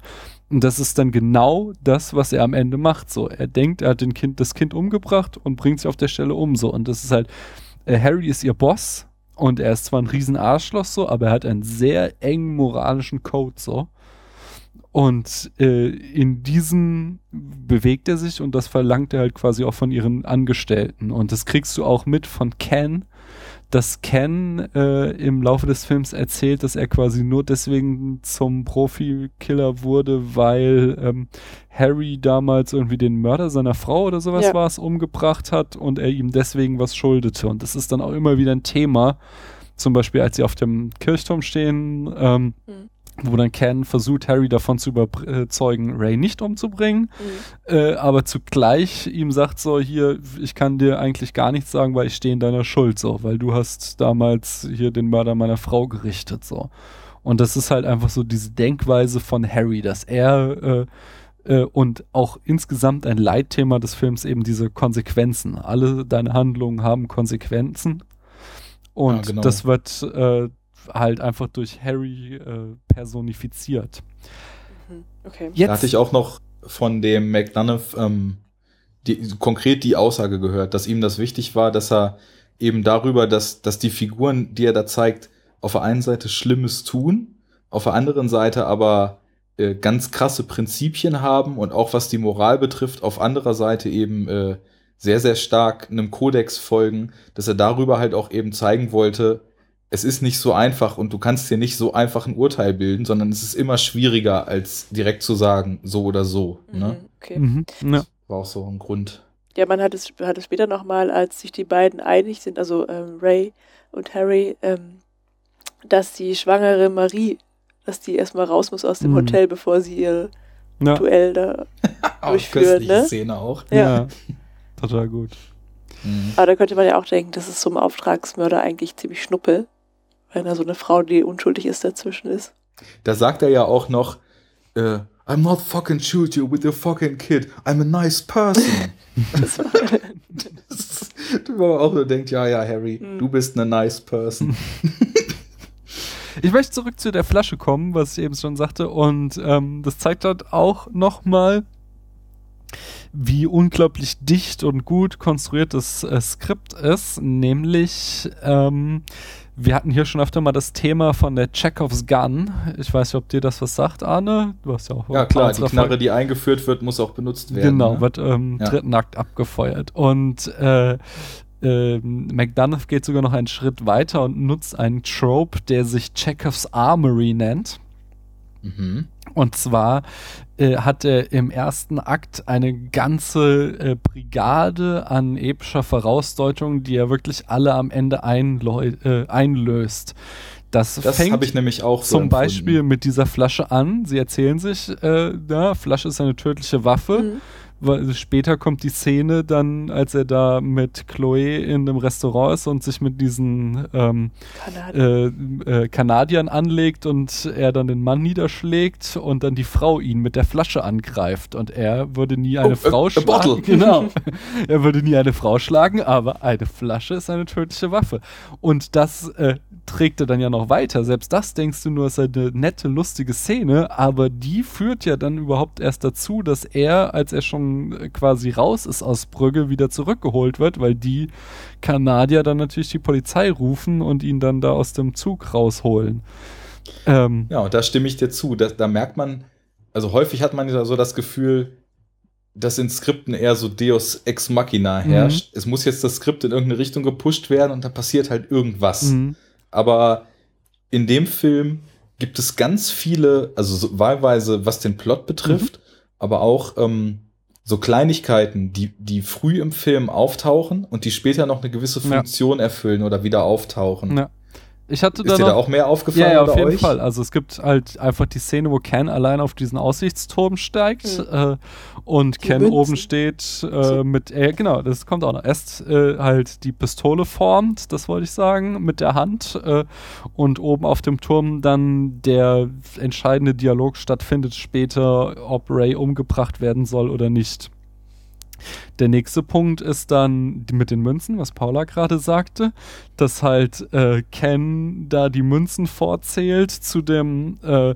Und das ist dann genau das, was er am Ende macht. So, er denkt, er hat den Kind, das Kind umgebracht und bringt sich auf der Stelle um. So, und das ist halt, äh, Harry ist ihr Boss und er ist zwar ein riesen Arschloch so, aber er hat einen sehr engen moralischen Code so. Und äh, in diesem bewegt er sich und das verlangt er halt quasi auch von ihren Angestellten. Und das kriegst du auch mit von Ken, dass Ken äh, im Laufe des Films erzählt, dass er quasi nur deswegen zum Profikiller wurde, weil ähm, Harry damals irgendwie den Mörder seiner Frau oder sowas Ja. war es umgebracht hat und er ihm deswegen was schuldete. Und das ist dann auch immer wieder ein Thema. Zum Beispiel, als sie auf dem Kirchturm stehen, ähm, Mhm. Wo dann Ken versucht, Harry davon zu überzeugen, Ray nicht umzubringen, Mhm. äh, aber zugleich ihm sagt so, hier, ich kann dir eigentlich gar nichts sagen, weil ich stehe in deiner Schuld, so, weil du hast damals hier den Mörder meiner Frau gerichtet, so. Und das ist halt einfach so diese Denkweise von Harry, dass er äh, äh, und auch insgesamt ein Leitthema des Films eben diese Konsequenzen. Alle deine Handlungen haben Konsequenzen. Und Ja, genau. das wird äh, halt einfach durch Harry äh, personifiziert. Mhm. Okay. Jetzt, Da hatte ich auch noch von dem McDonough ähm, die, konkret die Aussage gehört, dass ihm das wichtig war, dass er eben darüber, dass, dass die Figuren, die er da zeigt, auf der einen Seite Schlimmes tun, auf der anderen Seite aber äh, ganz krasse Prinzipien haben und auch was die Moral betrifft, auf anderer Seite eben äh, sehr, sehr stark einem Kodex folgen, dass er darüber halt auch eben zeigen wollte, es ist nicht so einfach und du kannst dir nicht so einfach ein Urteil bilden, sondern es ist immer schwieriger, als direkt zu sagen, so oder so. Ne? Mhm. Okay. mhm, ja. War auch so ein Grund. Ja, man hat es, hat es später nochmal, als sich die beiden einig sind, also ähm, Ray und Harry, ähm, dass die schwangere Marie, dass die erstmal raus muss aus dem Mhm. Hotel, bevor sie ihr Ja. Duell da. Auch Durchführen, köstliche ne? Szene auch. Ja. Ja. Total gut. Mhm. Aber da könnte man ja auch denken, das ist so einem Auftragsmörder eigentlich ziemlich schnuppe, wenn da so eine Frau, die unschuldig ist, dazwischen ist. Da sagt er ja auch noch, äh, I'm not fucking shoot you with your fucking kid. I'm a nice person. Das war, das du man auch nur denkt, ja, ja, Harry, Mhm. du bist eine nice person. Ich möchte zurück zu der Flasche kommen, was ich eben schon sagte. Und ähm, das zeigt dort auch nochmal, wie unglaublich dicht und gut konstruiert das äh, Skript ist. Nämlich, ähm, wir hatten hier schon öfter mal das Thema von der Chekhovs Gun. Ich weiß nicht, ob dir das was sagt, Arne. Du hast ja auch Ja, klar, die Knarre, die eingeführt wird, muss auch benutzt werden. Genau, ne? wird im Ja. dritten Akt abgefeuert. Und äh, ähm, McDonough geht sogar noch einen Schritt weiter und nutzt einen Trope, der sich Chekhovs Armory nennt. Mhm. Und zwar äh, hat er im ersten Akt eine ganze äh, Brigade an epischer Vorausdeutung, die er wirklich alle am Ende äh, einlöst. Das, das habe ich nämlich auch so zum Beispiel mit dieser Flasche an. Sie erzählen sich, äh, na, Flasche ist eine tödliche Waffe. Mhm weil später kommt die Szene dann, als er da mit Chloe in einem Restaurant ist und sich mit diesen ähm, Kanadier. äh, äh, Kanadiern anlegt und er dann den Mann niederschlägt und dann die Frau ihn mit der Flasche angreift und er würde nie eine oh, Frau a, schlagen. A genau. er würde nie eine Frau schlagen, aber eine Flasche ist eine tödliche Waffe. Und das äh, trägt er dann ja noch weiter. Selbst das denkst du nur, ist eine nette, lustige Szene, aber die führt ja dann überhaupt erst dazu, dass er, als er schon quasi raus ist aus Brügge, wieder zurückgeholt wird, weil die Kanadier dann natürlich die Polizei rufen und ihn dann da aus dem Zug rausholen. Ähm, ja, und da stimme ich dir zu. Da, da merkt man, also häufig hat man ja so das Gefühl, dass in Skripten eher so Deus Ex Machina herrscht. Mhm. Es muss jetzt das Skript in irgendeine Richtung gepusht werden und da passiert halt irgendwas. Mhm aber in dem Film gibt es ganz viele, also so wahlweise, was den Plot betrifft, mhm. aber auch ähm, so Kleinigkeiten, die, die früh im Film auftauchen und die später noch eine gewisse Funktion ja. erfüllen oder wieder auftauchen. Ja. Ich hatte Ist da dir noch, da auch mehr aufgefallen? Ja, ja auf jeden euch? Fall. Also es gibt halt einfach die Szene, wo Ken allein auf diesen Aussichtsturm steigt mhm. äh, und die Ken Münzen. oben steht äh, mit, äh, genau, das kommt auch noch. Erst äh, halt die Pistole formt, das wollte ich sagen, mit der Hand äh, und oben auf dem Turm dann der entscheidende Dialog stattfindet später, ob Ray umgebracht werden soll oder nicht. Der nächste Punkt ist dann mit den Münzen, was Paula gerade sagte, dass halt äh, Ken da die Münzen vorzählt zu dem äh,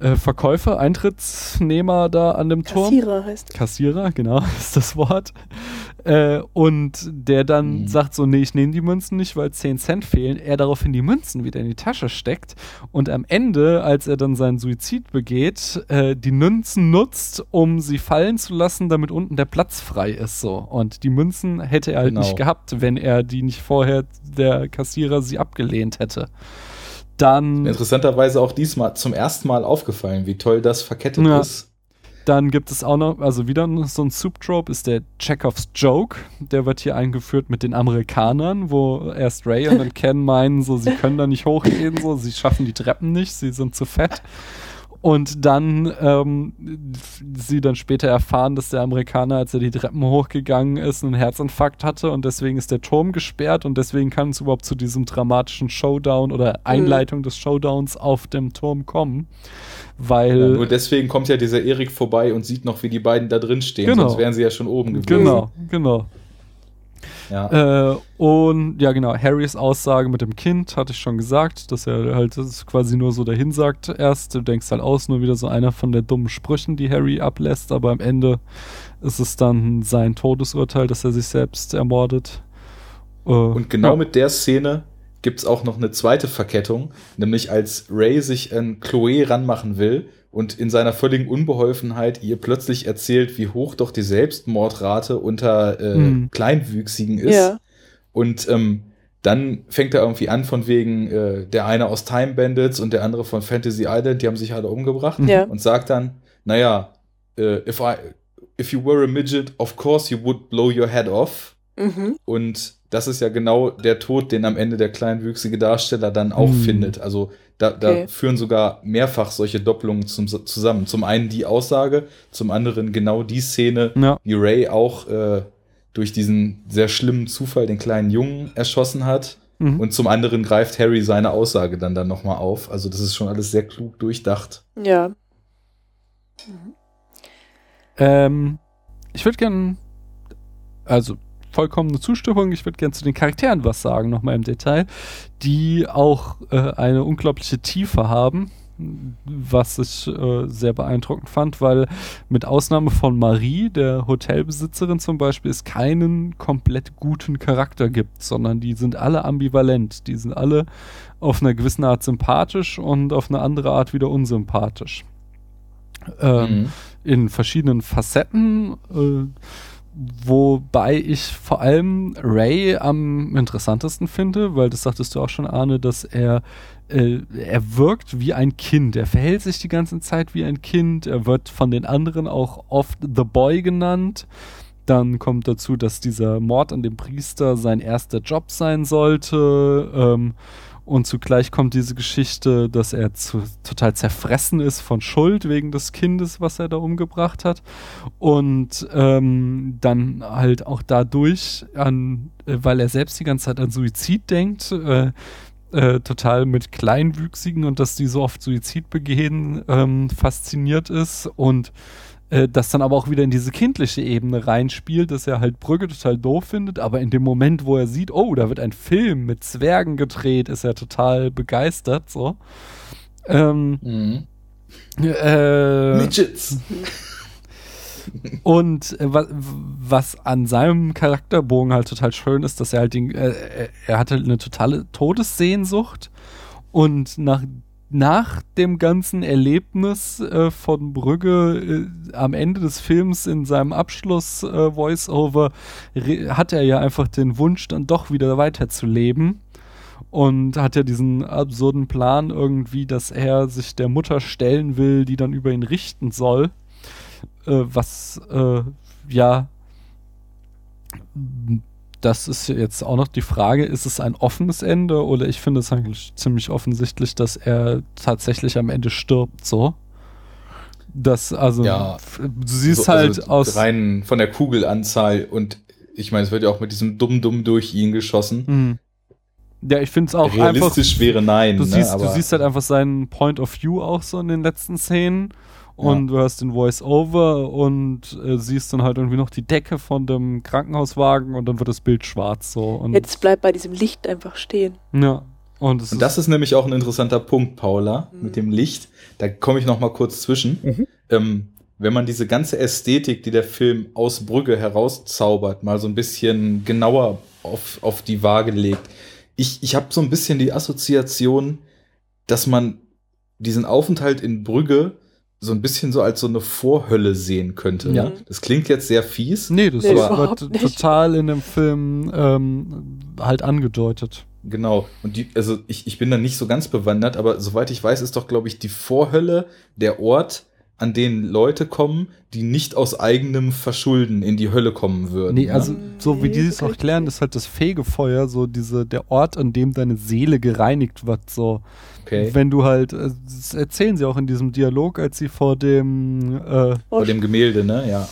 äh, Verkäufer, Eintrittsnehmer da an dem Turm. Kassierer heißt. Kassierer, genau, ist das Wort. Äh, und der dann mhm. sagt so, nee, ich nehme die Münzen nicht, weil 10 Cent fehlen. Er daraufhin die Münzen wieder in die Tasche steckt und am Ende, als er dann seinen Suizid begeht, äh, die Münzen nutzt, um sie fallen zu lassen, damit unten der Platz frei ist so. Und die Münzen hätte er halt genau. nicht gehabt, wenn er die nicht vorher der Kassierer sie abgelehnt hätte. Dann. Interessanterweise auch diesmal zum ersten Mal aufgefallen, wie toll das verkettet ja. ist. Dann gibt es auch noch, also wieder so ein Subtrope, ist der Chekhovs Joke. Der wird hier eingeführt mit den Amerikanern, wo erst Ray und dann Ken meinen, so, sie können da nicht hochgehen, so, sie schaffen die Treppen nicht, sie sind zu fett und dann ähm, sie dann später erfahren, dass der Amerikaner, als er die Treppen hochgegangen ist, einen Herzinfarkt hatte und deswegen ist der Turm gesperrt und deswegen kann es überhaupt zu diesem dramatischen Showdown oder mhm. Einleitung mhm. des Showdowns auf dem Turm kommen. Weil. Ja, nur deswegen kommt ja dieser Erik vorbei und sieht noch, wie die beiden da drin stehen, genau. sonst wären sie ja schon oben gewesen. Genau, genau. Ja. Äh, und ja, genau, Harrys Aussage mit dem Kind hatte ich schon gesagt, dass er halt das quasi nur so dahin sagt erst. Du denkst halt aus, nur wieder so einer von der dummen Sprüchen, die Harry ablässt, aber am Ende ist es dann sein Todesurteil, dass er sich selbst ermordet. Äh, und genau ja. mit der Szene gibt es auch noch eine zweite Verkettung, nämlich als Ray sich an Chloe ranmachen will und in seiner völligen Unbeholfenheit ihr plötzlich erzählt, wie hoch doch die Selbstmordrate unter äh, mhm. Kleinwüchsigen ist. Ja. Und ähm, dann fängt er irgendwie an von wegen äh, der eine aus Time Bandits und der andere von Fantasy Island, die haben sich alle umgebracht ja. und sagt dann, naja, äh, if I if you were a midget, of course you would blow your head off. Mhm. Und das ist ja genau der Tod, den am Ende der kleinwüchsige Darsteller dann auch mhm. findet. Also da, da okay. führen sogar mehrfach solche Doppelungen zum, zusammen. Zum einen die Aussage, zum anderen genau die Szene, ja. wie Ray auch äh, durch diesen sehr schlimmen Zufall den kleinen Jungen erschossen hat. Mhm. Und zum anderen greift Harry seine Aussage dann, dann nochmal auf. Also das ist schon alles sehr klug durchdacht. Ja. Mhm. Ähm, ich würde gerne, also vollkommene Zustimmung. Ich würde gerne zu den Charakteren was sagen, nochmal im Detail, die auch äh, eine unglaubliche Tiefe haben, was ich äh, sehr beeindruckend fand, weil mit Ausnahme von Marie, der Hotelbesitzerin zum Beispiel, es keinen komplett guten Charakter gibt, sondern die sind alle ambivalent. Die sind alle auf einer gewissen Art sympathisch und auf eine andere Art wieder unsympathisch. Ähm, mhm. In verschiedenen Facetten. Äh, wobei ich vor allem Ray am interessantesten finde, weil das sagtest du auch schon, Arne, dass er äh, er wirkt wie ein Kind. Er verhält sich die ganze Zeit wie ein Kind. Er wird von den anderen auch oft The Boy genannt. Dann kommt dazu, dass dieser Mord an dem Priester sein erster Job sein sollte. Ähm, und zugleich kommt diese Geschichte, dass er zu, total zerfressen ist von Schuld wegen des Kindes, was er da umgebracht hat. Und ähm, dann halt auch dadurch an, äh, weil er selbst die ganze Zeit an Suizid denkt, äh, äh, total mit Kleinwüchsigen und dass die so oft Suizid begehen, ähm, fasziniert ist und äh, das dann aber auch wieder in diese kindliche Ebene reinspielt, dass er halt Brügge total doof findet, aber in dem Moment, wo er sieht, oh, da wird ein Film mit Zwergen gedreht, ist er total begeistert, so. Ähm, Mhm. äh, Midgets. Und äh, wa was an seinem Charakterbogen halt total schön ist, dass er halt den, äh, er- er hatte eine totale Todessehnsucht und nach nach dem ganzen Erlebnis äh, von Brügge äh, am Ende des Films in seinem Abschluss äh, Voiceover hat er ja einfach den Wunsch dann doch wieder weiterzuleben und hat ja diesen absurden Plan irgendwie, dass er sich der Mutter stellen will, die dann über ihn richten soll äh, was äh, ja das ist jetzt auch noch die Frage, ist es ein offenes Ende oder ich finde es eigentlich ziemlich offensichtlich, dass er tatsächlich am Ende stirbt, so. Das, also, Ja. du siehst So, halt also aus. rein von der Kugelanzahl und ich meine, es wird ja auch mit diesem Dumm-Dumm durch ihn geschossen. Hm. Ja, ich finde es auch einfach. Realistisch wäre nein. Du, ne? siehst, du siehst halt einfach seinen Point of View auch so in den letzten Szenen. Und du hast den Voice-Over und äh, siehst dann halt irgendwie noch die Decke von dem Krankenhauswagen und dann wird das Bild schwarz so. Und, Jetzt bleibt bei diesem Licht einfach stehen. ja. Und, Und das ist nämlich auch ein interessanter Punkt, Paula, Mhm. mit dem Licht. Da komme ich noch mal kurz zwischen. Ähm, wenn man diese ganze Ästhetik, die der Film aus Brügge herauszaubert, mal so ein bisschen genauer auf, auf die Waage legt. Ich, ich habe so ein bisschen die Assoziation, dass man diesen Aufenthalt in Brügge so ein bisschen so als so eine Vorhölle sehen könnte. Ja. Das klingt jetzt sehr fies. Nee, das Nee, nicht. total in dem Film ähm, halt angedeutet. Genau. Und die, also ich, ich bin da nicht so ganz bewandert, aber soweit ich weiß, ist doch, glaube ich, die Vorhölle der Ort, an den Leute kommen, die nicht aus eigenem Verschulden in die Hölle kommen würden. Nee, ne? also so wie die es auch klären, ist halt das Fegefeuer, so diese, der Ort, an dem deine Seele gereinigt wird, so. okay. Wenn du halt, äh, das erzählen sie auch in diesem Dialog, als sie vor dem, äh, Vor dem Gemälde, ne? Ja.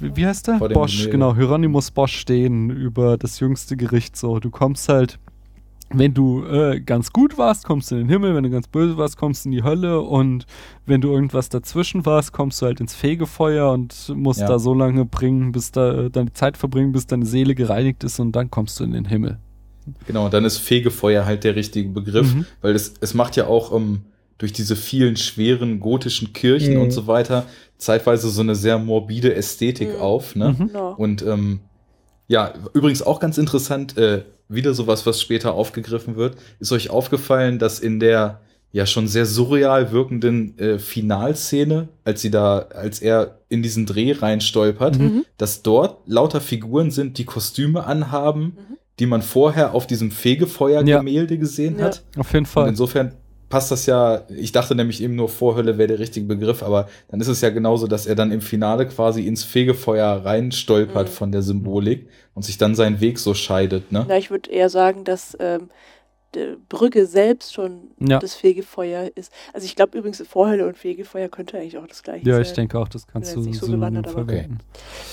Wie, wie heißt der? Bosch, Gemälde. genau, Hieronymus Bosch stehen über das jüngste Gericht so. Du kommst halt, wenn du äh, ganz gut warst, kommst du in den Himmel, wenn du ganz böse warst, kommst du in die Hölle und wenn du irgendwas dazwischen warst, kommst du halt ins Fegefeuer und musst Ja. da so lange bringen, bis da äh, deine Zeit verbringen, bis deine Seele gereinigt ist und dann kommst du in den Himmel. Genau, und dann ist Fegefeuer halt der richtige Begriff, Mhm. weil es, es macht ja auch ähm, durch diese vielen schweren gotischen Kirchen Mhm. und so weiter zeitweise so eine sehr morbide Ästhetik Mhm. auf, ne? Mhm. Und ähm, ja, übrigens auch ganz interessant, äh, wieder sowas, was später aufgegriffen wird. Ist euch aufgefallen, dass in der ja schon sehr surreal wirkenden äh, Finalszene, als sie da, als er in diesen Dreh reinstolpert, Mhm. dass dort lauter Figuren sind, die Kostüme anhaben, Mhm. die man vorher auf diesem Fegefeuer-Gemälde gesehen Ja. hat. Auf jeden Und Fall. insofern passt das ja, ich dachte nämlich eben nur Vorhölle wäre der richtige Begriff, aber dann ist es ja genauso, dass er dann im Finale quasi ins Fegefeuer reinstolpert Mhm. von der Symbolik und sich dann seinen Weg so scheidet, ne? Na, ich würde eher sagen, dass ähm, die Brücke selbst schon Ja. das Fegefeuer ist. Also ich glaube übrigens, Vorhölle und Fegefeuer könnte eigentlich auch das gleiche Ja, sein. ich denke auch, das kannst du so aber- verwenden.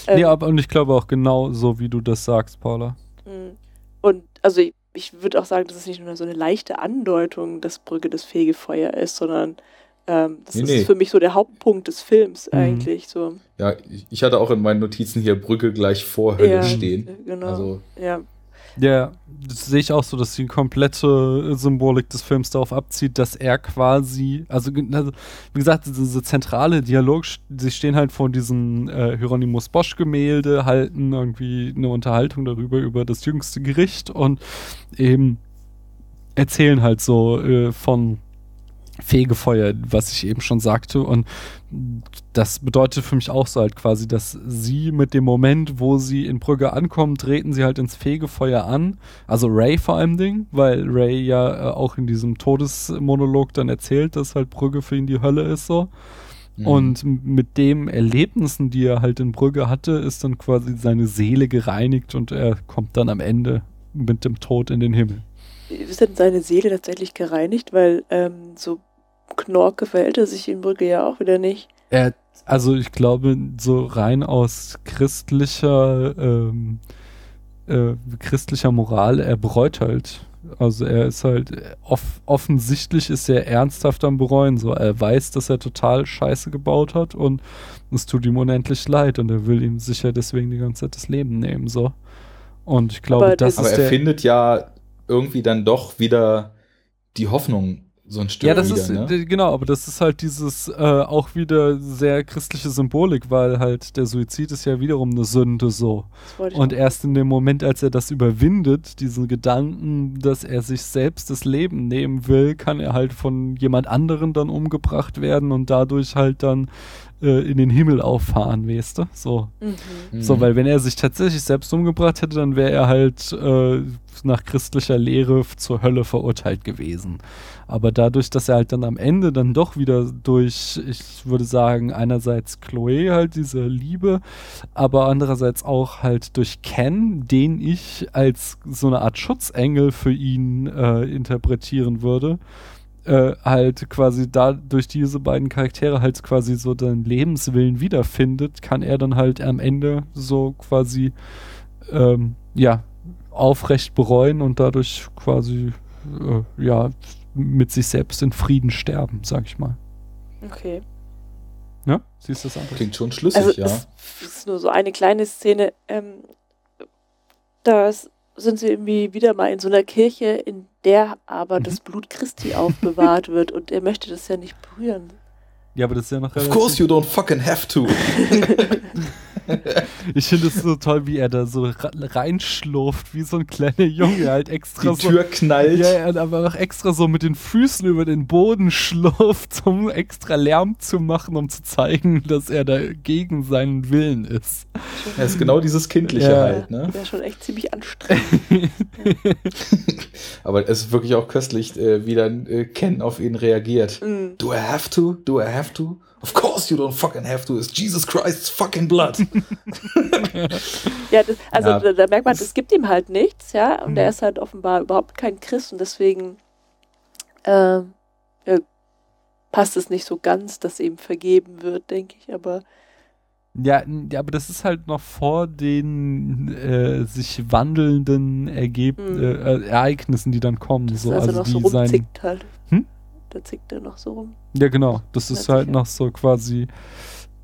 Ähm, Nee, aber und ich glaube auch genau so, wie du das sagst, Paula. Mm. Und also ich, würde auch sagen, dass es nicht nur so eine leichte Andeutung, dass Brücke das Fegefeuer ist, sondern ähm, das Nee, ist nee. für mich so der Hauptpunkt des Films Mhm. eigentlich. So. Ja, ich- hatte auch in meinen Notizen hier Brücke gleich Vorhölle Ja, stehen. Genau. Also, ja. Ja, das sehe ich auch so, dass die komplette Symbolik des Films darauf abzieht, dass er quasi, also, also wie gesagt, diese zentrale Dialog, sie stehen halt vor diesem äh, Hieronymus Bosch Gemälde, halten irgendwie eine Unterhaltung darüber, über das jüngste Gericht und eben erzählen halt so äh, von Fegefeuer, was ich eben schon sagte. Und das bedeutet für mich auch so halt quasi, dass sie mit dem Moment, wo sie in Brügge ankommen, treten sie halt ins Fegefeuer an. Also Ray vor allem Ding, weil Ray ja äh, auch in diesem Todesmonolog dann erzählt, dass halt Brügge für ihn die Hölle ist so. Mhm. Und mit dem Erlebnissen, die er halt in Brügge hatte, ist dann quasi seine Seele gereinigt und er kommt dann am Ende mit dem Tod in den Himmel. Ist denn seine Seele tatsächlich gereinigt? Weil ähm, so Knorke verhält er sich in Brücke ja auch wieder nicht. Er, also ich glaube, so rein aus christlicher, ähm, äh, christlicher Moral, er bereut halt. Also er ist halt, off offensichtlich ist er ernsthaft am Bereuen. So, er weiß, dass er total Scheiße gebaut hat und es tut ihm unendlich leid und er will ihm sicher deswegen die ganze Zeit das Leben nehmen. So. Und ich glaube, Aber das das- Aber ist er der, findet ja irgendwie dann doch wieder die Hoffnung so ein Stück Ja, das wieder, ist, ne? genau, aber das ist halt dieses äh, auch wieder sehr christliche Symbolik, weil halt der Suizid ist ja wiederum eine Sünde so. Und erst in dem Moment, als er das überwindet, diesen Gedanken, dass er sich selbst das Leben nehmen will, kann er halt von jemand anderen dann umgebracht werden und dadurch halt dann äh, in den Himmel auffahren, weißt du? So. Mhm. So, weil wenn er sich tatsächlich selbst umgebracht hätte, dann wäre er halt äh, nach christlicher Lehre zur Hölle verurteilt gewesen. Aber dadurch, dass er halt dann am Ende dann doch wieder durch, ich würde sagen, einerseits Chloe halt diese Liebe, aber andererseits auch halt durch Ken, den ich als so eine Art Schutzengel für ihn äh, interpretieren würde, äh, halt quasi da durch diese beiden Charaktere halt quasi so den Lebenswillen wiederfindet, kann er dann halt am Ende so quasi ähm, ja aufrecht bereuen und dadurch quasi äh, ja mit sich selbst in Frieden sterben, sag ich mal. Okay. Ja, siehst du das anders? Klingt schon schlüssig, Also ja. es ist nur so eine kleine Szene. Ähm, da s- sind sie irgendwie wieder mal in so einer Kirche, in der aber Mhm. das Blut Christi aufbewahrt wird und er möchte das ja nicht berühren. Ja, aber das ist ja noch Of course you don't fucking have to. Ich finde es so toll, wie er da so reinschlurft, wie so ein kleiner Junge halt extra Die so. Tür knallt. Ja, er aber auch extra so mit den Füßen über den Boden schlurft, um extra Lärm zu machen, um zu zeigen, dass er da gegen seinen Willen ist. Das ist genau dieses Kindliche Ja. halt, ne? Wäre schon echt ziemlich anstrengend. Aber es ist wirklich auch köstlich, äh, wie dann äh, Ken auf ihn reagiert. Mm. Do I have to? Do I have to? Of course you don't fucking have to. It's Jesus Christ's fucking blood. Ja, das, also Ja. Da, da merkt man, es gibt ihm halt nichts, ja, und Mhm. er ist halt offenbar überhaupt kein Christ und deswegen ja, passt es nicht so ganz, dass ihm vergeben wird, denke ich, aber Ja, ja, aber das ist halt noch vor den äh, sich wandelnden Ergeb Mhm. äh, äh, Ereignissen, die dann kommen. das So, also, also noch so die sein, rumzickt halt. Da zickt er noch so rum. Ja, genau. Das ist halt sicher. noch so quasi.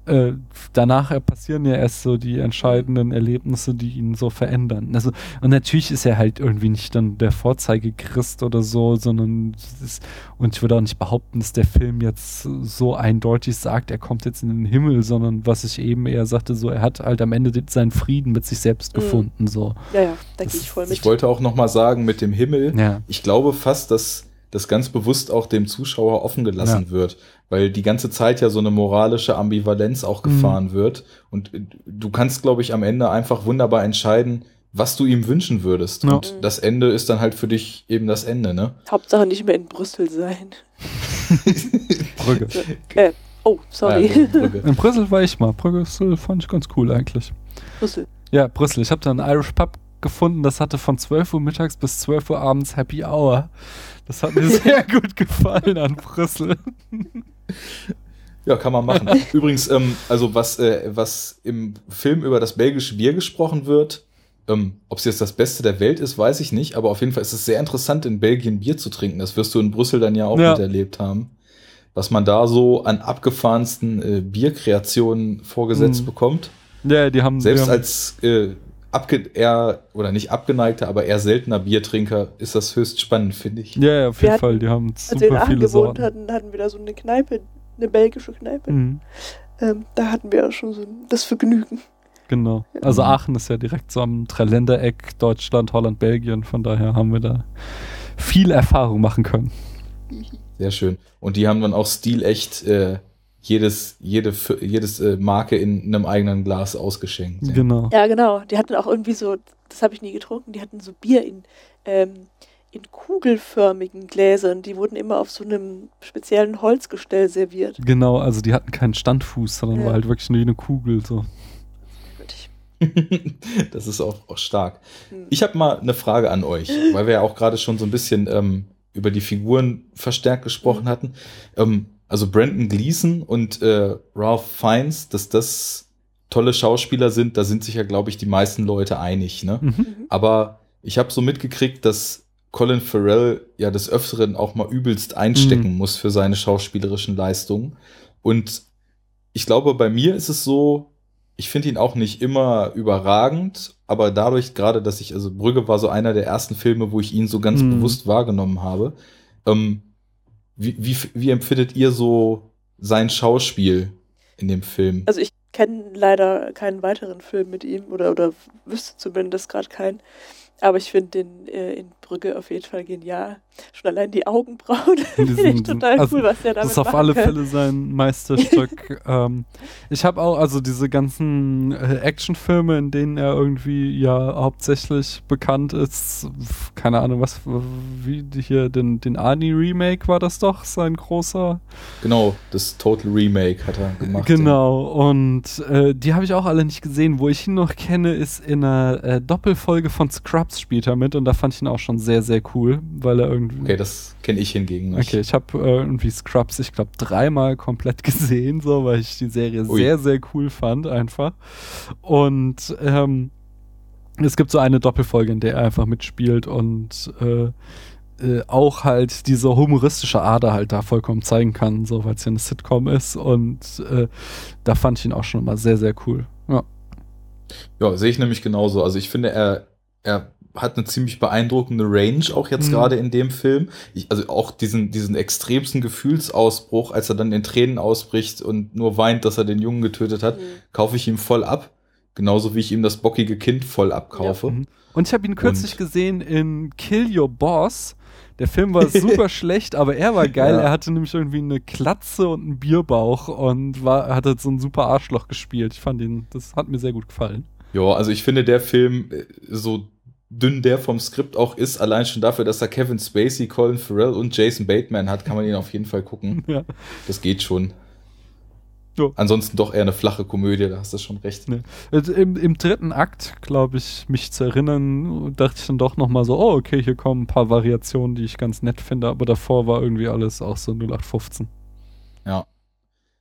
Äh, danach passieren ja erst so die entscheidenden Erlebnisse, die ihn so verändern. Also, und natürlich ist er halt irgendwie nicht dann der Vorzeigechrist oder so, sondern ist, und ich würde auch nicht behaupten, dass der Film jetzt so eindeutig sagt, er kommt jetzt in den Himmel, sondern was ich eben eher sagte, so, er hat halt am Ende seinen Frieden mit sich selbst Mhm. gefunden, so. Ja, ja, da gehe ich voll Ich mit. wollte auch noch mal sagen, mit dem Himmel, Ja. ich glaube fast, dass das ganz bewusst auch dem Zuschauer offen gelassen wird, weil die ganze Zeit ja so eine moralische Ambivalenz auch Mhm. gefahren wird. Und äh, du kannst, glaube ich, am Ende einfach wunderbar entscheiden, was du ihm wünschen würdest. Ja. Und das Ende ist dann halt für dich eben das Ende, ne? Hauptsache nicht mehr in Brüssel sein. Brügge. Äh, oh, sorry. Ah, Brücke. In Brüssel war ich mal. Brüssel fand ich ganz cool eigentlich. Brüssel. Ja, Brüssel. Ich habe da einen Irish Pub gefunden, das hatte von 12 Uhr mittags bis 12 Uhr abends Happy Hour. Das hat mir sehr gut gefallen an Brüssel. Ja, kann man machen. Übrigens, ähm, also was, äh, was im Film über das belgische Bier gesprochen wird, ähm, ob es jetzt das Beste der Welt ist, weiß ich nicht, aber auf jeden Fall ist es sehr interessant, in Belgien Bier zu trinken. Das wirst du in Brüssel dann ja auch Ja. miterlebt haben. Was man da so an abgefahrensten äh, Bierkreationen vorgesetzt Mhm. bekommt. Ja, die haben Selbst die haben, als äh, abge eher, oder nicht abgeneigter, aber eher seltener Biertrinker ist das höchst spannend, finde ich. Ja, ja, auf Wir jeden hatten- Fall. Die haben Als wir in super Aachen viele gewohnt Sorten. hatten, hatten wir da so eine Kneipe, eine belgische Kneipe. Mhm, Ähm, da hatten wir auch schon so das Vergnügen. genau. Also Aachen ist ja direkt so am Dreiländereck Deutschland, Holland, Belgien. Von daher haben wir da viel Erfahrung machen können. Sehr schön. Und die haben dann auch stilecht äh, jedes, jede, jedes äh, Marke in einem eigenen Glas ausgeschenkt. Ja. Genau. Ja, genau. Die hatten auch irgendwie so, das habe ich nie getrunken, die hatten so Bier in, ähm, in kugelförmigen Gläsern. Die wurden immer auf so einem speziellen Holzgestell serviert. Genau, also die hatten keinen Standfuß, sondern Ja. war halt wirklich nur eine Kugel. So. Das ist auch, auch stark. Hm. Ich habe mal eine Frage an euch, weil wir ja auch gerade schon so ein bisschen ähm, über die Figuren verstärkt gesprochen hatten. Ähm, also Brandon Gleason und äh, Ralph Fiennes, dass das tolle Schauspieler sind, da sind sich ja, glaube ich, die meisten Leute einig. Ne? Mhm. Aber ich habe so mitgekriegt, dass Colin Farrell ja des Öfteren auch mal übelst einstecken Mhm. muss für seine schauspielerischen Leistungen. Und ich glaube, bei mir ist es so, ich finde ihn auch nicht immer überragend, aber dadurch gerade, dass ich, also Brügge war so einer der ersten Filme, wo ich ihn so ganz Mhm. bewusst wahrgenommen habe. Ähm, wie, wie, wie empfindet ihr so sein Schauspiel in dem Film? Also ich kenne leider keinen weiteren Film mit ihm oder, oder wüsste zumindest gerade keinen. Aber ich finde den äh, in Brügge auf jeden Fall genial. Schon allein die Augenbrauen finde ich sind- total also cool, was der damit Das ist auf alle kann. Fälle sein Meisterstück. ähm, ich habe auch, also diese ganzen äh, Actionfilme, in denen er irgendwie ja hauptsächlich bekannt ist, keine Ahnung, was, wie hier, den, den Arnie-Remake war das doch, sein großer. Genau, das Total Remake hat er gemacht. Genau, und äh, die habe ich auch alle nicht gesehen. Wo ich ihn noch kenne, ist in einer äh, Doppelfolge von Scrubs spielt er mit und da fand ich ihn auch schon sehr, sehr cool, weil er irgendwie. Okay, das kenne ich hingegen nicht. Okay, ich habe äh, irgendwie Scrubs, ich glaube, dreimal komplett gesehen, so, weil ich die Serie Ui. sehr, sehr cool fand, einfach. Und ähm, es gibt so eine Doppelfolge, in der er einfach mitspielt und äh, äh, auch halt diese humoristische Ader halt da vollkommen zeigen kann, so, weil es ja eine Sitcom ist. Und äh, da fand ich ihn auch schon mal sehr, sehr cool. Ja. Ja, sehe ich nämlich genauso. Also ich finde, er, er hat eine ziemlich beeindruckende Range, auch jetzt Mhm. gerade in dem Film. Ich, also auch diesen, diesen extremsten Gefühlsausbruch, als er dann in Tränen ausbricht und nur weint, dass er den Jungen getötet hat, Mhm. kaufe ich ihm voll ab. Genauso wie ich ihm das bockige Kind voll abkaufe. Mhm. Und ich habe ihn kürzlich Und- gesehen in Kill Your Boss. Der Film war super schlecht, aber er war geil. Ja. Er hatte nämlich irgendwie eine Klatze und einen Bierbauch und war, hat halt so ein super Arschloch gespielt. Ich fand ihn, das hat mir sehr gut gefallen. Ja, also ich finde, der Film, äh, so dünn der vom Skript auch ist, allein schon dafür, dass er Kevin Spacey, Colin Farrell und Jason Bateman hat, kann man ihn auf jeden Fall gucken. Ja. Das geht schon. Ja. Ansonsten doch eher eine flache Komödie, da hast du schon recht. Ne. Also Im, Im dritten Akt, glaube ich, mich zu erinnern, dachte ich dann doch nochmal so, oh, okay, hier kommen ein paar Variationen, die ich ganz nett finde, aber davor war irgendwie alles auch so 0815. Ja,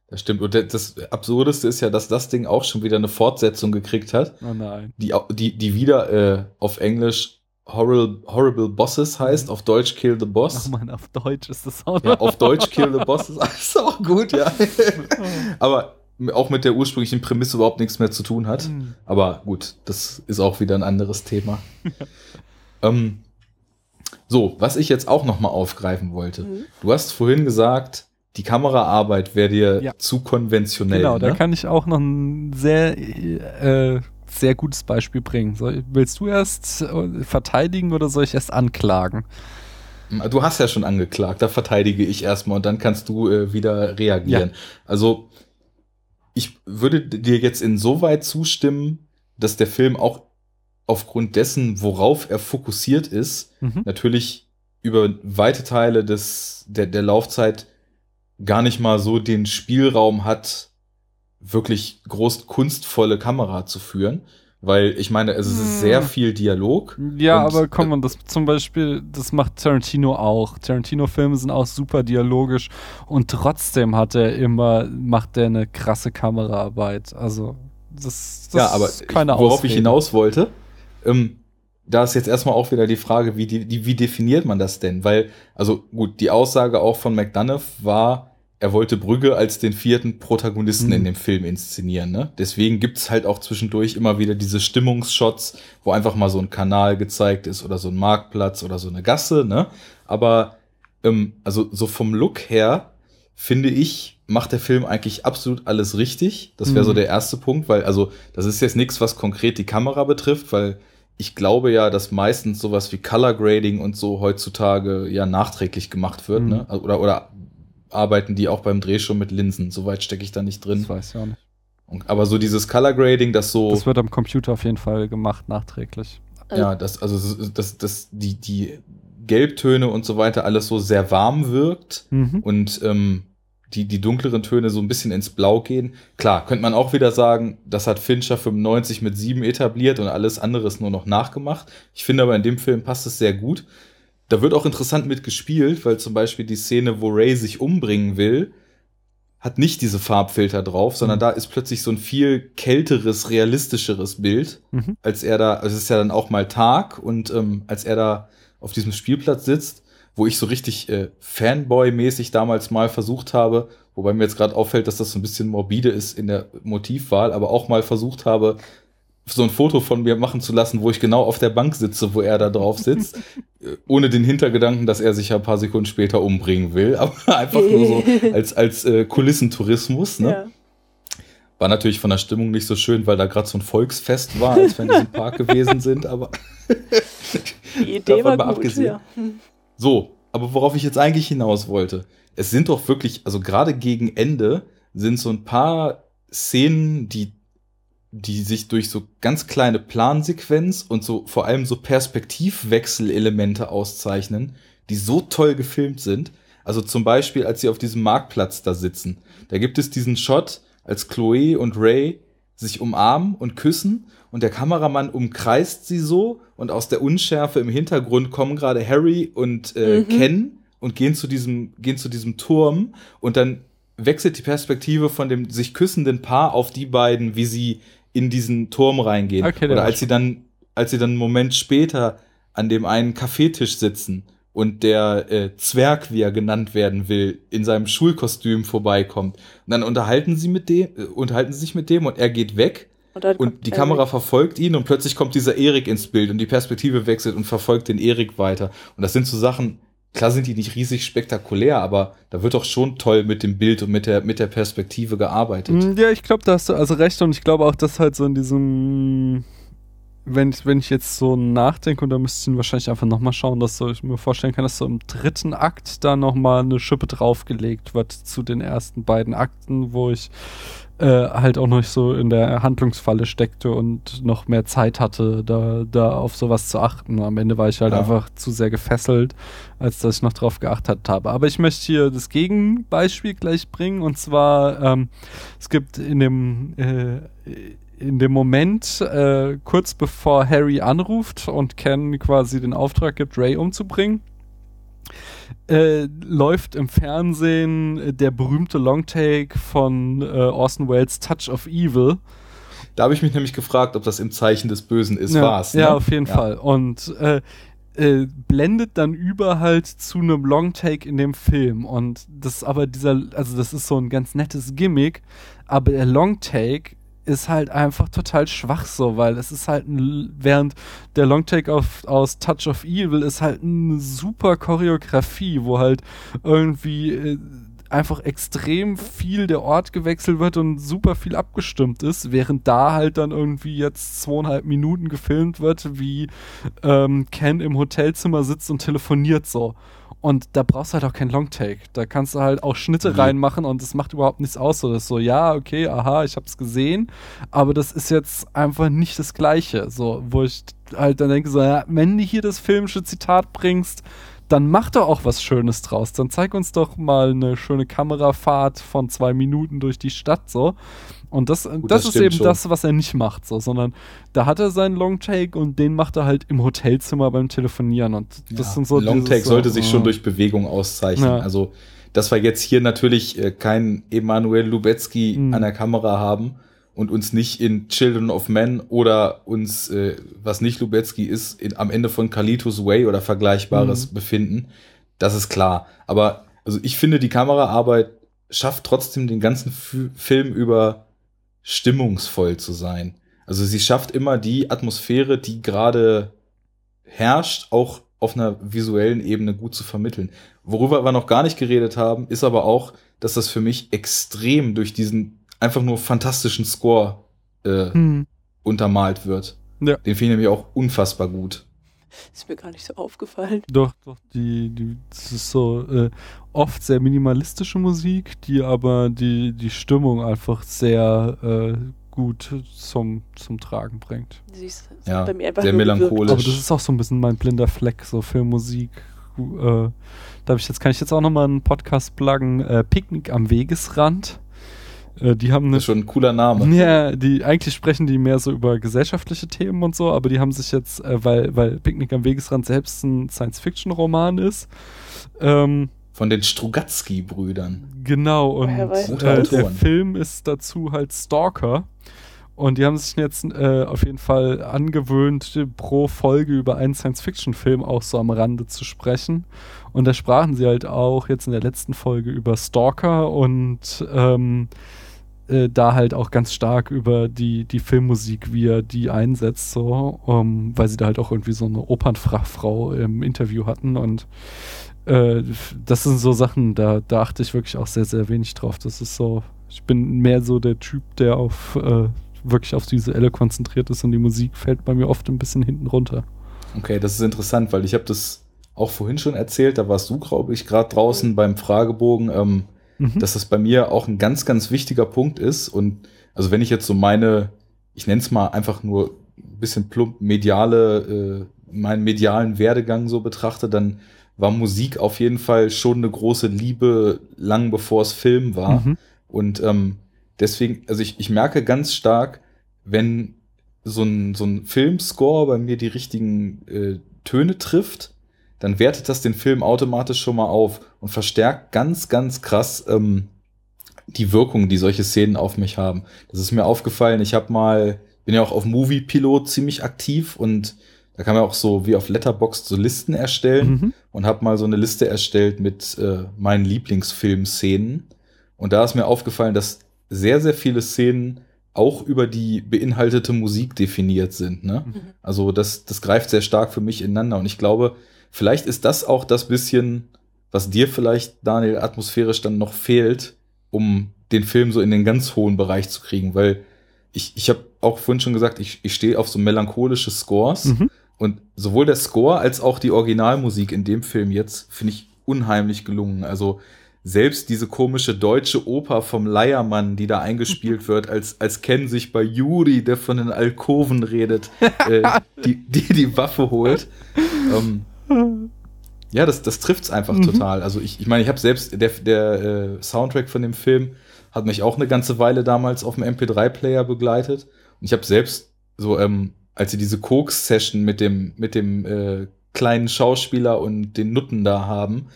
das stimmt. Und das- Absurdeste ist ja, dass das Ding auch schon wieder eine Fortsetzung gekriegt hat, Oh nein. die, die, die wieder äh, auf Englisch Horrible, Horrible Bosses heißt, auf Deutsch Kill the Ach Boss. man, auf Deutsch ist das auch Ja, auf Deutsch Kill the Bosses. ist auch gut, ja. Aber auch mit der ursprünglichen Prämisse überhaupt nichts mehr zu tun hat. Hm. Aber gut, das ist auch wieder ein anderes Thema. ähm, so, was ich jetzt auch noch mal aufgreifen wollte. Mhm. Du hast vorhin gesagt, die Kameraarbeit wäre dir Ja. zu konventionell. Genau, da ne? kann ich auch noch ein sehr, äh, sehr gutes Beispiel bringen. Soll, willst du erst äh, verteidigen oder soll ich erst anklagen? Du hast ja schon angeklagt, da verteidige ich erstmal und dann kannst du äh, wieder reagieren. Also, ich würde dir jetzt insoweit zustimmen, dass der Film auch aufgrund dessen, worauf er fokussiert ist, Mhm. natürlich über weite Teile des, der, der Laufzeit gar nicht mal so den Spielraum hat, wirklich groß kunstvolle Kamera zu führen. Weil ich meine, es ist Hm. sehr viel Dialog. Ja, aber komm äh, mal, das zum Beispiel, das macht Tarantino auch. Tarantino-Filme sind auch super dialogisch und trotzdem hat er immer, macht er eine krasse Kameraarbeit. Also, das, das ja, aber ist keine ich, worauf Ausrede. ich hinaus wollte, ähm, da ist jetzt erstmal auch wieder die Frage, wie, die, wie definiert man das denn? Weil, also gut, die Aussage auch von McDonough war, er wollte Brügge als den vierten Protagonisten Mhm. in dem Film inszenieren. Ne? Deswegen gibt's halt auch zwischendurch immer wieder diese Stimmungsshots, wo einfach mal so ein Kanal gezeigt ist oder so ein Marktplatz oder so eine Gasse. Ne? Aber ähm, also so vom Look her finde ich, macht der Film eigentlich absolut alles richtig. Das wäre so Mhm. der erste Punkt, weil also das ist jetzt nichts, was konkret die Kamera betrifft, weil ich glaube ja, dass meistens sowas wie Color Grading und so heutzutage ja nachträglich gemacht wird, Mhm. ne? Oder, oder arbeiten die auch beim Dreh schon mit Linsen? Soweit stecke ich da nicht drin. Das weiß ich auch nicht. Und, aber so dieses Color Grading, das so. Das wird am Computer auf jeden Fall gemacht, nachträglich. Ja, das, also das, das, das, die, die Gelbtöne und so weiter alles so sehr warm wirkt Mhm. und ähm, die, die dunkleren Töne so ein bisschen ins Blau gehen. Klar, könnte man auch wieder sagen, das hat Fincher 95 mit 7 etabliert und alles andere ist nur noch nachgemacht. Ich finde aber in dem Film passt es sehr gut. Da wird auch interessant mitgespielt, weil zum Beispiel die Szene, wo Ray sich umbringen will, hat nicht diese Farbfilter drauf, sondern Mhm. da ist plötzlich so ein viel kälteres, realistischeres Bild Mhm. als er da, also es ist ja dann auch mal Tag und ähm, als er da auf diesem Spielplatz sitzt, wo ich so richtig äh, Fanboy-mäßig damals mal versucht habe, wobei mir jetzt gerade auffällt, dass das so ein bisschen morbide ist in der Motivwahl, aber auch mal versucht habe, so ein Foto von mir machen zu lassen, wo ich genau auf der Bank sitze, wo er da drauf sitzt, äh, ohne den Hintergedanken, dass er sich ja ein paar Sekunden später umbringen will, aber einfach nur so als, als äh, Kulissentourismus, ne? Ja. War natürlich von der Stimmung nicht so schön, weil da gerade so ein Volksfest war, als wir in diesem Park gewesen sind, aber Die Idee Davon war mal gut. abgesehen. Ja. So. Aber worauf ich jetzt eigentlich hinaus wollte, es sind doch wirklich, also gerade gegen Ende sind so ein paar Szenen, die, die sich durch so ganz kleine Plansequenz und so vor allem so Perspektivwechselelemente auszeichnen, die so toll gefilmt sind. Also zum Beispiel, als sie auf diesem Marktplatz da sitzen, da gibt es diesen Shot, als Chloe und Ray sich umarmen und küssen und der Kameramann umkreist sie so und aus der Unschärfe im Hintergrund kommen gerade Harry und äh, Mhm. Ken und gehen zu diesem gehen zu diesem Turm und dann wechselt die Perspektive von dem sich küssenden Paar auf die beiden, wie sie in diesen Turm reingehen. Okay, der Oder als sie dann als sie dann einen Moment später an dem einen Kaffeetisch sitzen und der äh, Zwerg, wie er genannt werden will, in seinem Schulkostüm vorbeikommt. Und dann unterhalten sie mit dem, äh, unterhalten sie sich mit dem und er geht weg Und, und die Harry. Kamera verfolgt ihn und plötzlich kommt dieser Erik ins Bild und die Perspektive wechselt und verfolgt den Erik weiter. Und das sind so Sachen, klar sind die nicht riesig spektakulär, aber da wird doch schon toll mit dem Bild und mit der, mit der Perspektive gearbeitet. Mm, Ja, ich glaube, da hast du also recht und ich glaube auch, dass halt so in diesem, wenn ich, wenn ich jetzt so nachdenke und da müsste ich ihn wahrscheinlich einfach nochmal schauen, dass so ich mir vorstellen kann, dass so im dritten Akt da nochmal eine Schippe draufgelegt wird zu den ersten beiden Akten, wo ich äh, halt auch noch nicht so in der Handlungsfalle steckte und noch mehr Zeit hatte, da, da auf sowas zu achten. Am Ende war ich halt Ja. einfach zu sehr gefesselt, als dass ich noch drauf geachtet habe. Aber ich möchte hier das Gegenbeispiel gleich bringen und zwar ähm, es gibt in dem äh, in dem Moment äh, kurz bevor Harry anruft und Ken quasi den Auftrag gibt, Ray umzubringen, äh, läuft im Fernsehen der berühmte Longtake von äh, Orson Welles Touch of Evil. Da habe ich mich nämlich gefragt, ob das im Zeichen des Bösen ist. ja, War's, ne? Ja, auf jeden Ja. Fall. Und äh, äh, blendet dann über halt zu einem Longtake in dem Film. Und das ist aber dieser, also das ist so ein ganz nettes Gimmick, aber der Longtake ist halt einfach total schwach so, weil es ist halt ein, während der Longtake auf, aus Touch of Evil ist halt eine super Choreografie, wo halt irgendwie äh, einfach extrem viel der Ort gewechselt wird und super viel abgestimmt ist, während da halt dann irgendwie jetzt zweieinhalb Minuten gefilmt wird, wie ähm, Ken im Hotelzimmer sitzt und telefoniert so. Und da brauchst du halt auch kein Longtake. Da kannst du halt auch Schnitte Mhm. reinmachen und das macht überhaupt nichts aus. So, das ist so, ja, okay, aha, ich hab's gesehen, aber das ist jetzt einfach nicht das Gleiche. So, wo ich halt dann denke, so, ja, wenn du hier das filmische Zitat bringst, dann mach doch auch was Schönes draus. Dann zeig uns doch mal eine schöne Kamerafahrt von zwei Minuten durch die Stadt so. Und das, das, das ist eben schon. das, was er nicht macht, so, sondern da hat er seinen Longtake und den macht er halt im Hotelzimmer beim Telefonieren. Und das Ja, sind so Longtake sollte so, sich schon durch Bewegung auszeichnen. Ja. Also, dass wir jetzt hier natürlich äh, keinen Emanuel Lubetzky Mhm. an der Kamera haben und uns nicht in Children of Men oder uns, äh, was nicht Lubetzky ist, in, am Ende von Carlitos Way oder Vergleichbares Mhm. befinden. Das ist klar. Aber also ich finde, die Kameraarbeit schafft trotzdem den ganzen F Film über stimmungsvoll zu sein. Also sie schafft immer die Atmosphäre, die gerade herrscht, auch auf einer visuellen Ebene gut zu vermitteln. Worüber wir noch gar nicht geredet haben, ist aber auch, dass das für mich extrem durch diesen einfach nur fantastischen Score äh, Hm. untermalt wird. Ja. Den finde ich nämlich auch unfassbar gut. Ist mir gar nicht so aufgefallen. Doch, doch, die, die, das ist so äh, oft sehr minimalistische Musik, die aber die, die Stimmung einfach sehr äh, gut zum, zum Tragen bringt. Sie ist ist Ja, bei mir einfach sehr melancholisch. Aber das ist auch so ein bisschen mein blinder Fleck, so Filmmusik. Äh, da ich jetzt, kann ich jetzt auch nochmal einen Podcast pluggen, äh, Picknick am Wegesrand. Äh, die haben eine Das ist schon ein cooler Name. Ja, die eigentlich sprechen die mehr so über gesellschaftliche Themen und so, aber die haben sich jetzt, äh, weil, weil Picknick am Wegesrand selbst ein Science-Fiction-Roman ist, ähm, Von den Strugatsky-Brüdern. genau, und äh, der. Film ist dazu halt Stalker. Und die haben sich jetzt äh, auf jeden Fall angewöhnt, pro Folge über einen Science-Fiction-Film auch so am Rande zu sprechen. Und da sprachen sie halt auch jetzt in der letzten Folge über Stalker und ähm, äh, da halt auch ganz stark über die, die Filmmusik, wie er die einsetzt, so, um, weil sie da halt auch irgendwie so eine Opernfachfrau im Interview hatten und äh, das sind so Sachen, da, da achte ich wirklich auch sehr, sehr wenig drauf. Das ist so, ich bin mehr so der Typ, der auf äh, wirklich aufs Visuelle konzentriert ist und die Musik fällt bei mir oft ein bisschen hinten runter. Okay, das ist interessant, weil ich habe das auch vorhin schon erzählt, da warst du, glaube ich, gerade draußen beim Fragebogen, ähm, Mhm. dass das bei mir auch ein ganz, ganz wichtiger Punkt ist. Und also wenn ich jetzt so meine, ich nenne es mal einfach nur ein bisschen plump mediale, äh, meinen medialen Werdegang so betrachte, dann war Musik auf jeden Fall schon eine große Liebe, lang bevor es Film war. Mhm. Und ähm, deswegen, also ich, ich merke ganz stark, wenn so ein, so ein Filmscore bei mir die richtigen äh, Töne trifft, dann wertet das den Film automatisch schon mal auf und verstärkt ganz, ganz krass ähm, die Wirkung, die solche Szenen auf mich haben. Das ist mir aufgefallen, ich habe mal, bin ja auch auf Movie Pilot ziemlich aktiv und da kann man auch so wie auf Letterboxd so Listen erstellen Mhm. und habe mal so eine Liste erstellt mit äh, meinen Lieblingsfilmszenen. Und da ist mir aufgefallen, dass sehr, sehr viele Szenen auch über die beinhaltete Musik definiert sind. Ne? Mhm. Also das, das greift sehr stark für mich ineinander. Und ich glaube, vielleicht ist das auch das bisschen, was dir vielleicht, Daniel, atmosphärisch dann noch fehlt, um den Film so in den ganz hohen Bereich zu kriegen. Weil ich, ich habe auch vorhin schon gesagt, ich, ich stehe auf so melancholische Scores. Mhm. Und sowohl der Score als auch die Originalmusik in dem Film jetzt finde ich unheimlich gelungen. Also selbst diese komische deutsche Oper vom Leiermann, die da eingespielt wird, als, als Ken sich bei Juri, der von den Alkoven redet, äh, die, die die Waffe holt. Ähm, ja, das, das trifft's einfach Mhm. total. Also ich, ich meine, ich habe selbst, der, der äh, Soundtrack von dem Film hat mich auch eine ganze Weile damals auf dem MP3-Player begleitet. Und ich habe selbst so, ähm, als sie diese Koks-Session mit dem, mit dem äh, kleinen Schauspieler und den Nutten da haben,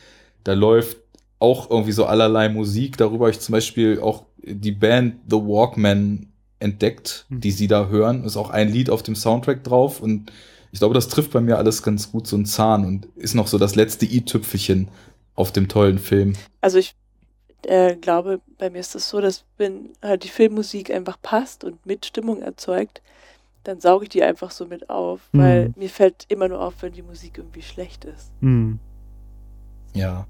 da läuft auch irgendwie so allerlei Musik. Darüber habe ich zum Beispiel auch die Band The Walkman entdeckt, Mhm. die sie da hören. Ist auch ein Lied auf dem Soundtrack drauf und ich glaube, das trifft bei mir alles ganz gut so einen Zahn und ist noch so das letzte i-Tüpfelchen auf dem tollen Film. Also ich äh, glaube, bei mir ist es so, dass wenn halt die Filmmusik einfach passt und mit Stimmung erzeugt, dann sauge ich die einfach so mit auf, Mhm. weil mir fällt immer nur auf, wenn die Musik irgendwie schlecht ist. Mhm. Ja.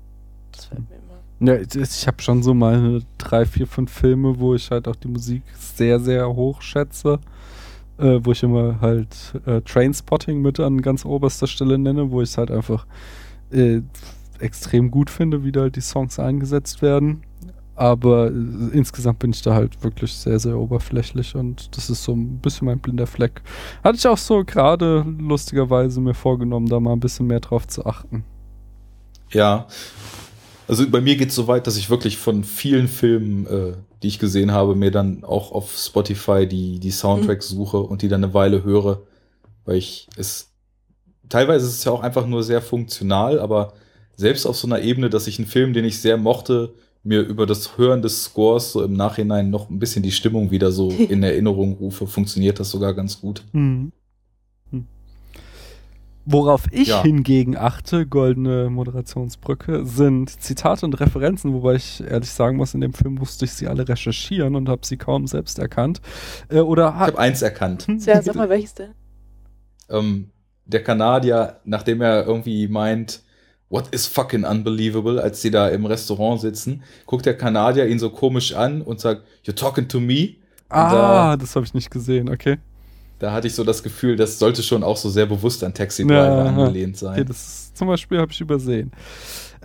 Das fällt mir immer. Ja, ich, ich habe schon so meine drei, vier, fünf Filme, wo ich halt auch die Musik sehr, sehr hoch schätze. Äh, wo ich immer halt äh, Trainspotting mit an ganz oberster Stelle nenne, wo ich es halt einfach äh, extrem gut finde, wie da halt die Songs eingesetzt werden. Aber äh, insgesamt bin ich da halt wirklich sehr, sehr oberflächlich und das ist so ein bisschen mein blinder Fleck. Hatte ich auch so gerade lustigerweise mir vorgenommen, da mal ein bisschen mehr drauf zu achten. Ja. Also bei mir geht's so weit, dass ich wirklich von vielen Filmen, äh, die ich gesehen habe, mir dann auch auf Spotify die, die Soundtracks suche und die dann eine Weile höre, weil ich es teilweise ist es ja auch einfach nur sehr funktional, aber selbst auf so einer Ebene, dass ich einen Film, den ich sehr mochte, mir über das Hören des Scores so im Nachhinein noch ein bisschen die Stimmung wieder so in Erinnerung rufe, funktioniert das sogar ganz gut. Hm. Hm. Worauf ich Ja. hingegen achte, goldene Moderationsbrücke, sind Zitate und Referenzen, wobei ich ehrlich sagen muss, in dem Film musste ich sie alle recherchieren und habe sie kaum selbst erkannt. Äh, oder Ich ha- habe eins erkannt. Ja, sag mal, welches denn? ähm, der Kanadier, nachdem er irgendwie meint, what is fucking unbelievable, als die da im Restaurant sitzen, guckt der Kanadier ihn so komisch an und sagt, you're talking to me? ah, das habe ich nicht gesehen, okay. Da hatte ich so das Gefühl, das sollte schon auch so sehr bewusst an Taxi Driver Ja, angelehnt Okay, sein. das ist, zum Beispiel habe ich übersehen.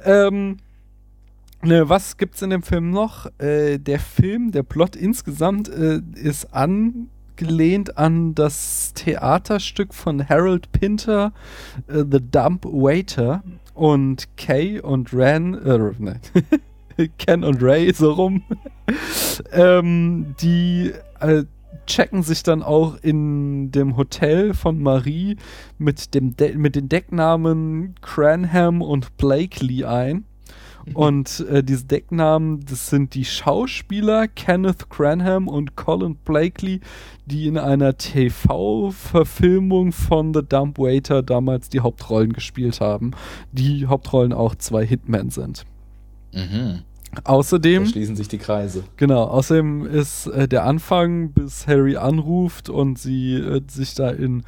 Ähm, ne, was gibt's in dem Film noch? Äh, der Film, der Plot insgesamt äh, ist angelehnt an das Theaterstück von Harold Pinter, äh, The Dump Waiter. Und Kay und Ran, äh, ne, Ken und Ray so rum, ähm, die äh, checken sich dann auch in dem Hotel von Marie mit, dem De mit den Decknamen Cranham und Blakely ein. Und äh, diese Decknamen, das sind die Schauspieler Kenneth Cranham und Colin Blakely, die in einer TV-Verfilmung von The Dump Waiter damals die Hauptrollen gespielt haben. Die Hauptrollen auch zwei Hitmen sind. Mhm. Außerdem. Da schließen sich die Kreise. Genau, außerdem ist äh, der Anfang, bis Harry anruft und sie äh, sich da in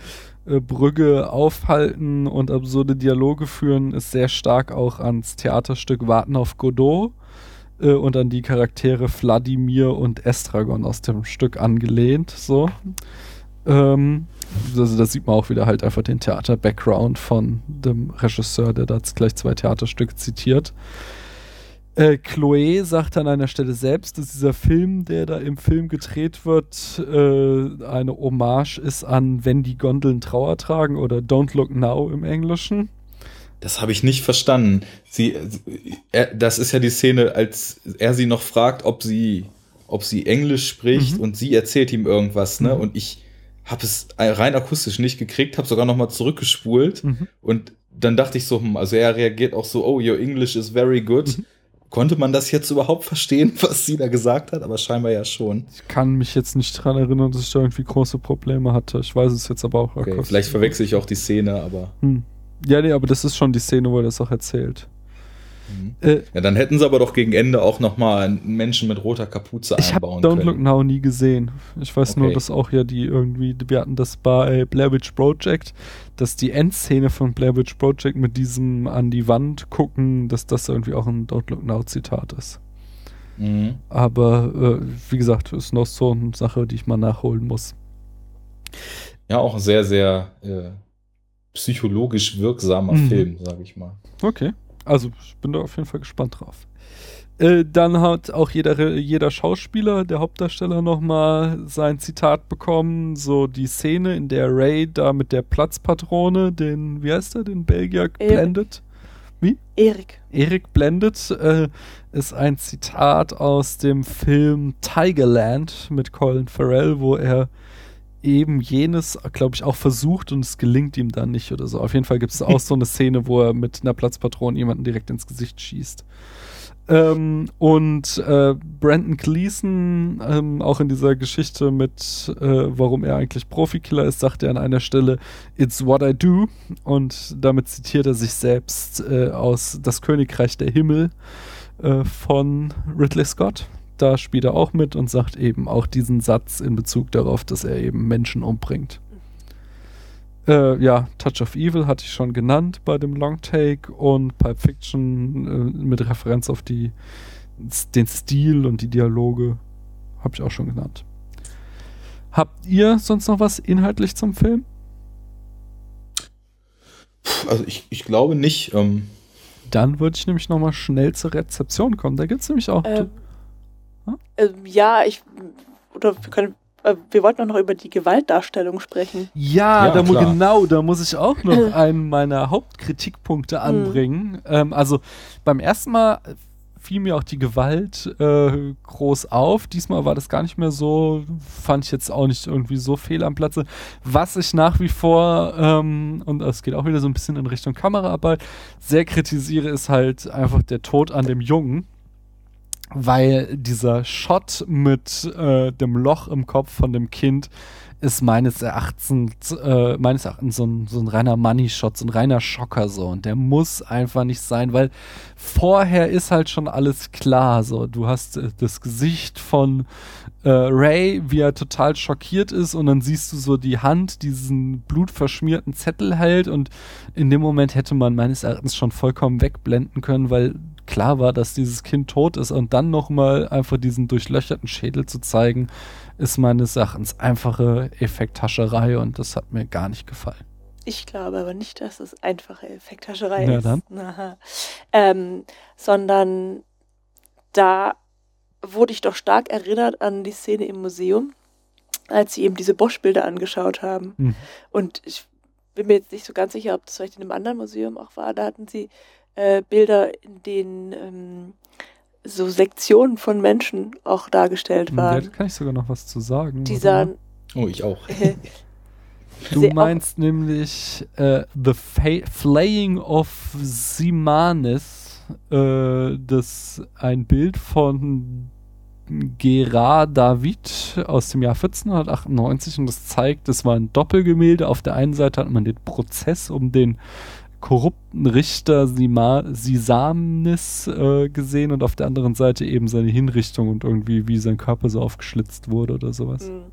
äh, Brügge aufhalten und absurde Dialoge führen, ist sehr stark auch ans Theaterstück Warten auf Godot äh, und an die Charaktere Wladimir und Estragon aus dem Stück angelehnt. So. Ähm, also da sieht man auch wieder halt einfach den Theater-Background von dem Regisseur, der da gleich zwei Theaterstücke zitiert. Äh, Chloe sagt an einer Stelle selbst, dass dieser Film, der da im Film gedreht wird, äh, eine Hommage ist an Wenn die Gondeln Trauer tragen oder Don't Look Now im Englischen. Das habe ich nicht verstanden. Sie, er, das ist ja die Szene, als er sie noch fragt, ob sie, ob sie Englisch spricht Mhm. und sie erzählt ihm irgendwas, ne? Mhm. Und ich habe es rein akustisch nicht gekriegt, habe sogar noch mal zurückgespult Mhm. und dann dachte ich so, hm, also er reagiert auch so, oh, your English is very good. Mhm. Konnte man das jetzt überhaupt verstehen, was sie da gesagt hat? Aber scheinbar ja schon. Ich kann mich jetzt nicht dran erinnern, dass ich da irgendwie große Probleme hatte. Ich weiß es jetzt aber auch. Okay, vielleicht verwechsel ich auch die Szene, aber Hm. Ja, nee, aber das ist schon die Szene, wo er das auch erzählt. Mhm. Äh, ja, dann hätten sie aber doch gegen Ende auch noch mal einen Menschen mit roter Kapuze ich habe einbauen Don't können. Look Now nie gesehen. Ich weiß nur, Okay. dass auch ja die irgendwie, wir hatten das bei Blair Witch Project, dass die Endszene von Blair Witch Project mit diesem an die Wand gucken, dass das irgendwie auch ein Don't Look Now Zitat ist. Mhm. Aber äh, wie gesagt, ist noch so eine Sache, die ich mal nachholen muss. Ja, auch ein sehr, sehr äh, psychologisch wirksamer Mhm. Film, sage ich mal. Okay. Also, ich bin da auf jeden Fall gespannt drauf. Äh, dann hat auch jeder, jeder Schauspieler, der Hauptdarsteller, nochmal sein Zitat bekommen. So die Szene, in der Ray da mit der Platzpatrone den, wie heißt er, den Belgier blendet. Erik. Erik blendet, äh, ist ein Zitat aus dem Film Tigerland mit Colin Farrell, wo er eben jenes, glaube ich, auch versucht und es gelingt ihm dann nicht oder so. Auf jeden Fall gibt es auch so eine Szene, wo er mit einer Platzpatrone jemanden direkt ins Gesicht schießt. Ähm, und äh, Brandon Gleason, ähm, auch in dieser Geschichte mit, äh, warum er eigentlich Profikiller ist, sagt er an einer Stelle, It's what I do. Und damit zitiert er sich selbst äh, aus Das Königreich der Himmel äh, von Ridley Scott. Da spielt er auch mit und sagt eben auch diesen Satz in Bezug darauf, dass er eben Menschen umbringt. Äh, ja, Touch of Evil hatte ich schon genannt bei dem Long Take und Pulp Fiction äh, mit Referenz auf die, den Stil und die Dialoge habe ich auch schon genannt. Habt ihr sonst noch was inhaltlich zum Film? Also ich, ich glaube nicht. Ähm, Dann würde ich nämlich nochmal schnell zur Rezeption kommen. Da gibt es nämlich auch. Ähm, Hm? ähm, ja, ich. Oder wir können. äh, Wir wollten auch noch über die Gewaltdarstellung sprechen. Ja, Ja, da mu klar. genau, da muss ich auch noch einen meiner Hauptkritikpunkte anbringen. Ähm, also beim ersten Mal fiel mir auch die Gewalt äh, groß auf. Diesmal war das gar nicht mehr so, fand ich jetzt auch nicht irgendwie so fehl am Platze. Was ich nach wie vor, ähm, und es geht auch wieder so ein bisschen in Richtung Kameraarbeit, sehr kritisiere, ist halt einfach der Tod an dem Jungen. Weil dieser Shot mit äh, dem Loch im Kopf von dem Kind ist meines Erachtens, äh, meines Erachtens so ein, so ein reiner Money-Shot, so ein reiner Schocker so. Und der muss einfach nicht sein, weil vorher ist halt schon alles klar. So, du hast äh, das Gesicht von äh, Ray, wie er total schockiert ist, und dann siehst du so die Hand, diesen blutverschmierten Zettel hält, und in dem Moment hätte man meines Erachtens schon vollkommen wegblenden können, weil klar war, dass dieses Kind tot ist und dann nochmal einfach diesen durchlöcherten Schädel zu zeigen, ist meines Erachtens einfache Effekthascherei und das hat mir gar nicht gefallen. Ich glaube aber nicht, dass es einfache Effekthascherei Ja, ist. dann. Ähm, sondern da wurde ich doch stark erinnert an die Szene im Museum, als sie eben diese Bosch-Bilder angeschaut haben. Hm. Und ich bin mir jetzt nicht so ganz sicher, ob das vielleicht in einem anderen Museum auch war. Da hatten sie äh, Bilder, in denen ähm, so Sektionen von Menschen auch dargestellt Ja, da waren. kann ich sogar noch was zu sagen. Die sahen Oh, ich auch. Du meinst nämlich äh, The Fa Flaying of Simanis, äh, das ein Bild von Gerard David aus dem Jahr 1498 und das zeigt, das war ein Doppelgemälde. Auf der einen Seite hat man den Prozess um den korrupten Richter Sisamnis äh, gesehen und auf der anderen Seite eben seine Hinrichtung und irgendwie wie sein Körper so aufgeschlitzt wurde oder sowas. Mhm.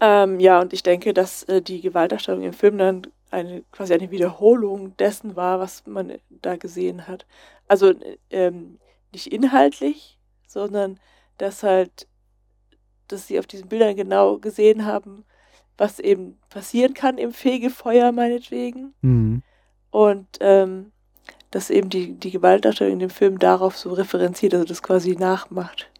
Ähm, ja, und ich denke, dass äh, die Gewaltdarstellung im Film dann eine quasi eine Wiederholung dessen war, was man da gesehen hat. Also äh, ähm, nicht inhaltlich, sondern dass halt, dass sie auf diesen Bildern genau gesehen haben, was eben passieren kann im Fegefeuer meinetwegen. Mhm. Und ähm, dass eben die, die Gewaltdarstellung in dem Film darauf so referenziert, also das quasi nachmacht.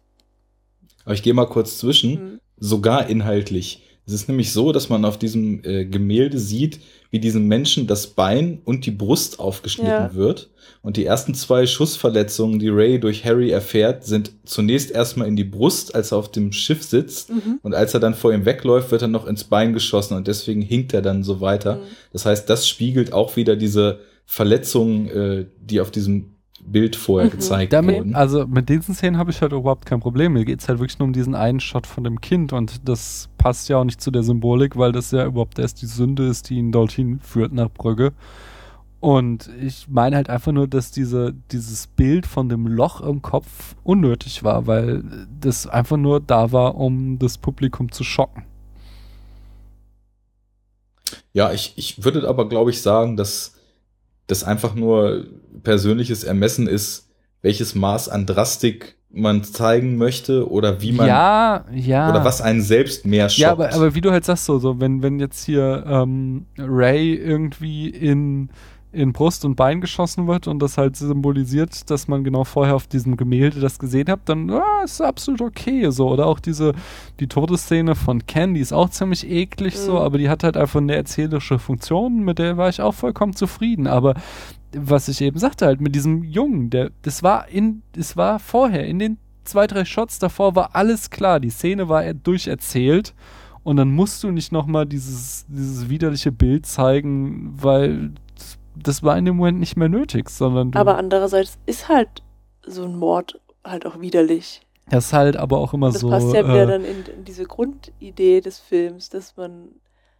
Aber ich gehe mal kurz zwischen. Mhm. sogar inhaltlich. Es ist nämlich so, dass man auf diesem äh, Gemälde sieht, wie diesem Menschen das Bein und die Brust aufgeschnitten Ja. wird. Und die ersten zwei Schussverletzungen, die Ray durch Harry erfährt, sind zunächst erstmal in die Brust, als er auf dem Schiff sitzt. Mhm. Und als er dann vor ihm wegläuft, wird er noch ins Bein geschossen und deswegen hinkt er dann so weiter. Mhm. Das heißt, das spiegelt auch wieder diese Verletzungen, äh, die auf diesem Bild vorher Mhm. gezeigt Damit, wurden. also mit diesen Szenen habe ich halt überhaupt kein Problem. Mir geht es halt wirklich nur um diesen einen Shot von dem Kind und das passt ja auch nicht zu der Symbolik, weil das ja überhaupt erst die Sünde ist, die ihn dorthin führt nach Brügge. Und ich meine halt einfach nur, dass diese, dieses Bild von dem Loch im Kopf unnötig war, weil das einfach nur da war, um das Publikum zu schocken. Ja, ich, ich würde aber, glaube ich, sagen, dass das einfach nur persönliches Ermessen ist, welches Maß an Drastik man zeigen möchte oder wie man ja, ja. oder was einen selbst mehr schockt. Ja, aber, aber wie du halt sagst, so, so wenn, wenn jetzt hier ähm, Ray irgendwie in, in Brust und Bein geschossen wird und das halt symbolisiert, dass man genau vorher auf diesem Gemälde das gesehen hat, dann ja, ist absolut okay. So. Oder auch diese, die Todesszene von Ken, die ist auch ziemlich eklig so, Mhm. aber die hat halt einfach eine erzählerische Funktion, mit der war ich auch vollkommen zufrieden. Aber was ich eben sagte, halt mit diesem Jungen, der, das war in, das war vorher, in den zwei, drei Shots davor war alles klar. Die Szene war er- durcherzählt und dann musst du nicht nochmal dieses, dieses widerliche Bild zeigen, weil das, das war in dem Moment nicht mehr nötig, sondern Aber andererseits ist halt so ein Mord halt auch widerlich. das ist halt aber auch immer Das so. passt ja wieder äh, dann in, in diese Grundidee des Films, dass man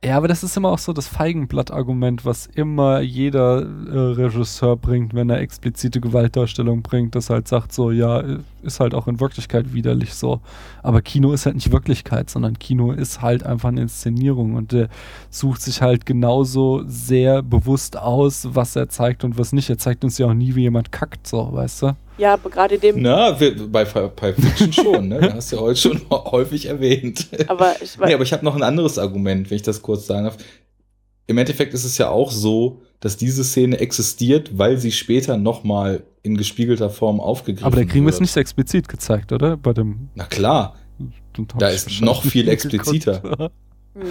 Ja, aber das ist immer auch so das Feigenblatt-Argument, was immer jeder äh, Regisseur bringt, wenn er explizite Gewaltdarstellung bringt, das halt sagt so, ja, äh, ist halt auch in Wirklichkeit widerlich so. Aber Kino ist halt nicht Wirklichkeit, sondern Kino ist halt einfach eine Inszenierung und der sucht sich halt genauso sehr bewusst aus, was er zeigt und was nicht. Er zeigt uns ja auch nie, wie jemand kackt, so, weißt du? Ja, aber gerade in dem, Na, wir, bei, bei Fiction schon, ne? Da hast du ja heute schon häufig erwähnt. aber ich weiß, Nee, aber ich habe noch ein anderes Argument, wenn ich das kurz sagen darf. Im Endeffekt ist es ja auch so, dass diese Szene existiert, weil sie später nochmal in gespiegelter Form aufgegriffen Aber da kriegen wir es wird. nicht so explizit gezeigt, oder? Bei dem. Na klar, Da ist noch viel expliziter. hm,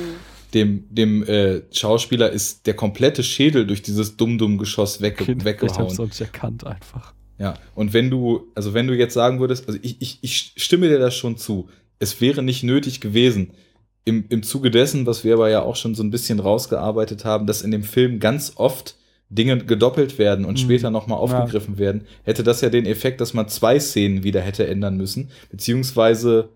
dem, dem äh, Schauspieler ist der komplette Schädel durch dieses Dumm-Dumm-Geschoss wegge Ich hab's weggehauen. auch nicht erkannt einfach. Ja, und wenn du, also wenn du jetzt sagen würdest, also ich, ich, ich stimme dir das schon zu, es wäre nicht nötig gewesen, im, im Zuge dessen, was wir aber ja auch schon so ein bisschen rausgearbeitet haben, dass in dem Film ganz oft Dinge gedoppelt werden und Mhm. später nochmal Ja. aufgegriffen werden, hätte das ja den Effekt, dass man zwei Szenen wieder hätte ändern müssen, beziehungsweise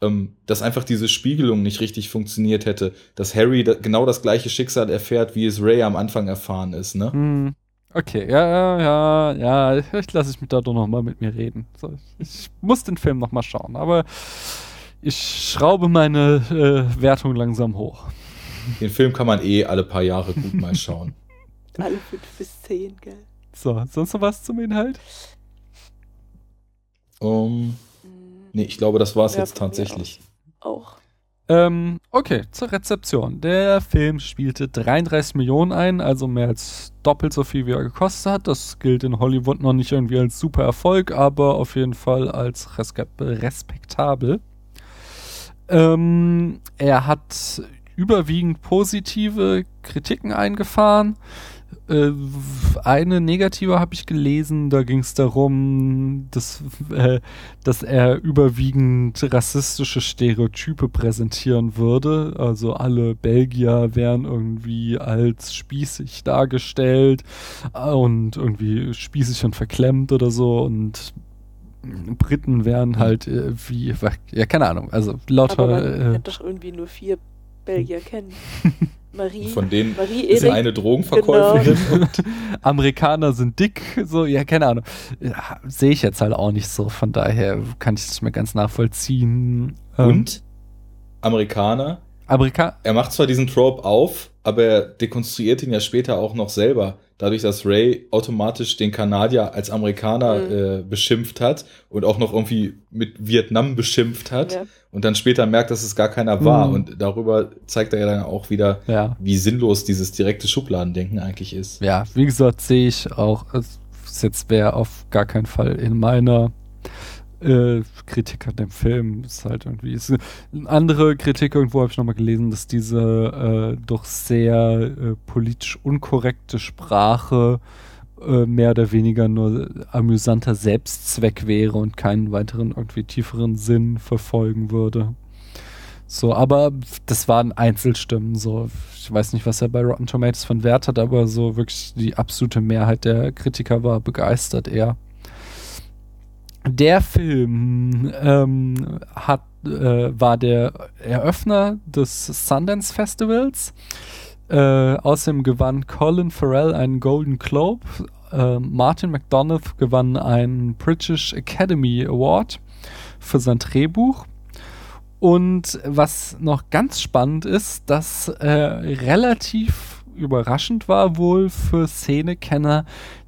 ähm, dass einfach diese Spiegelung nicht richtig funktioniert hätte, dass Harry da, genau das gleiche Schicksal erfährt, wie es Ray am Anfang erfahren ist, ne? Hm. Okay, ja, ja, ja, ja, ich lasse ich mich da doch noch mal mit mir reden. So, ich muss den Film noch mal schauen, aber ich schraube meine äh, Wertung langsam hoch. Den Film kann man eh alle paar Jahre gut mal schauen. alle fünf bis zehn, gell? So, sonst noch was zum Inhalt? Um, nee, ich glaube, das war es Ja, jetzt tatsächlich. Auch. Ähm, okay, zur Rezeption. Der Film spielte 33 Millionen ein, also mehr als doppelt so viel, wie er gekostet hat. Das gilt in Hollywood noch nicht irgendwie als super Erfolg, aber auf jeden Fall als respektabel. Ähm, er hat überwiegend positive Kritiken eingefahren. Äh, eine negative habe ich gelesen, da ging es darum, dass, äh, dass er überwiegend rassistische Stereotype präsentieren würde. Also alle Belgier wären irgendwie als spießig dargestellt und irgendwie spießig und verklemmt oder so und Briten wären halt äh, wie, ja, keine Ahnung, also lauter. Aber man äh, doch irgendwie nur vier Belgier kennen. Marie, Von denen Marie ist Erik. eine Drogenverkäuferin Genau. und Amerikaner sind dick, so, ja, keine Ahnung. Ja, Sehe ich jetzt halt auch nicht so, von daher kann ich es nicht mehr ganz nachvollziehen. Ähm, Und Amerikaner. Amerika Er macht zwar diesen Trope auf, aber er dekonstruiert ihn ja später auch noch selber. Dadurch, dass Ray automatisch den Kanadier als Amerikaner Mhm. äh, beschimpft hat und auch noch irgendwie mit Vietnam beschimpft hat Ja. und dann später merkt, dass es gar keiner war. Mhm. Und darüber zeigt er ja dann auch wieder, ja, wie sinnlos dieses direkte Schubladendenken eigentlich ist. ja, wie gesagt, sehe ich auch, es jetzt wäre auf gar keinen Fall in meiner äh, Kritik an dem Film. Ist halt irgendwie. Ist eine andere Kritik irgendwo habe ich nochmal gelesen, dass diese äh, doch sehr äh, politisch unkorrekte Sprache äh, mehr oder weniger nur amüsanter Selbstzweck wäre und keinen weiteren irgendwie tieferen Sinn verfolgen würde. So, aber das waren Einzelstimmen, so. Ich weiß nicht, was er bei Rotten Tomatoes von Wert hat, aber so wirklich die absolute Mehrheit der Kritiker war begeistert eher. Der Film ähm, hat, äh, war der Eröffner des Sundance Festivals. Äh, außerdem gewann Colin Farrell einen Golden Globe. Äh, Martin McDonough gewann einen British Academy Award für sein Drehbuch. Und was noch ganz spannend ist, dass äh, relativ überraschend war wohl für Szenekenner,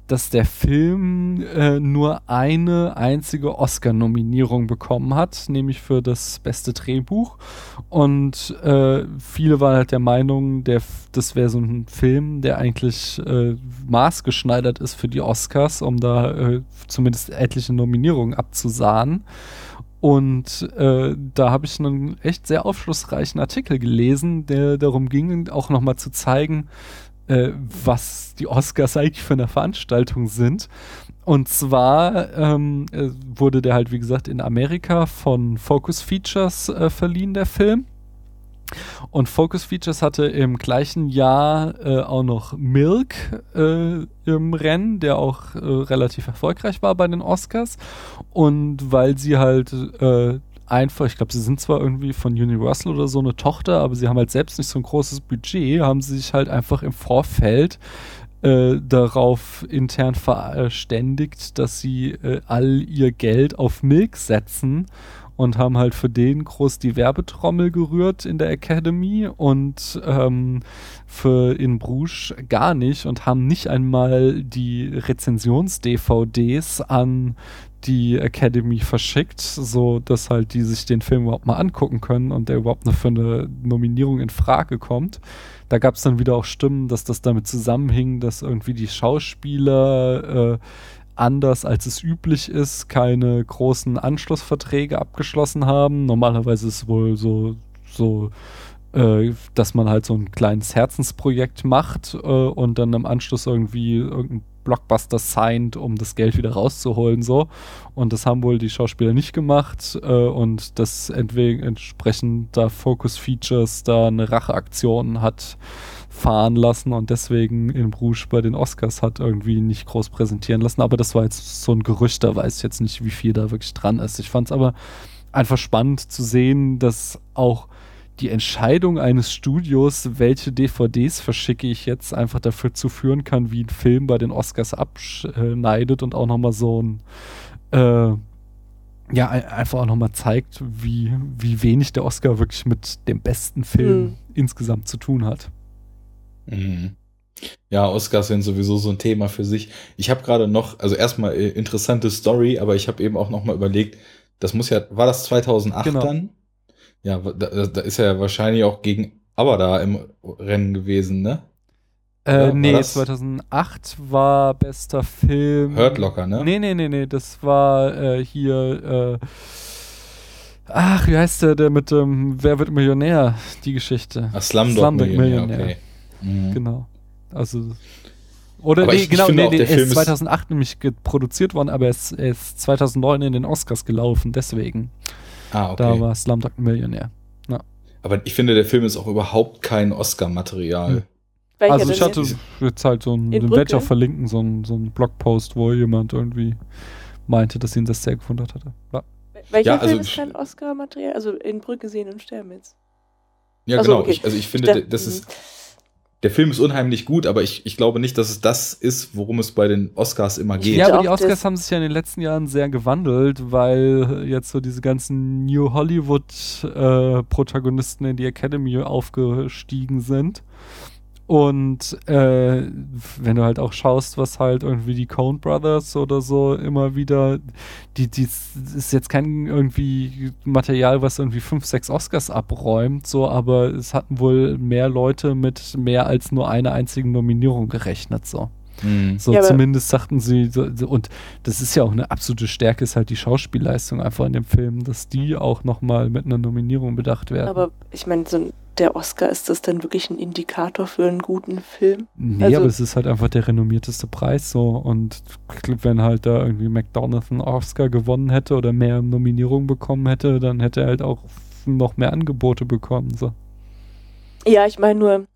dass der Film äh, nur eine einzige Oscar-Nominierung bekommen hat, nämlich für das beste Drehbuch. Und äh, viele waren halt der Meinung, der, das wäre so ein Film, der eigentlich äh, maßgeschneidert ist für die Oscars, um da äh, zumindest etliche Nominierungen abzusahnen. Und äh, da habe ich einen echt sehr aufschlussreichen Artikel gelesen, der darum ging, auch nochmal zu zeigen, äh, was die Oscars eigentlich für eine Veranstaltung sind. Und zwar ähm, äh, wurde der halt, wie gesagt, in Amerika von Focus Features äh, verliehen, der Film. Und Focus Features hatte im gleichen Jahr äh, auch noch Milk äh, im Rennen, der auch äh, relativ erfolgreich war bei den Oscars. Und weil sie halt äh, einfach, ich glaube, sie sind zwar irgendwie von Universal oder so eine Tochter, aber sie haben halt selbst nicht so ein großes Budget, haben sie sich halt einfach im Vorfeld äh, darauf intern verständigt, dass sie äh, all ihr Geld auf Milk setzen und haben halt für den groß die Werbetrommel gerührt in der Academy und ähm, für In Bruges gar nicht und haben nicht einmal die Rezensions-DVDs an die Academy verschickt, so dass halt die sich den Film überhaupt mal angucken können und der überhaupt noch für eine Nominierung in Frage kommt. Da gab es dann wieder auch Stimmen, dass das damit zusammenhing, dass irgendwie die Schauspieler äh, anders als es üblich ist, keine großen Anschlussverträge abgeschlossen haben. Normalerweise ist es wohl so, so äh, dass man halt so ein kleines Herzensprojekt macht äh, und dann im Anschluss irgendwie irgendein Blockbuster signed, um das Geld wieder rauszuholen, so. Und das haben wohl die Schauspieler nicht gemacht äh, und das entsprechend da Focus Features da eine Racheaktion hat fahren lassen und deswegen in Bruges bei den Oscars hat irgendwie nicht groß präsentieren lassen. Aber das war jetzt so ein Gerücht, da weiß ich jetzt nicht, wie viel da wirklich dran ist. Ich fand es aber einfach spannend zu sehen, dass auch die Entscheidung eines Studios, welche DVDs verschicke ich jetzt, einfach dafür zu führen kann, wie ein Film bei den Oscars abschneidet und auch nochmal so ein äh, ja, ein- einfach auch nochmal zeigt, wie, wie wenig der Oscar wirklich mit dem besten Film Mhm. insgesamt zu tun hat. Mhm. Ja, Oscars sind sowieso so ein Thema für sich. Ich habe gerade noch, also erstmal äh, interessante Story, aber ich habe eben auch noch mal überlegt, das muss ja, war das 2008 Genau. dann? Ja, da, da ist er ja wahrscheinlich auch gegen aber da im Rennen gewesen, ne? Äh, Ja, war nee, das- 2008 war bester Film. Hurt Locker, ne? Nee, nee, nee, nee, das war äh, hier, äh, ach, wie heißt der, der mit dem Wer wird Millionär, die Geschichte. Ach, Slumdog, Slumdog Millionär, Millionär. okay. Mhm. Genau. Also, oder Aber nee, ich- ich genau, finde nee, nee, der er Film ist ist- 2008 nämlich produziert worden, aber er ist, er ist 2009 in den Oscars gelaufen, deswegen. Ah, okay. Da war Slumdog Millionär. aber ich finde, der Film ist auch überhaupt kein Oscar-Material. Hm. Also ich hatte jetzt? jetzt halt so ein, In den werde ich auch verlinken, so ein, so ein Blogpost, wo jemand irgendwie meinte, dass ihn das sehr gewundert hatte. Ja. Welcher Ja, also- Film ist kein Oscar-Material? Also in Brücke sehen und sterben jetzt. Ja, Ach so, genau. okay. Ich, also ich finde, dachte- das ist, der Film ist unheimlich gut, aber ich, ich glaube nicht, dass es das ist, worum es bei den Oscars immer geht. Ja, aber die Oscars haben sich ja in den letzten Jahren sehr gewandelt, weil jetzt so diese ganzen New Hollywood-Protagonisten in die Academy aufgestiegen sind. Und äh, wenn du halt auch schaust, was halt irgendwie die Coen Brothers oder so immer wieder, die, die ist jetzt kein irgendwie Material, was irgendwie fünf, sechs Oscars abräumt, so, aber es hatten wohl mehr Leute mit mehr als nur einer einzigen Nominierung gerechnet, so. Mhm. So Ja, zumindest sagten sie, und das ist ja auch eine absolute Stärke, ist halt die Schauspielleistung einfach in dem Film, dass die auch nochmal mit einer Nominierung bedacht werden. Aber ich meine, so ein- der Oscar, ist das dann wirklich ein Indikator für einen guten Film? nee, also- aber es ist halt einfach der renommierteste Preis so und wenn halt da irgendwie McDonald's einen Oscar gewonnen hätte oder mehr Nominierungen bekommen hätte, dann hätte er halt auch noch mehr Angebote bekommen. So. Ja, ich meine nur,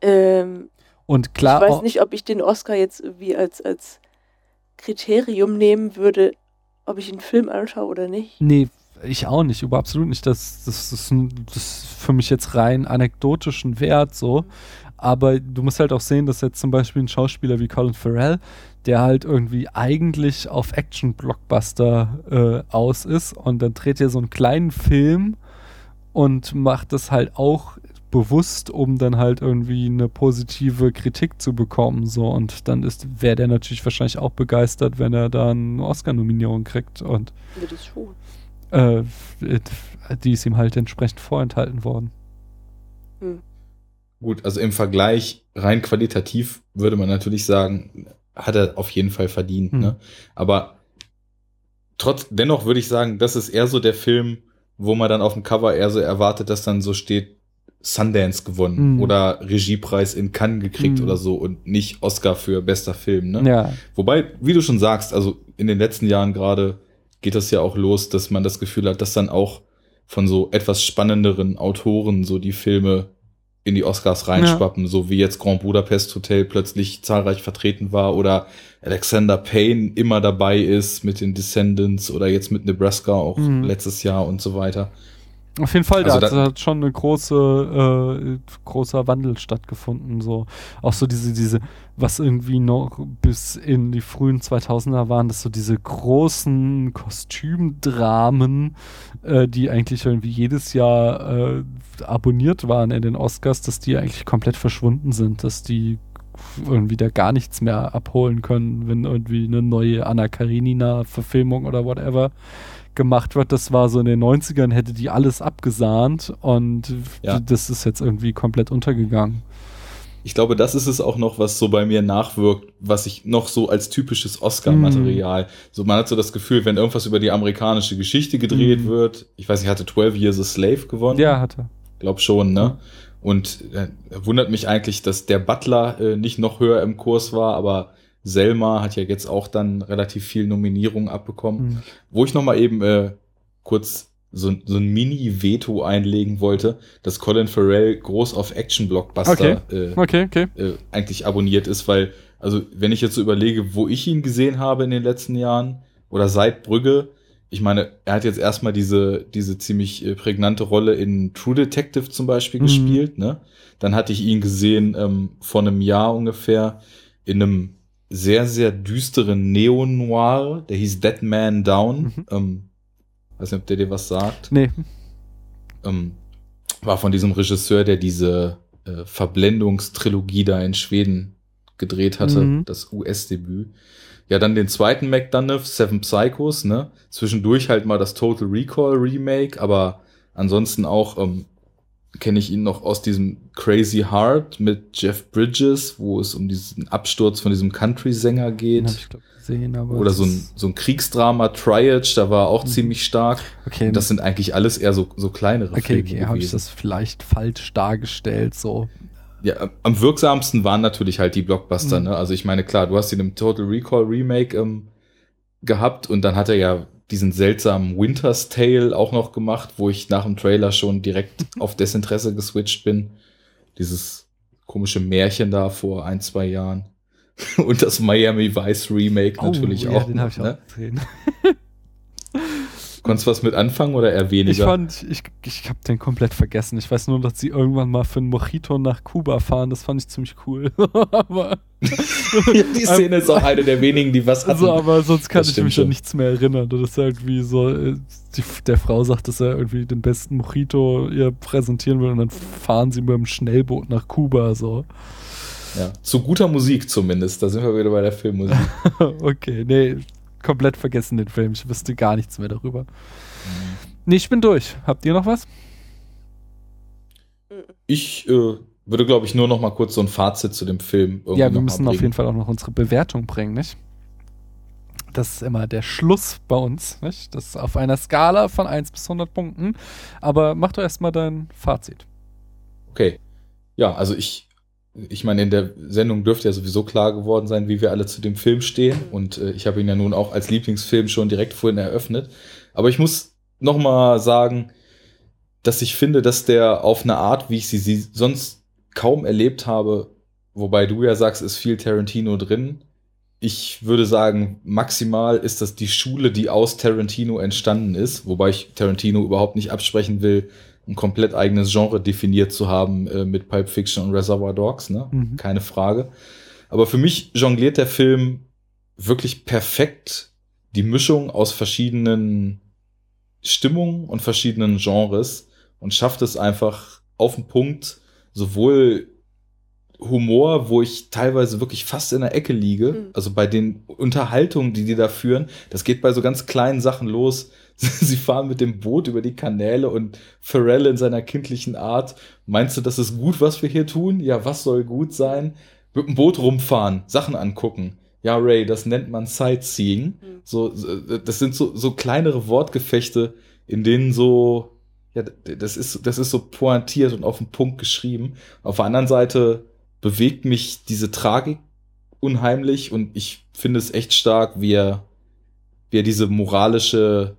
ähm, Und klar, ich weiß nicht, ob ich den Oscar jetzt wie als, als Kriterium nehmen würde, ob ich einen Film anschaue oder nicht. Nee, ich auch nicht, aber absolut nicht. Das, das, ist, ein, das ist für mich jetzt rein anekdotischen Wert so. Aber du musst halt auch sehen, dass jetzt zum Beispiel ein Schauspieler wie Colin Farrell, der halt irgendwie eigentlich auf Action-Blockbuster äh, aus ist und dann dreht er so einen kleinen Film und macht das halt auch bewusst, um dann halt irgendwie eine positive Kritik zu bekommen. So und dann ist wäre der natürlich wahrscheinlich auch begeistert, wenn er da eine Oscar-Nominierung kriegt und Ja, das schon. Äh, die ist ihm halt entsprechend vorenthalten worden. Gut, also im Vergleich rein qualitativ würde man natürlich sagen, hat er auf jeden Fall verdient. Hm. Ne? Aber trotz, dennoch würde ich sagen, das ist eher so der Film, wo man dann auf dem Cover eher so erwartet, dass dann so steht, Sundance gewonnen Hm. oder Regiepreis in Cannes gekriegt Hm. oder so und nicht Oscar für bester Film. Ne? Ja, Wobei, wie du schon sagst, also in den letzten Jahren gerade geht das ja auch los, dass man das Gefühl hat, dass dann auch von so etwas spannenderen Autoren so die Filme in die Oscars reinschwappen, so wie jetzt Grand Budapest Hotel plötzlich zahlreich vertreten war oder Alexander Payne immer dabei ist mit den Descendants oder jetzt mit Nebraska auch Mhm. letztes Jahr und so weiter. Auf jeden Fall, Also da, da- hat schon eine große, äh, großer Wandel stattgefunden. So auch so diese, diese, was irgendwie noch bis in die frühen 2000er waren, das so diese großen Kostümdramen, äh, die eigentlich irgendwie jedes Jahr äh, abonniert waren in den Oscars, dass die eigentlich komplett verschwunden sind, dass die irgendwie da gar nichts mehr abholen können, wenn irgendwie eine neue Anna Karenina-Verfilmung oder whatever gemacht wird. Das war so in den 90ern, hätte die alles abgesahnt und Ja. das ist jetzt irgendwie komplett untergegangen. Ich glaube, das ist es auch noch, was so bei mir nachwirkt, was ich noch so als typisches Oscar-Material. So, man hat so das Gefühl, wenn irgendwas über die amerikanische Geschichte gedreht Mhm. wird, ich weiß, ich hatte 12 Years a Slave gewonnen. Ja, hatte. Glaub schon, ne? Und äh, wundert mich eigentlich, dass der Butler äh, nicht noch höher im Kurs war, aber Selma hat ja jetzt auch dann relativ viel Nominierungen abbekommen. Mhm. Wo ich noch mal eben äh, kurz so, so ein Mini-Veto einlegen wollte, dass Colin Farrell groß auf Action-Blockbuster äh, Okay, okay. äh, eigentlich abonniert ist, weil, also wenn ich jetzt so überlege, wo ich ihn gesehen habe in den letzten Jahren oder seit Brügge, ich meine, er hat jetzt erstmal diese, diese ziemlich äh, prägnante Rolle in True Detective zum Beispiel Mhm. gespielt, ne? Dann hatte ich ihn gesehen ähm, vor einem Jahr ungefähr in einem sehr, sehr düsteren Neo-Noir, der hieß Dead Man Down. Mhm. Ähm, weiß nicht, ob der dir was sagt Nee. ähm, war von diesem Regisseur, der diese äh, Verblendungstrilogie da in Schweden gedreht hatte, Mhm. das US-Debüt. Ja, dann den zweiten McDonough, Seven Psychos, ne? Zwischendurch halt mal das Total Recall Remake, aber ansonsten auch ähm, kenne ich ihn noch aus diesem Crazy Heart mit Jeff Bridges, wo es um diesen Absturz von diesem Country-Sänger geht. ich glaub, gesehen, aber. Oder so ein, so ein Kriegsdrama, Triage, da war er auch Mhm. ziemlich stark. Okay, Das sind eigentlich alles eher so, so kleinere okay, Filme okay, habe ich das vielleicht falsch dargestellt, so. Ja, am- am wirksamsten waren natürlich halt die Blockbuster, Mhm. ne? Also ich meine, klar, du hast ihn im Total Recall Remake ähm, gehabt und dann hat er ja diesen seltsamen Winter's Tale auch noch gemacht, wo ich nach dem Trailer schon direkt auf Desinteresse geswitcht bin. Dieses komische Märchen da vor ein, zwei Jahren. Und das Miami Vice Remake natürlich oh, ja, auch. den habe ich ne? auch gesehen. Konntest du was mit anfangen oder eher weniger? Ich fand, ich, ich habe den komplett vergessen. Ich weiß nur, dass sie irgendwann mal für einen Mojito nach Kuba fahren. Das fand ich ziemlich cool. aber, die Szene ist auch eine der wenigen, die was hatten. also, aber sonst kann Das ich mich an schon. nichts mehr erinnern. Das ist halt wie so, äh, die, der Frau sagt, dass er irgendwie den besten Mojito ihr präsentieren will und dann fahren sie mit dem Schnellboot nach Kuba. So. ja, zu guter Musik zumindest. Da sind wir wieder bei der Filmmusik. okay, nee, komplett vergessen den Film. Ich wüsste gar nichts mehr darüber. Nee, ich bin durch. Habt ihr noch was? Ich äh, würde, glaube ich, nur noch mal kurz so ein Fazit zu dem Film irgendwie Ja, wir müssen auf jeden Fall auch noch unsere Bewertung bringen, nicht? Das ist immer der Schluss bei uns, nicht? Das ist auf einer Skala von 1 bis 100 Punkten. Aber mach doch erstmal dein Fazit. Okay. Ja, also ich, ich meine, in der Sendung dürfte ja sowieso klar geworden sein, wie wir alle zu dem Film stehen. Und äh, ich habe ihn ja nun auch als Lieblingsfilm schon direkt vorhin eröffnet. Aber ich muss noch mal sagen, dass ich finde, dass der auf eine Art, wie ich sie, sie sonst kaum erlebt habe, wobei du ja sagst, ist viel Tarantino drin. Ich würde sagen, maximal ist das die Schule, die aus Tarantino entstanden ist, wobei ich Tarantino überhaupt nicht absprechen will, ein komplett eigenes Genre definiert zu haben äh, mit Pulp Fiction und Reservoir Dogs, ne? Mhm. Keine Frage. Aber für mich jongliert der Film wirklich perfekt die Mischung aus verschiedenen Stimmungen und verschiedenen Genres und schafft es einfach auf den Punkt, sowohl Humor, wo ich teilweise wirklich fast in der Ecke liege, Mhm. also bei den Unterhaltungen, die die da führen, das geht bei so ganz kleinen Sachen los. Sie fahren mit dem Boot über die Kanäle und Pharrell in seiner kindlichen Art. Meinst du, das ist gut, was wir hier tun? Ja, was soll gut sein? Mit dem Boot rumfahren, Sachen angucken. Ja, Ray, das nennt man Sightseeing. Mhm. So, so- das sind so, so kleinere Wortgefechte, in denen so, ja, das ist, das ist so pointiert und auf den Punkt geschrieben. Auf der anderen Seite bewegt mich diese Tragik unheimlich und ich finde es echt stark, wie er, wie er diese moralische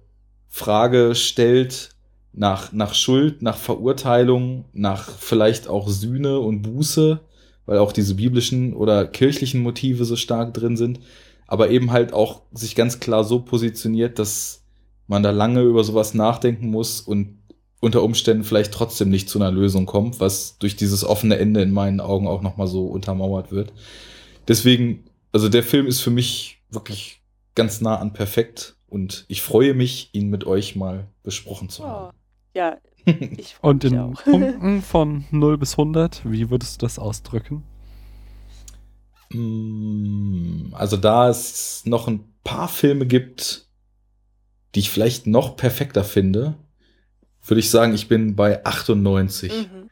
Frage stellt nach, nach Schuld, nach Verurteilung, nach vielleicht auch Sühne und Buße, weil auch diese biblischen oder kirchlichen Motive so stark drin sind, aber eben halt auch sich ganz klar so positioniert, dass man da lange über sowas nachdenken muss und unter Umständen vielleicht trotzdem nicht zu einer Lösung kommt, was durch dieses offene Ende in meinen Augen auch nochmal so untermauert wird. Deswegen, also der Film ist für mich wirklich ganz nah an perfekt und ich freue mich, ihn mit euch mal besprochen zu Oh. haben. Ja, ich freue Und in auch. Punkten von 0 bis 100, wie würdest du das ausdrücken? Mm, Also da es noch ein paar Filme gibt, die ich vielleicht noch perfekter finde, würde ich sagen, ich bin bei 98. Mhm.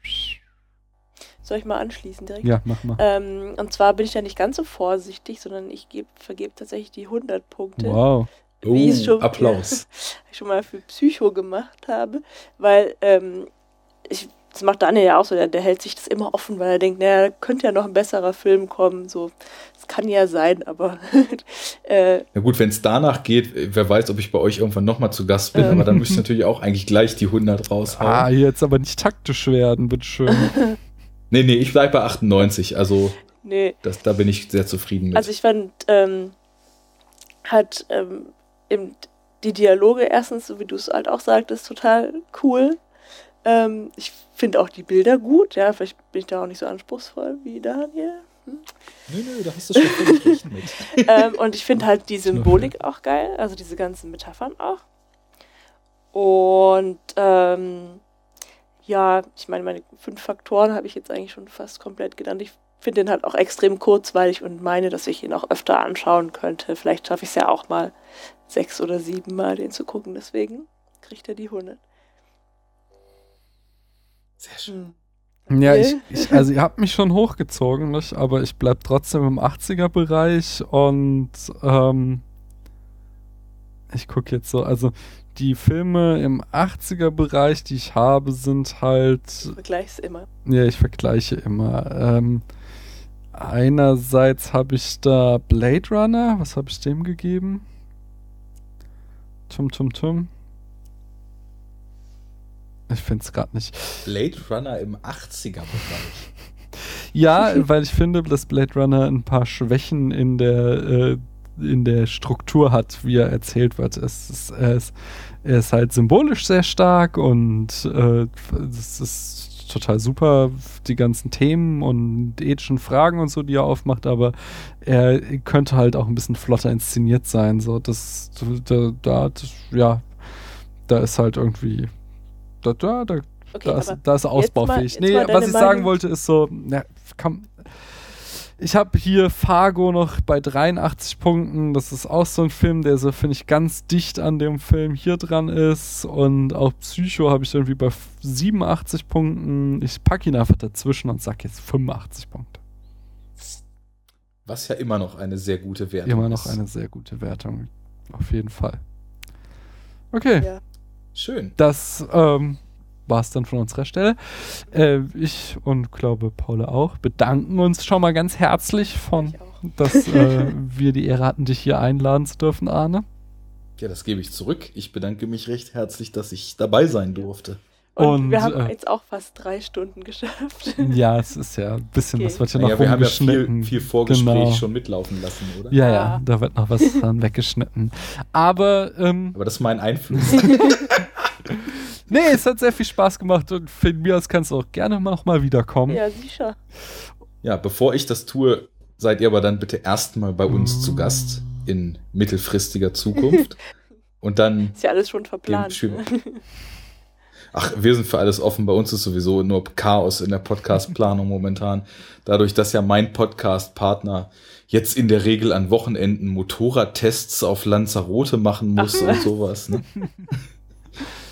Soll ich mal anschließen direkt? Ja, mach mal. Ähm, und zwar bin ich da nicht ganz so vorsichtig, sondern ich geb, vergebe tatsächlich die 100 Punkte. Wow. Wie ich Oh, schon, Applaus. schon mal für Psycho gemacht habe, weil ähm, ich, das macht Daniel ja auch so, der, der hält sich das immer offen, weil er denkt, naja, könnte ja noch ein besserer Film kommen, so, das kann ja sein, aber äh, Na gut, wenn es danach geht, wer weiß, ob ich bei euch irgendwann nochmal zu Gast bin, Ähm. aber dann müsste ich natürlich auch eigentlich gleich die 100 raushauen. Ah, jetzt aber nicht taktisch werden, bitteschön. Nee, nee, ich bleibe bei 98, also nee, das, da bin ich sehr zufrieden mit. Also ich fand, ähm, hat ähm, eben die Dialoge erstens, so wie du es halt auch sagtest, total cool. Ähm, ich finde auch die Bilder gut, ja, vielleicht bin ich da auch nicht so anspruchsvoll wie Daniel. nö, nö, da hast du schon völlig recht mit. ähm, und ich finde halt die Symbolik auch geil, also diese ganzen Metaphern auch. Und ähm, ja, ich meine, meine fünf Faktoren habe ich jetzt eigentlich schon fast komplett genannt. Ich finde den halt auch extrem kurzweilig und meine, dass ich ihn auch öfter anschauen könnte. Vielleicht schaffe ich es ja auch mal sechs oder sieben Mal, den zu gucken. Deswegen kriegt er die 100. Sehr schön. Ja, Okay. ich, ich, also ihr habt mich schon hochgezogen, nicht? aber ich bleib trotzdem im 80er-Bereich und ähm, ich gucke jetzt so, also die Filme im 80er-Bereich, die ich habe, sind halt Vergleich's immer. Ja, ich vergleiche immer. Ähm, einerseits habe ich da Blade Runner. Was habe ich dem gegeben? Tum, tum, tum. Ich finde es gerade nicht. Blade Runner im 80er-Bereich. Ja, weil ich finde, dass Blade Runner ein paar Schwächen in der, äh, in der Struktur hat, wie er erzählt wird. Es ist, er, ist, er ist halt symbolisch sehr stark und äh, es ist total super, die ganzen Themen und ethischen Fragen und so, die er aufmacht, aber er könnte halt auch ein bisschen flotter inszeniert sein. So, das, da, da, ja, da ist halt irgendwie, da, da, da Okay, da, ist, da ist er mal- ausbaufähig. jetzt nee, mal was ich sagen Meinung. wollte, ist so, na, komm. Ich habe hier Fargo noch bei 83 Punkten. Das ist auch so ein Film, der so, finde ich, ganz dicht an dem Film hier dran ist. Und auch Psycho habe ich irgendwie bei 87 Punkten. Ich packe ihn einfach dazwischen und sag jetzt 85 Punkte. Was ja immer noch eine sehr gute Wertung Immer noch ist. eine sehr gute Wertung. Auf jeden Fall. Okay. Ja. Schön. das ähm, war es dann von unserer Stelle. Äh, ich und glaube Paula auch bedanken uns schon mal ganz herzlich von, dass äh, wir die Ehre hatten, dich hier einladen zu dürfen, Arne. Ja, das gebe ich zurück. Ich bedanke mich recht herzlich, dass ich dabei sein durfte. Und, Und, wir haben äh, jetzt auch fast drei Stunden geschafft. Ja, es ist ja ein bisschen, Okay. was wird hier noch Naja, wir haben ja viel, viel Vorgespräch Genau. schon mitlaufen lassen, oder? Ja, ja, Ja. da wird noch was dran weggeschnitten. Aber ähm, Aber das ist mein Einfluss. nee, es hat sehr viel Spaß gemacht und von mir aus kannst du auch gerne noch mal wiederkommen. Ja, sicher. ja, bevor ich das tue, seid ihr aber dann bitte erstmal bei uns zu Gast in mittelfristiger Zukunft. Und dann Ist ja alles schon verplant. Ach, wir sind für alles offen. Bei uns ist sowieso nur Chaos in der Podcast-Planung momentan. Dadurch, dass ja mein Podcast-Partner jetzt in der Regel an Wochenenden Motorradtests auf Lanzarote machen muss und sowas. Ne?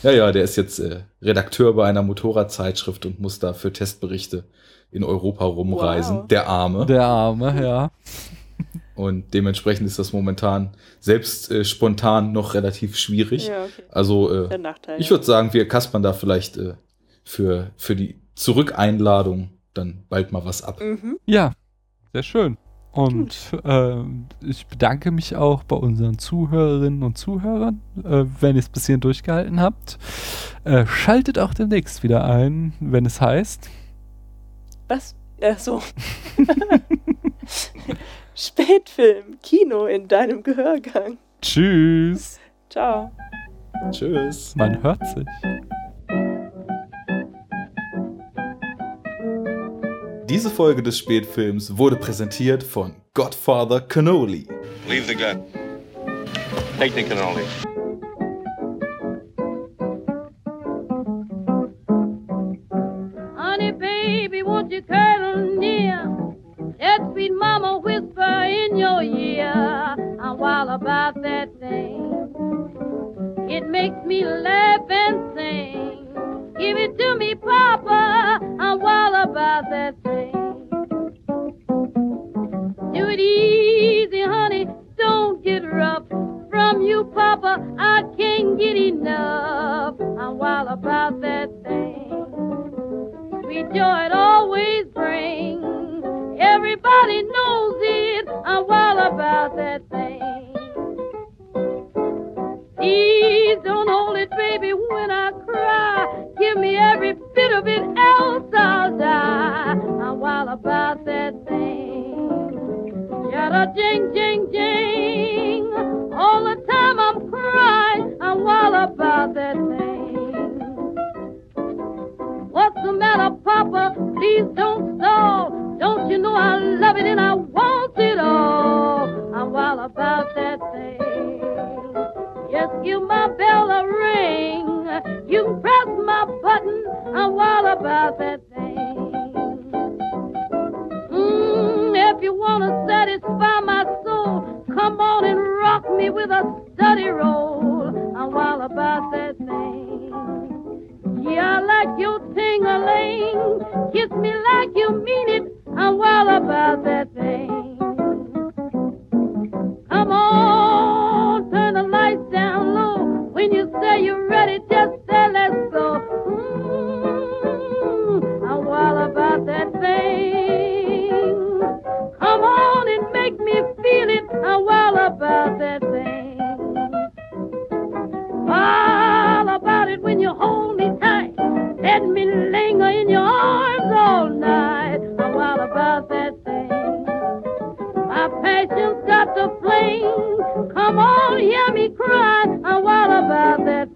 ja, ja, der ist jetzt äh, Redakteur bei einer Motorradzeitschrift und muss da für Testberichte in Europa rumreisen. Wow. Der Arme. Der Arme, ja. und dementsprechend ist das momentan selbst äh, spontan noch relativ schwierig. Ja, okay. Also äh, Der Nachteil. ich würde sagen, wir kaspern da vielleicht äh, für, für die Zurückeinladung dann bald mal was ab. Mhm. Ja, sehr schön. Und ähm, ich bedanke mich auch bei unseren Zuhörerinnen und Zuhörern, äh, wenn ihr es bis hierhin durchgehalten habt. Äh, schaltet auch demnächst wieder ein, wenn es heißt. Was? Ja, so. Spätfilm, Kino in deinem Gehörgang. Tschüss. Ciao. Tschüss. Man hört sich. Diese Folge des Spätfilms wurde präsentiert von Godfather Cannoli. Leave the gun. Take the cannoli. Honey, baby, won't you cuddle near? Let sweet mama whisper in your ear. I'm wild about that thing. It makes me laugh and sing. Give it to me, Papa. I'm wild about that thing. Do it easy, honey. Don't get rough. From you, Papa, I can't get enough. I'm wild about that thing sweet joy it always brings. Everybody knows it. I'm wild about that thing. Please don't hold it, baby, when I cry. Give me every bit of it, else I'll die. I'm wild about that thing. Yada jing jing jing. All the time I'm crying. I'm wild about that thing. What's the matter, Papa? Please don't stall. Don't you know I love it and I want it all? I'm wild about that thing. Yes, give my bell a ring. You press my button. I'm wild about that thing. Mm, if you wanna satisfy my soul, come on and rock me with a study roll. I'm wild about that thing. Yeah, I like your ting-a-ling. Kiss me like you mean it. I'm wild about that thing. Come on, When you say you're ready, just say let's go. Mm, I'm wild about that thing. Come on and make me feel it. I'm wild about that thing. Wild about it when you hold me tight. Let me linger in your arms all night. I'm wild about that thing. My passion's got the flame. Come on cry. And what about that